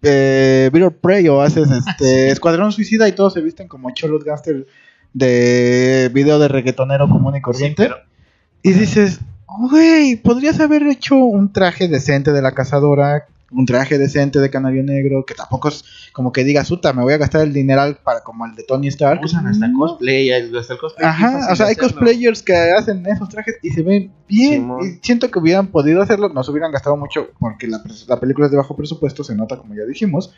eh, Prey o haces este Escuadrón Suicida y todos se visten como cholos gangster de video de reggaetonero común y corriente. Y dices, güey, podrías haber hecho un traje decente de la cazadora, un traje decente de Canario Negro, que tampoco es como que digas, puta, me voy a gastar el dineral para como el de Tony Stark. Usan hasta cosplay, hasta el cosplay. Ajá, o sea, hay hacerlo. cosplayers que hacen esos trajes y se ven bien. Y siento que hubieran podido hacerlo, no se hubieran gastado mucho porque la, la película es de bajo presupuesto, se nota como ya dijimos.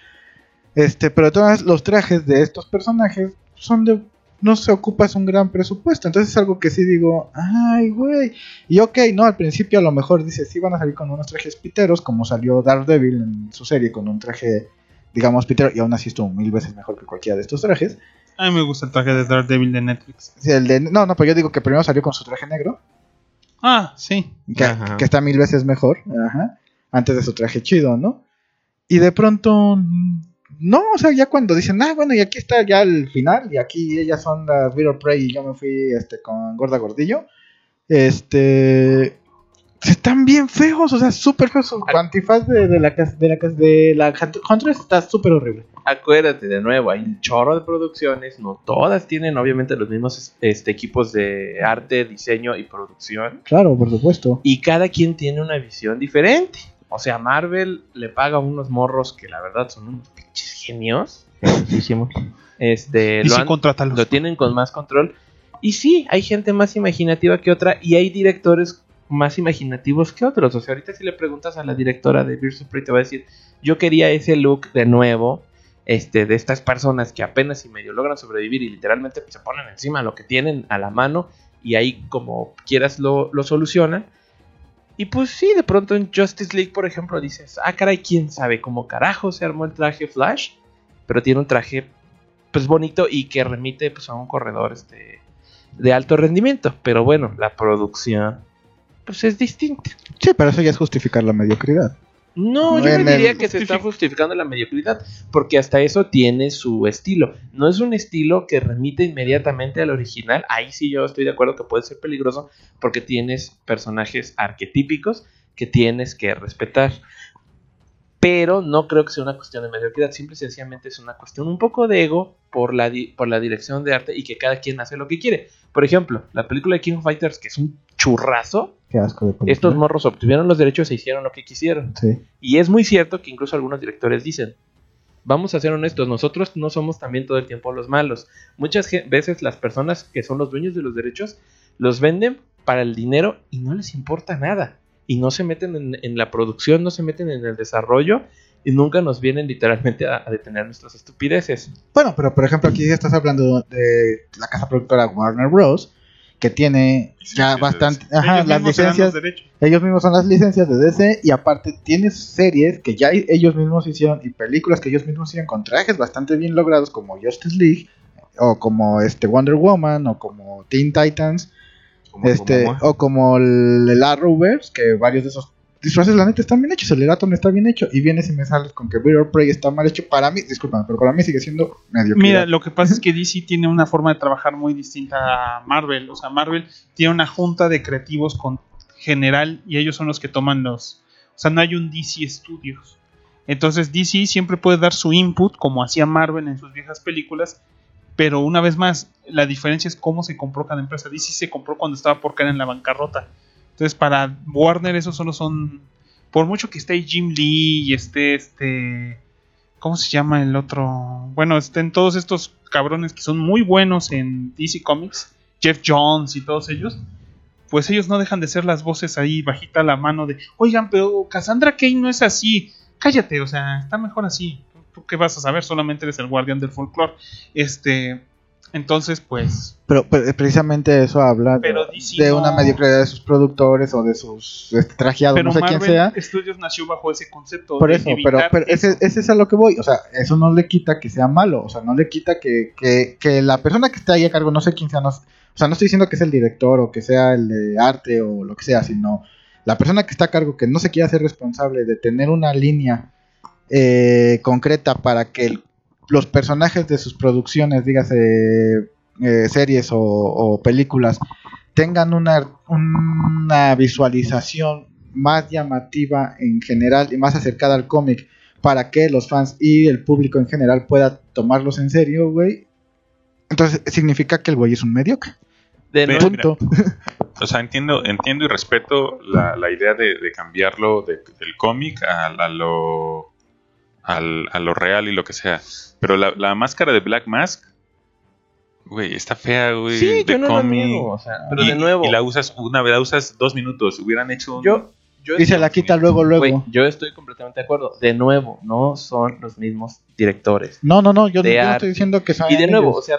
Este, pero todos los trajes de estos personajes son de. No se ocupas un gran presupuesto. Entonces es algo que sí digo, ay, güey. Y ok, no, al principio a lo mejor dices, sí van a salir con unos trajes piteros, como salió Daredevil en su serie con un traje, digamos, pitero, y aún así estuvo mil veces mejor que cualquiera de estos trajes. A mí me gusta el traje de Daredevil de Netflix. Sí, el de- no, no, pero yo digo que primero salió con su traje negro, Ah, sí. que, que está mil veces mejor, ajá, antes de su traje chido, ¿no? Y de pronto, no, o sea, ya cuando dicen, ah, bueno, y aquí está ya el final, y aquí ellas son las Beetle Prey, y yo me fui este, con Gorda Gordillo, este. Están bien feos, o sea, súper feos. Su antifaz de, de la casa de la de la Huntress está súper horrible. Acuérdate de nuevo, hay un chorro de producciones, no todas tienen obviamente los mismos este, equipos de arte, diseño y producción. Claro, por supuesto. Y cada quien tiene una visión diferente. O sea, Marvel le paga a unos morros que la verdad son unos pinches genios. Muchísimo. Este, Y lo, sí, han- contrátalos. lo tienen con más control. Y sí, hay gente más imaginativa que otra y hay directores más imaginativos que otros. O sea, ahorita si le preguntas a la directora de Birds of Prey te va a decir, yo quería ese look de nuevo, este, de estas personas que apenas y medio logran sobrevivir y literalmente se ponen encima lo que tienen a la mano y ahí como quieras lo, lo solucionan. Y pues sí, de pronto en Justice League, por ejemplo, dices, ah, caray, quién sabe cómo carajo se armó el traje Flash, pero tiene un traje pues bonito y que remite pues a un corredor este de alto rendimiento, pero bueno, la producción pues es distinta. Sí, pero eso ya es justificar la mediocridad. No, yo no diría que se está justificando la mediocridad, porque hasta eso tiene su estilo. No es un estilo que remite inmediatamente al original. Ahí sí yo estoy de acuerdo que puede ser peligroso, porque tienes personajes arquetípicos que tienes que respetar. Pero no creo que sea una cuestión de mediocridad, simple y sencillamente es una cuestión un poco de ego por la, di- por la dirección de arte y que cada quien hace lo que quiere. Por ejemplo, la película de King of Fighters, que es un churrazo, Qué asco de película. estos morros obtuvieron los derechos e hicieron lo que quisieron. Sí. Y es muy cierto que incluso algunos directores dicen, vamos a ser honestos, nosotros no somos también todo el tiempo los malos. Muchas veces las personas que son los dueños de los derechos los venden para el dinero y no les importa nada. Y no se meten en, en la producción, no se meten en el desarrollo y nunca nos vienen literalmente a, a detener nuestras estupideces. Bueno, pero por ejemplo aquí estás hablando de la casa productora Warner Bros. que tiene ya bastante... Ajá, Ellos las dan los licencias... Ellos mismos son las licencias de DC y aparte tienes series que ya ellos mismos hicieron y películas que ellos mismos hicieron con trajes bastante bien logrados como Justice League o como este Wonder Woman o como Teen Titans Como- este como- o como el, el Arrowverse que varios de esos disfraces la neta están bien hechos el Eraton está bien hecho y vienes y me sales con que Bird of Prey está mal hecho para mí discúlpame pero para mí sigue siendo medio Mira, lo que pasa es que DC tiene una forma de trabajar muy distinta a Marvel. O sea, Marvel tiene una junta de creativos con general y ellos son los que toman los. O sea, no hay un DC Studios. Entonces DC siempre puede dar su input como hacía Marvel en sus viejas películas. Pero una vez más, la diferencia es cómo se compró cada empresa. DC se compró cuando estaba por caer en la bancarrota. Entonces, para Warner, esos solo son. Por mucho que esté Jim Lee y esté este. ¿Cómo se llama el otro? Bueno, estén todos estos cabrones que son muy buenos en DC Comics, Jeff Jones y todos ellos. Pues ellos no dejan de ser las voces ahí bajita la mano de, oigan, pero Cassandra Kane no es así. Cállate, o sea, está mejor así. ¿Tú qué vas a saber? Solamente eres el guardián del folclore. Este, entonces, pues, pero, pero precisamente eso habla de, Pero DC de no- una mediocridad de sus productores o de sus este, trajeados pero no sé quién sea Studios nació bajo ese concepto. Por de eso, pero, pero ese, eso. ese es a lo que voy. O sea, eso no le quita que sea malo. O sea, no le quita que, que, que la persona que está ahí a cargo, no sé quién sea, no, o sea, no estoy diciendo que sea el director o que sea el de arte o lo que sea, sino la persona que está a cargo que no se quiere hacer responsable de tener una línea eh, concreta para que el- los personajes de sus producciones, dígase eh, series o, o películas, tengan una, una visualización más llamativa en general y más acercada al cómic para que los fans y el público en general pueda tomarlos en serio, güey. Entonces significa que el güey es un mediocre. De nuevo, Punto. [LAUGHS] O sea, entiendo, entiendo y respeto la, la idea de, de cambiarlo de- del cómic a, a lo al- a lo real y lo que sea. Pero la, la máscara de Black Mask, güey, está fea, güey. sí, de yo no lo niego, o sea, pero y, de nuevo, y la usas una vez, la usas dos minutos. Hubieran hecho un- yo, yo Y se la quita luego, luego. Güey, yo estoy completamente de acuerdo. De nuevo, no son los mismos directores. No, no, no, yo, no estoy diciendo que sean Y de nuevo, o sea,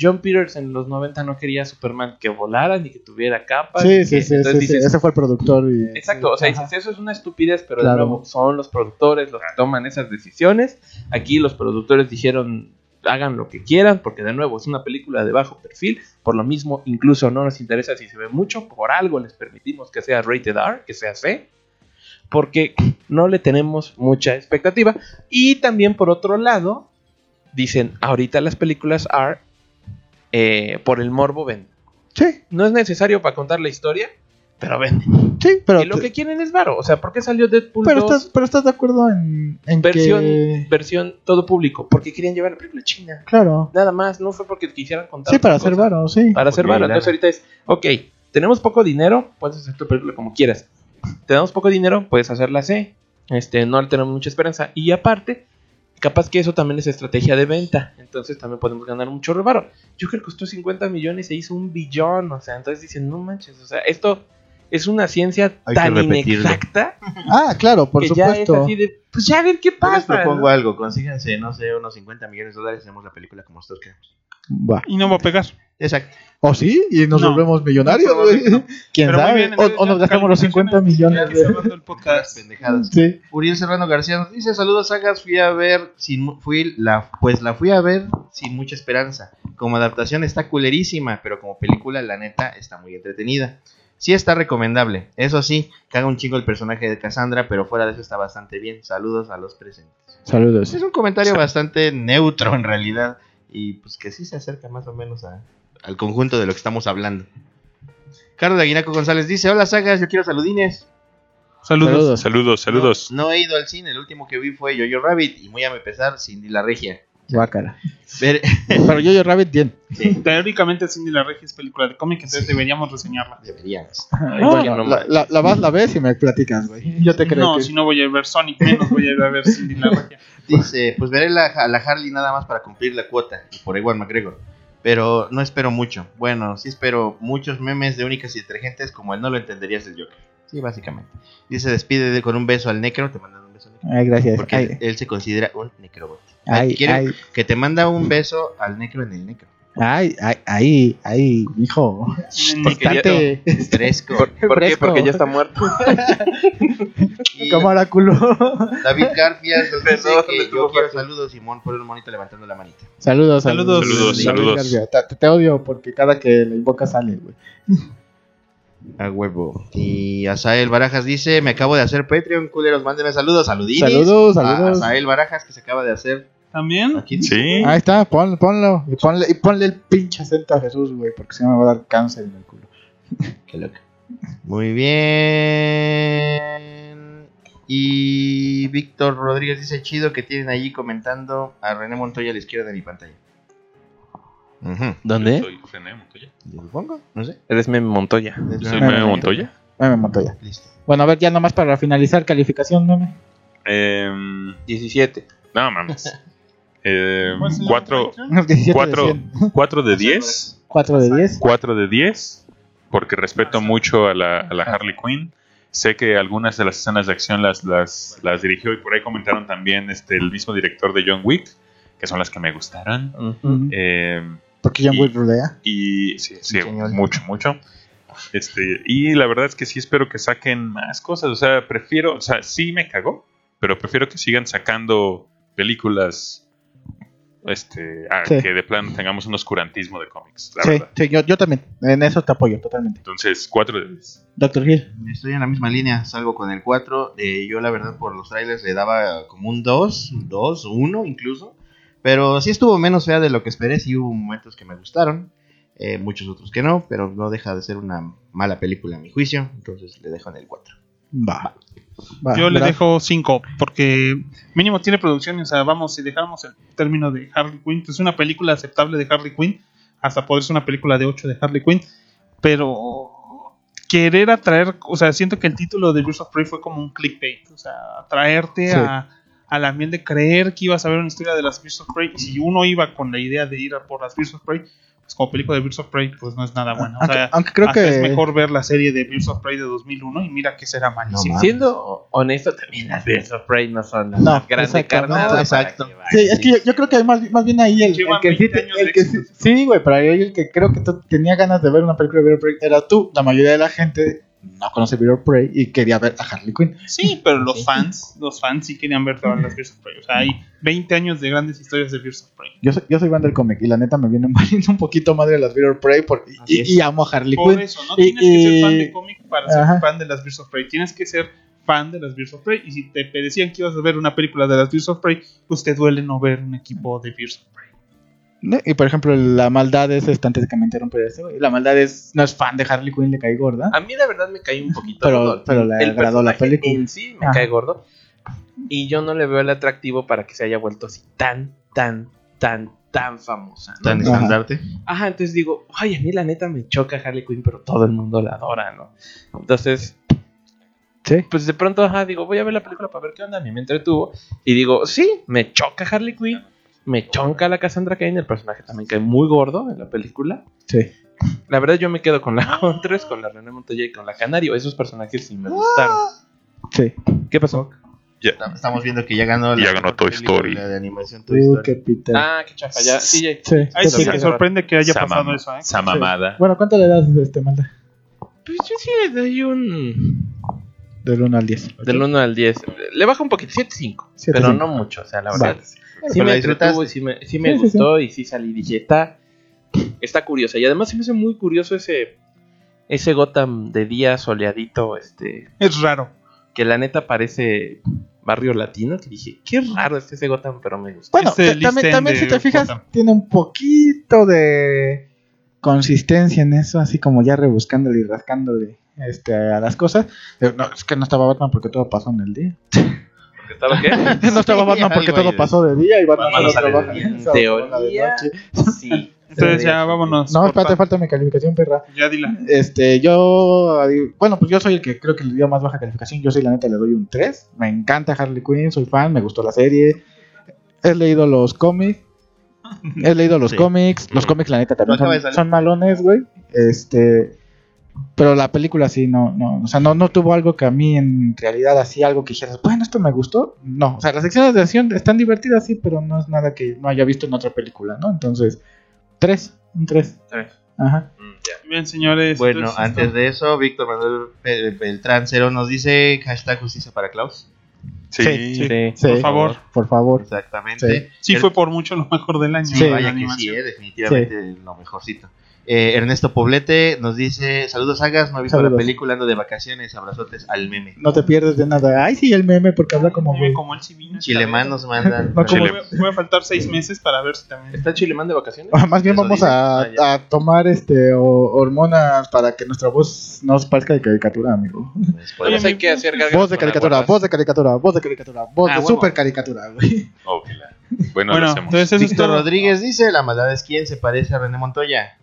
John Peters en los 90 no quería a Superman que volara ni que tuviera capas. Sí, sí, que- sí, entonces sí, sí, dices, ese fue el productor. y- Exacto, o sea, dices, eso es una estupidez, pero Claro. de nuevo, son los productores los que toman esas decisiones. Aquí los productores dijeron, hagan lo que quieran, porque de nuevo es una película de bajo perfil, por lo mismo incluso no nos interesa si se ve mucho, por algo les permitimos que sea rated R, que sea C, porque no le tenemos mucha expectativa. Y también por otro lado, dicen, ahorita las películas R, eh, por el morbo venden. Sí, No es necesario para contar la historia, pero venden. sí, pero, y lo que quieren es varo. O sea, ¿por qué salió Deadpool pero, 2 estás, pero estás de acuerdo en, en versión, que... versión todo público? Porque querían llevar la película a China. Claro. Nada más, no fue porque quisieran contar. Sí, para hacer cosa. varo, sí. Para hacer Ok, varo. Entonces ahorita es, ok, tenemos poco dinero, puedes hacer tu película como quieras. Tenemos poco dinero, puedes hacerla C. Este, no le tenemos mucha esperanza. Y aparte, capaz que eso también es estrategia de venta. Entonces también podemos ganar mucho revaro. Joker costó 50 millones e hizo un billón. O sea, entonces dicen, no manches. O sea, esto es una ciencia Hay tan inexacta [LAUGHS] Ah, claro, por que ya es supuesto. así de, pues ya a ver qué Yo les pasa. propongo ¿no? algo, consíganse, no sé, unos 50 millones de dólares y hacemos la película como nosotros queremos. Va. Y no va a pegar. Exacto. ¿O sí? Y nos No. volvemos millonarios, No, probablemente ¿Quién Pero sabe? bien, o, o nos gastamos los 50 millones. De- el Las podcast. [LAUGHS] pendejadas. Sí. Uriel Serrano García nos dice saludos sagas fui a ver sin mu- fui la pues la fui a ver sin mucha esperanza como adaptación está culerísima pero como película la neta está muy entretenida Sí está recomendable. Eso sí, caga un chingo el personaje de Cassandra, pero fuera de eso está bastante bien. Saludos a los presentes. Saludos. Es un comentario bastante neutro en realidad y pues que sí se acerca más o menos a- al conjunto de lo que estamos hablando. Carlos de Aguinaco González dice, hola sagas, yo quiero saludines. Saludos. Saludos. Saludos, saludos. No, no he ido al cine, el último que vi fue Yo-Yo Rabbit y muy a mi pesar, Cindy la Regia. Guácala. Ver- [LAUGHS] Pero yo, yo, Rabbit, bien. Teóricamente Cindy la Regia es película de cómic, entonces deberíamos reseñarla. Deberíamos. Igual no la, más. la, la vas, la ves y me platicas, güey. Yo te creo No, que... si no voy a ver Sonic, menos voy a ir a ver Cindy la Regia. Dice, pues veré la, a la Harley nada más para cumplir la cuota y por Ewan McGregor. Pero no espero mucho. Bueno, sí espero muchos memes de únicas y detergentes como el no lo entenderías del Joker. Sí, básicamente. Dice, despide de- con un beso al Necro. Te mandan un beso al Necro. Ay, gracias. Porque Ay, él se considera un necrobot. ay, Quiere ay, que te manda un beso al necro en el necro. Ay, ay, ay, ay, hijo. Bastante Fresco. ¿Por, por qué? Porque ya está muerto. [LAUGHS] Y como oráculo. David Garfias nos dice que yo quiero saludos, Simón, por un monito levantando la manita. Saludos, Saludos. Saludos, David saludos. García. Te, te odio porque cada que le invoca sale, güey. A huevo. Y Asael Barajas dice, me acabo de hacer Patreon, culeros, mándenme saludos, saludines. Saludos, A saludos. Asael Barajas que se acaba de hacer También. aquí. Sí. Ahí está, pon- ponlo. Y ponle, y ponle el pinche acento a Jesús, güey, porque si no me va a dar cáncer en el culo. [LAUGHS] Qué loco. Muy bien. Y Víctor Rodríguez dice, chido que tienen allí comentando a René Montoya a la izquierda de mi pantalla. ¿Dónde? Soy René Montoya. Yo supongo, no sé. Eres Meme Montoya. Yo soy Meme Montoya. Meme Montoya. Listo. Bueno, a ver, ya nomás para finalizar, calificación, meme. Em, 17. no mames. Em, ¿Cuál es el cuatro, nombre? 17 cuatro, de 100. [LAUGHS] cuatro de 10. 4 de 10. 4 de 10. Porque respeto mucho a la, a la Harley Quinn. Sé que algunas de las escenas de acción las, las, las dirigió y por ahí comentaron también este, el mismo director de John Wick, que son las que me gustaron. Ujú. Em, Porque John Y- Wick rulea. Y sí, sí, mucho, mucho. Este, y la verdad es que sí espero que saquen más cosas. O sea, prefiero, o sea, sí me cagó, pero prefiero que sigan sacando películas. Este, a Sí. que de plano tengamos un oscurantismo de cómics, la Sí, verdad. sí, yo, yo también. En eso te apoyo totalmente. Entonces, 4 de 10. Doctor Hill. Estoy en la misma línea, salgo con el 4. eh, yo la verdad por los trailers le daba como un 2, 2, 1 incluso. Pero sí estuvo menos fea de lo que esperé, sí hubo momentos que me gustaron. eh, muchos otros que no, pero no deja de ser una mala película a mi juicio. Entonces le dejo en el 4. Va. Va, Yo le dejo 5 porque mínimo tiene producción. O sea, vamos, si dejáramos el término de Harley Quinn, es una película aceptable de Harley Quinn, hasta poder ser una película de 8 de Harley Quinn, pero querer atraer, o sea, siento que el título de Birds of Prey fue como un clickbait, o sea, atraerte Sí. a, a la miel de creer que ibas a ver una historia de las Birds of Prey, y si uno iba con la idea de ir a por las Birds of Prey, pues como película de Birds of Prey, pues no es nada buena. O Aunque, sea, aunque creo que. es mejor ver la serie de Birds of Prey de 2001 y mira que será malísimo. mames. Siendo honesto, también las Birds of Prey no son las No, grandes exacto, no, exacto. Sí, es que yo, yo creo que más, más bien ahí el, el que sí, 20 te- años el que sí, sí, güey, pero ahí el que creo que tenía ganas de ver una película de Bird of Prey era tú. La mayoría de la gente no conoce Bird of Prey y quería ver a Harley Quinn. Sí, pero los fans, los fans sí querían ver todas las Birds of Prey. O sea, hay 20 años de grandes historias de Birds of Prey. Yo soy, yo soy fan del cómic y la neta me viene [LAUGHS] valiendo un poquito madre las Bird of Prey porque, y, y amo a Harley Por Quinn. eso, no Y- tienes que ser fan y- de cómic para ser Ajá. fan de las Birds of Prey. Tienes que ser fan de las Birds of Prey. Y si te decían que ibas a ver una película de las Birds of Prey, pues te duele no ver un equipo de Birds of Prey. ¿No? Y por ejemplo, la maldad es, este, antes de que me interrumpa la maldad es, no es fan de Harley Quinn, le cae gorda. A mí la verdad me cae un poquito Pero- gordo. pero le El agradó la película. En sí me cae gordo. Y yo no le veo el atractivo para que se haya vuelto así tan, tan, tan, tan famosa. ¿no? Tan Ajá. estandarte. Ajá, entonces digo, ay, a mí la neta me choca Harley Quinn, pero todo el mundo la adora, ¿no? Entonces, Sí. pues de pronto, ajá, digo, voy a ver la película para ver qué onda, a mí me entretuvo. Y digo, sí, me choca Harley Quinn, me chonca la Cassandra Cain, el personaje también cae muy gordo en la película. Sí. La verdad yo me quedo con la [LAUGHS] Huntress, con la René Montoya y con la Canario, esos personajes sí me gustaron. Sí. ¿Qué pasó? Ya. Estamos viendo que ya ganó Ya ganó Toy Story. de animación Toy Uh, Story. qué Peter. Ah, qué chafa, ya, sí, ya. Sí. Ahí sí, sí sí. me sorprende que haya pasado eso, ¿eh? Esa mamada. Bueno, ¿cuánto le das este maldad? Pues yo sí le doy un... Del 1 al 10. Del 1 al 10. Le baja un poquito, 7.5. Siete, Pero cinco. no mucho, o sea, la verdad. Sí me entretuvo sí me, sí me Sí, sí, gustó y sí salí dije, está, está curiosa. Y además se me hace muy curioso ese, ese Gotham de día soleadito, este, Es raro. que la neta parece barrio latino, que dije, qué raro es ese Gotham, pero me gusta. Bueno, Este ta- también, también si te fijas, Gotham. tiene un poquito de consistencia en eso, así como ya rebuscándole y rascándole este, a las cosas. No, es que no estaba Batman porque todo pasó en el día. [LAUGHS] Porque estaba qué? [LAUGHS] no estaba Batman porque todo pasó de día y Batman Batman de trabaja día. De teoría, noche. [LAUGHS] Sí. Entonces ya vámonos. No, espérate, falta mi calificación, perra. Ya dila. Este, yo. Bueno, pues yo soy el que creo que le dio más baja calificación. Yo soy la neta, le doy un 3. Me encanta Harley Quinn, soy fan, me gustó la serie. He leído los cómics. He leído los Sí. cómics. Los cómics, la neta, también de son malones, güey. Este. Pero la película sí, no, no. O sea, no, no tuvo algo que a mí en realidad así, algo que dijeras, bueno, esto me gustó. No, o sea, las secciones de acción están divertidas, sí, pero no es nada que no haya visto en otra película, ¿no? Entonces, 3, un 3. Tres. Ajá. Mm. Bien, señores. Bueno, antes de eso, Víctor Manuel Beltrán Cero nos dice hashtag justicia para Klaus. Sí, Sí, Sí. Sí, Por favor. Por favor. Exactamente. Sí, El- fue por mucho lo mejor del año. Sí, vaya que eh, definitivamente lo mejorcito. Eh, Ernesto Poblete nos dice, saludos sagas, no he visto la película, ando de vacaciones, abrazotes al meme. No te pierdes de nada. Ay, sí, el meme, porque habla como Meme como el civil. Chileman nos mandan. No, [LAUGHS] como- Voy a- voy a faltar seis meses para ver si también. ¿Está Chileman de vacaciones? Ah, Más bien vamos a, Ah, a tomar este o- hormonas para que nuestra voz no se parezca de caricatura, amigo. Pues, Por eso hay que hacer Voz de caricatura, voz de caricatura, voz de caricatura, voz Ah, de super caricatura, güey. Bueno, Bueno, lo hacemos. entonces eso Víctor. Rodríguez dice, la maldad es quien se parece a René Montoya.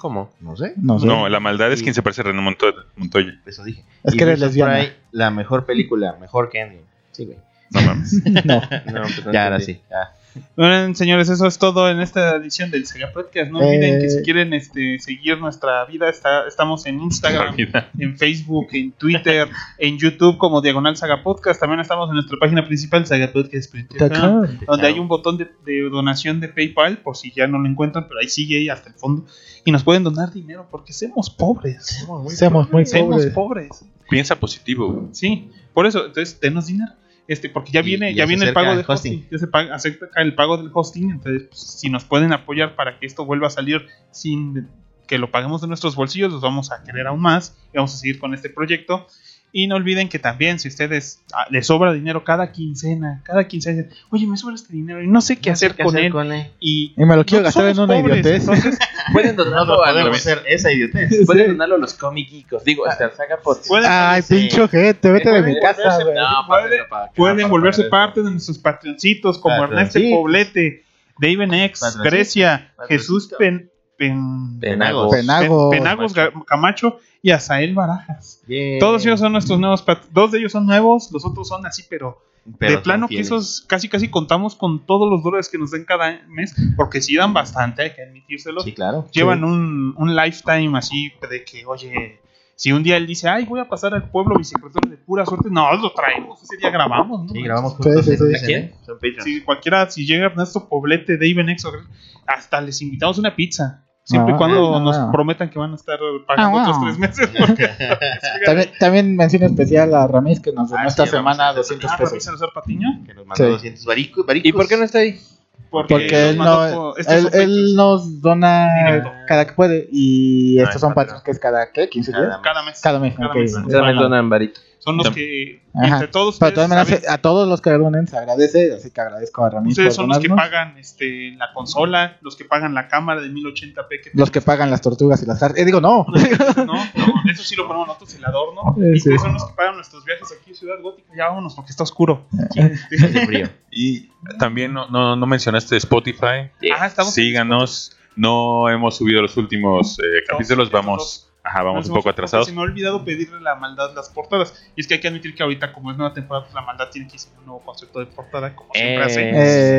¿Cómo? No sé, No sé. No, la maldad es quien se parece a René Monto- Montoya. eso dije. Es Y que eres lesbiana. Fry, la mejor película, mejor que Endgame. Sí, güey. No mames. [LAUGHS] No. No, pues no Ya, ahora sí. ya. Bueno, señores, eso es todo en esta edición del Sega Podcast. No olviden Eh. que si quieren este, seguir nuestra vida, está, estamos en Instagram, en Facebook, en Twitter, [LAUGHS] en YouTube como Diagonal Saga Podcast. También estamos en nuestra página principal, sagapodcast.com, donde hay un botón de, de donación de PayPal, por si ya no lo encuentran, pero ahí sigue ahí hasta el fondo. Y nos pueden donar dinero porque somos pobres. Seamos muy Somos pobres. pobres. Piensa positivo. güey. Sí, por eso, entonces denos dinero. Este, porque ya Y- viene, y ya viene el pago del hosting. hosting. Ya se paga, acerca el pago del hosting. Entonces, pues, si nos pueden apoyar para que esto vuelva a salir sin que lo paguemos de nuestros bolsillos, los vamos a querer aún más y vamos a seguir con este proyecto. Y no olviden que también, si ustedes ah, les sobra dinero cada quincena, cada quincena, dicen, oye, me sobra este dinero y no sé qué hacer, ¿Qué con, hacer él, con él? Y, Y me lo quiero no gastar en una pobres, idiotez. Entonces, [LAUGHS] Pueden donarlo a podemos los... hacer esa idiotez. Pueden donarlo a los geekos. Digo, hasta el Saga Podcast. pueden, Ay, Sí. pincho gente, vete de mi Pueden casa, güey. No, pueden para volverse parte de nuestros patroncitos como. Ernesto Poblete, David X. Grecia. Jesús Pen, Pen- Penagos. Penagos. Pen- Penagos Ga- Camacho y Asael Barajas. Todos ellos son nuestros nuevos dos de ellos son nuevos, los otros son así, pero, Pero de plano que esos casi casi contamos con todos los dólares que nos den cada mes, porque si dan bastante, hay que. Sí, claro. Llevan un, un lifetime así de que, oye, si un día él dice, ay, voy a pasar al pueblo bicicletero de pura suerte, no, lo traemos, ese día grabamos, ¿no? Sí, grabamos juntos. sí. Si cualquiera, si llega Ernesto Poblete, David Nexo, hasta les invitamos una pizza. Siempre y Ah, cuando ah, nos ah. prometan que van a estar pagando Ah, otros tres meses. porque- [LAUGHS] También, también mención especial a Ramírez que nos donó Ah, esta sí, semana a hacer 200 Ah, pesos. Ramírez Salazar Patiño. Que nos mandó Sí. 200 varicos. varicos. ¿Y por qué no está ahí? Porque, Porque él, no, estos él, él nos dona Directo. cada que puede. Y estos son patrons que es cada, ¿qué? ¿15 días? Cada cada mes. Cada mes, Cada ok. mes. Bueno. También donan varito. Son los que, Ajá. entre todos Pero todas saben- a todos los que donen se agradece, así que agradezco a Ramírez ustedes son los que pagan este, la consola, los que pagan la cámara de 1080p. Que Los que pagan las tortugas y las cartas. Eh, digo, no. [LAUGHS] no, no, eso sí lo ponemos nosotros, el adorno. Eh, y sí. ustedes son los que pagan nuestros viajes aquí en Ciudad Gótica. Ya vámonos porque está oscuro. [LAUGHS] Frío. Y también no, no, no mencionaste Spotify. Ah, estamos Síganos. No hemos subido los últimos eh, capítulos. Vamos, ajá, vamos un poco atrasados. Se me ha olvidado pedirle la maldad las portadas. Y es que hay que admitir que ahorita, como es nueva temporada, pues la maldad tiene que ser un nuevo concepto de portada, como siempre hace.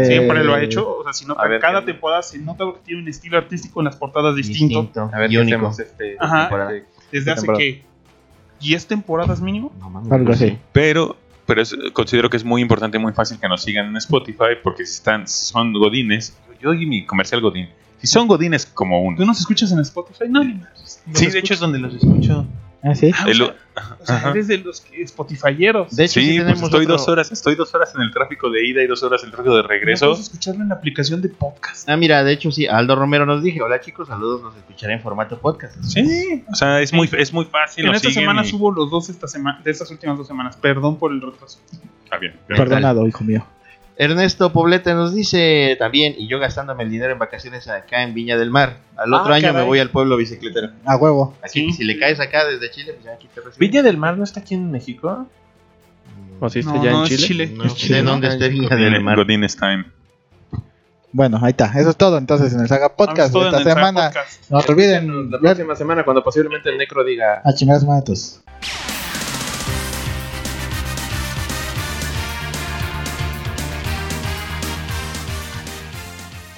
Eh, Siempre lo ha hecho. O sea, si nota, ver, cada temporada se nota que tiene un estilo artístico en las portadas distinto. Distinto. A ver, y ¿qué único. hacemos este Ajá. temporada? Desde hace que 10 temporadas mínimo. No mames. Algo así. Pero, pero es- considero que es muy importante y muy fácil que nos sigan en Spotify porque si están, son godines, yo y mi comercial godín. Si son godines como ¿Tú uno, nos escuchas en Spotify? No, ni. Nos Sí, de hecho es donde los escucho. Ah, sí. Ah, o El- sea, o sea, Ajá. eres de los Spotifyeros. De hecho, sí, Sí, pues tenemos estoy otro- dos horas, estoy dos horas en el tráfico de ida y dos horas en el tráfico de regreso. puedes escucharlo en la aplicación de podcast. Ah, mira, de hecho sí, Aldo Romero nos dije, hola chicos, saludos, nos escucharé en formato podcast. Sí, o sea, es muy, es muy fácil. en esta semana y- subo los dos esta semana, de estas últimas dos semanas. Perdón por el retraso. Está bien. Perdonado, hijo mío. Ernesto Poblete nos dice también, y yo gastándome el dinero en vacaciones acá en Viña del Mar. Al otro Ah, año caray. me voy al pueblo bicicletero. A huevo. Aquí, Sí. si le caes acá desde Chile, pues ya aquí te recibo. ¿Viña del Mar no está aquí en México? ¿O sí está No, ya no, en es Chile? Chile. No Es sé Chile, dónde esté Viña del Mar. Time. Bueno, ahí está. Eso es todo entonces en el Saga Podcast Vamos todo de esta semana. Podcast. No te olviden La próxima semana, cuando posiblemente el Necro diga... a chingar matos.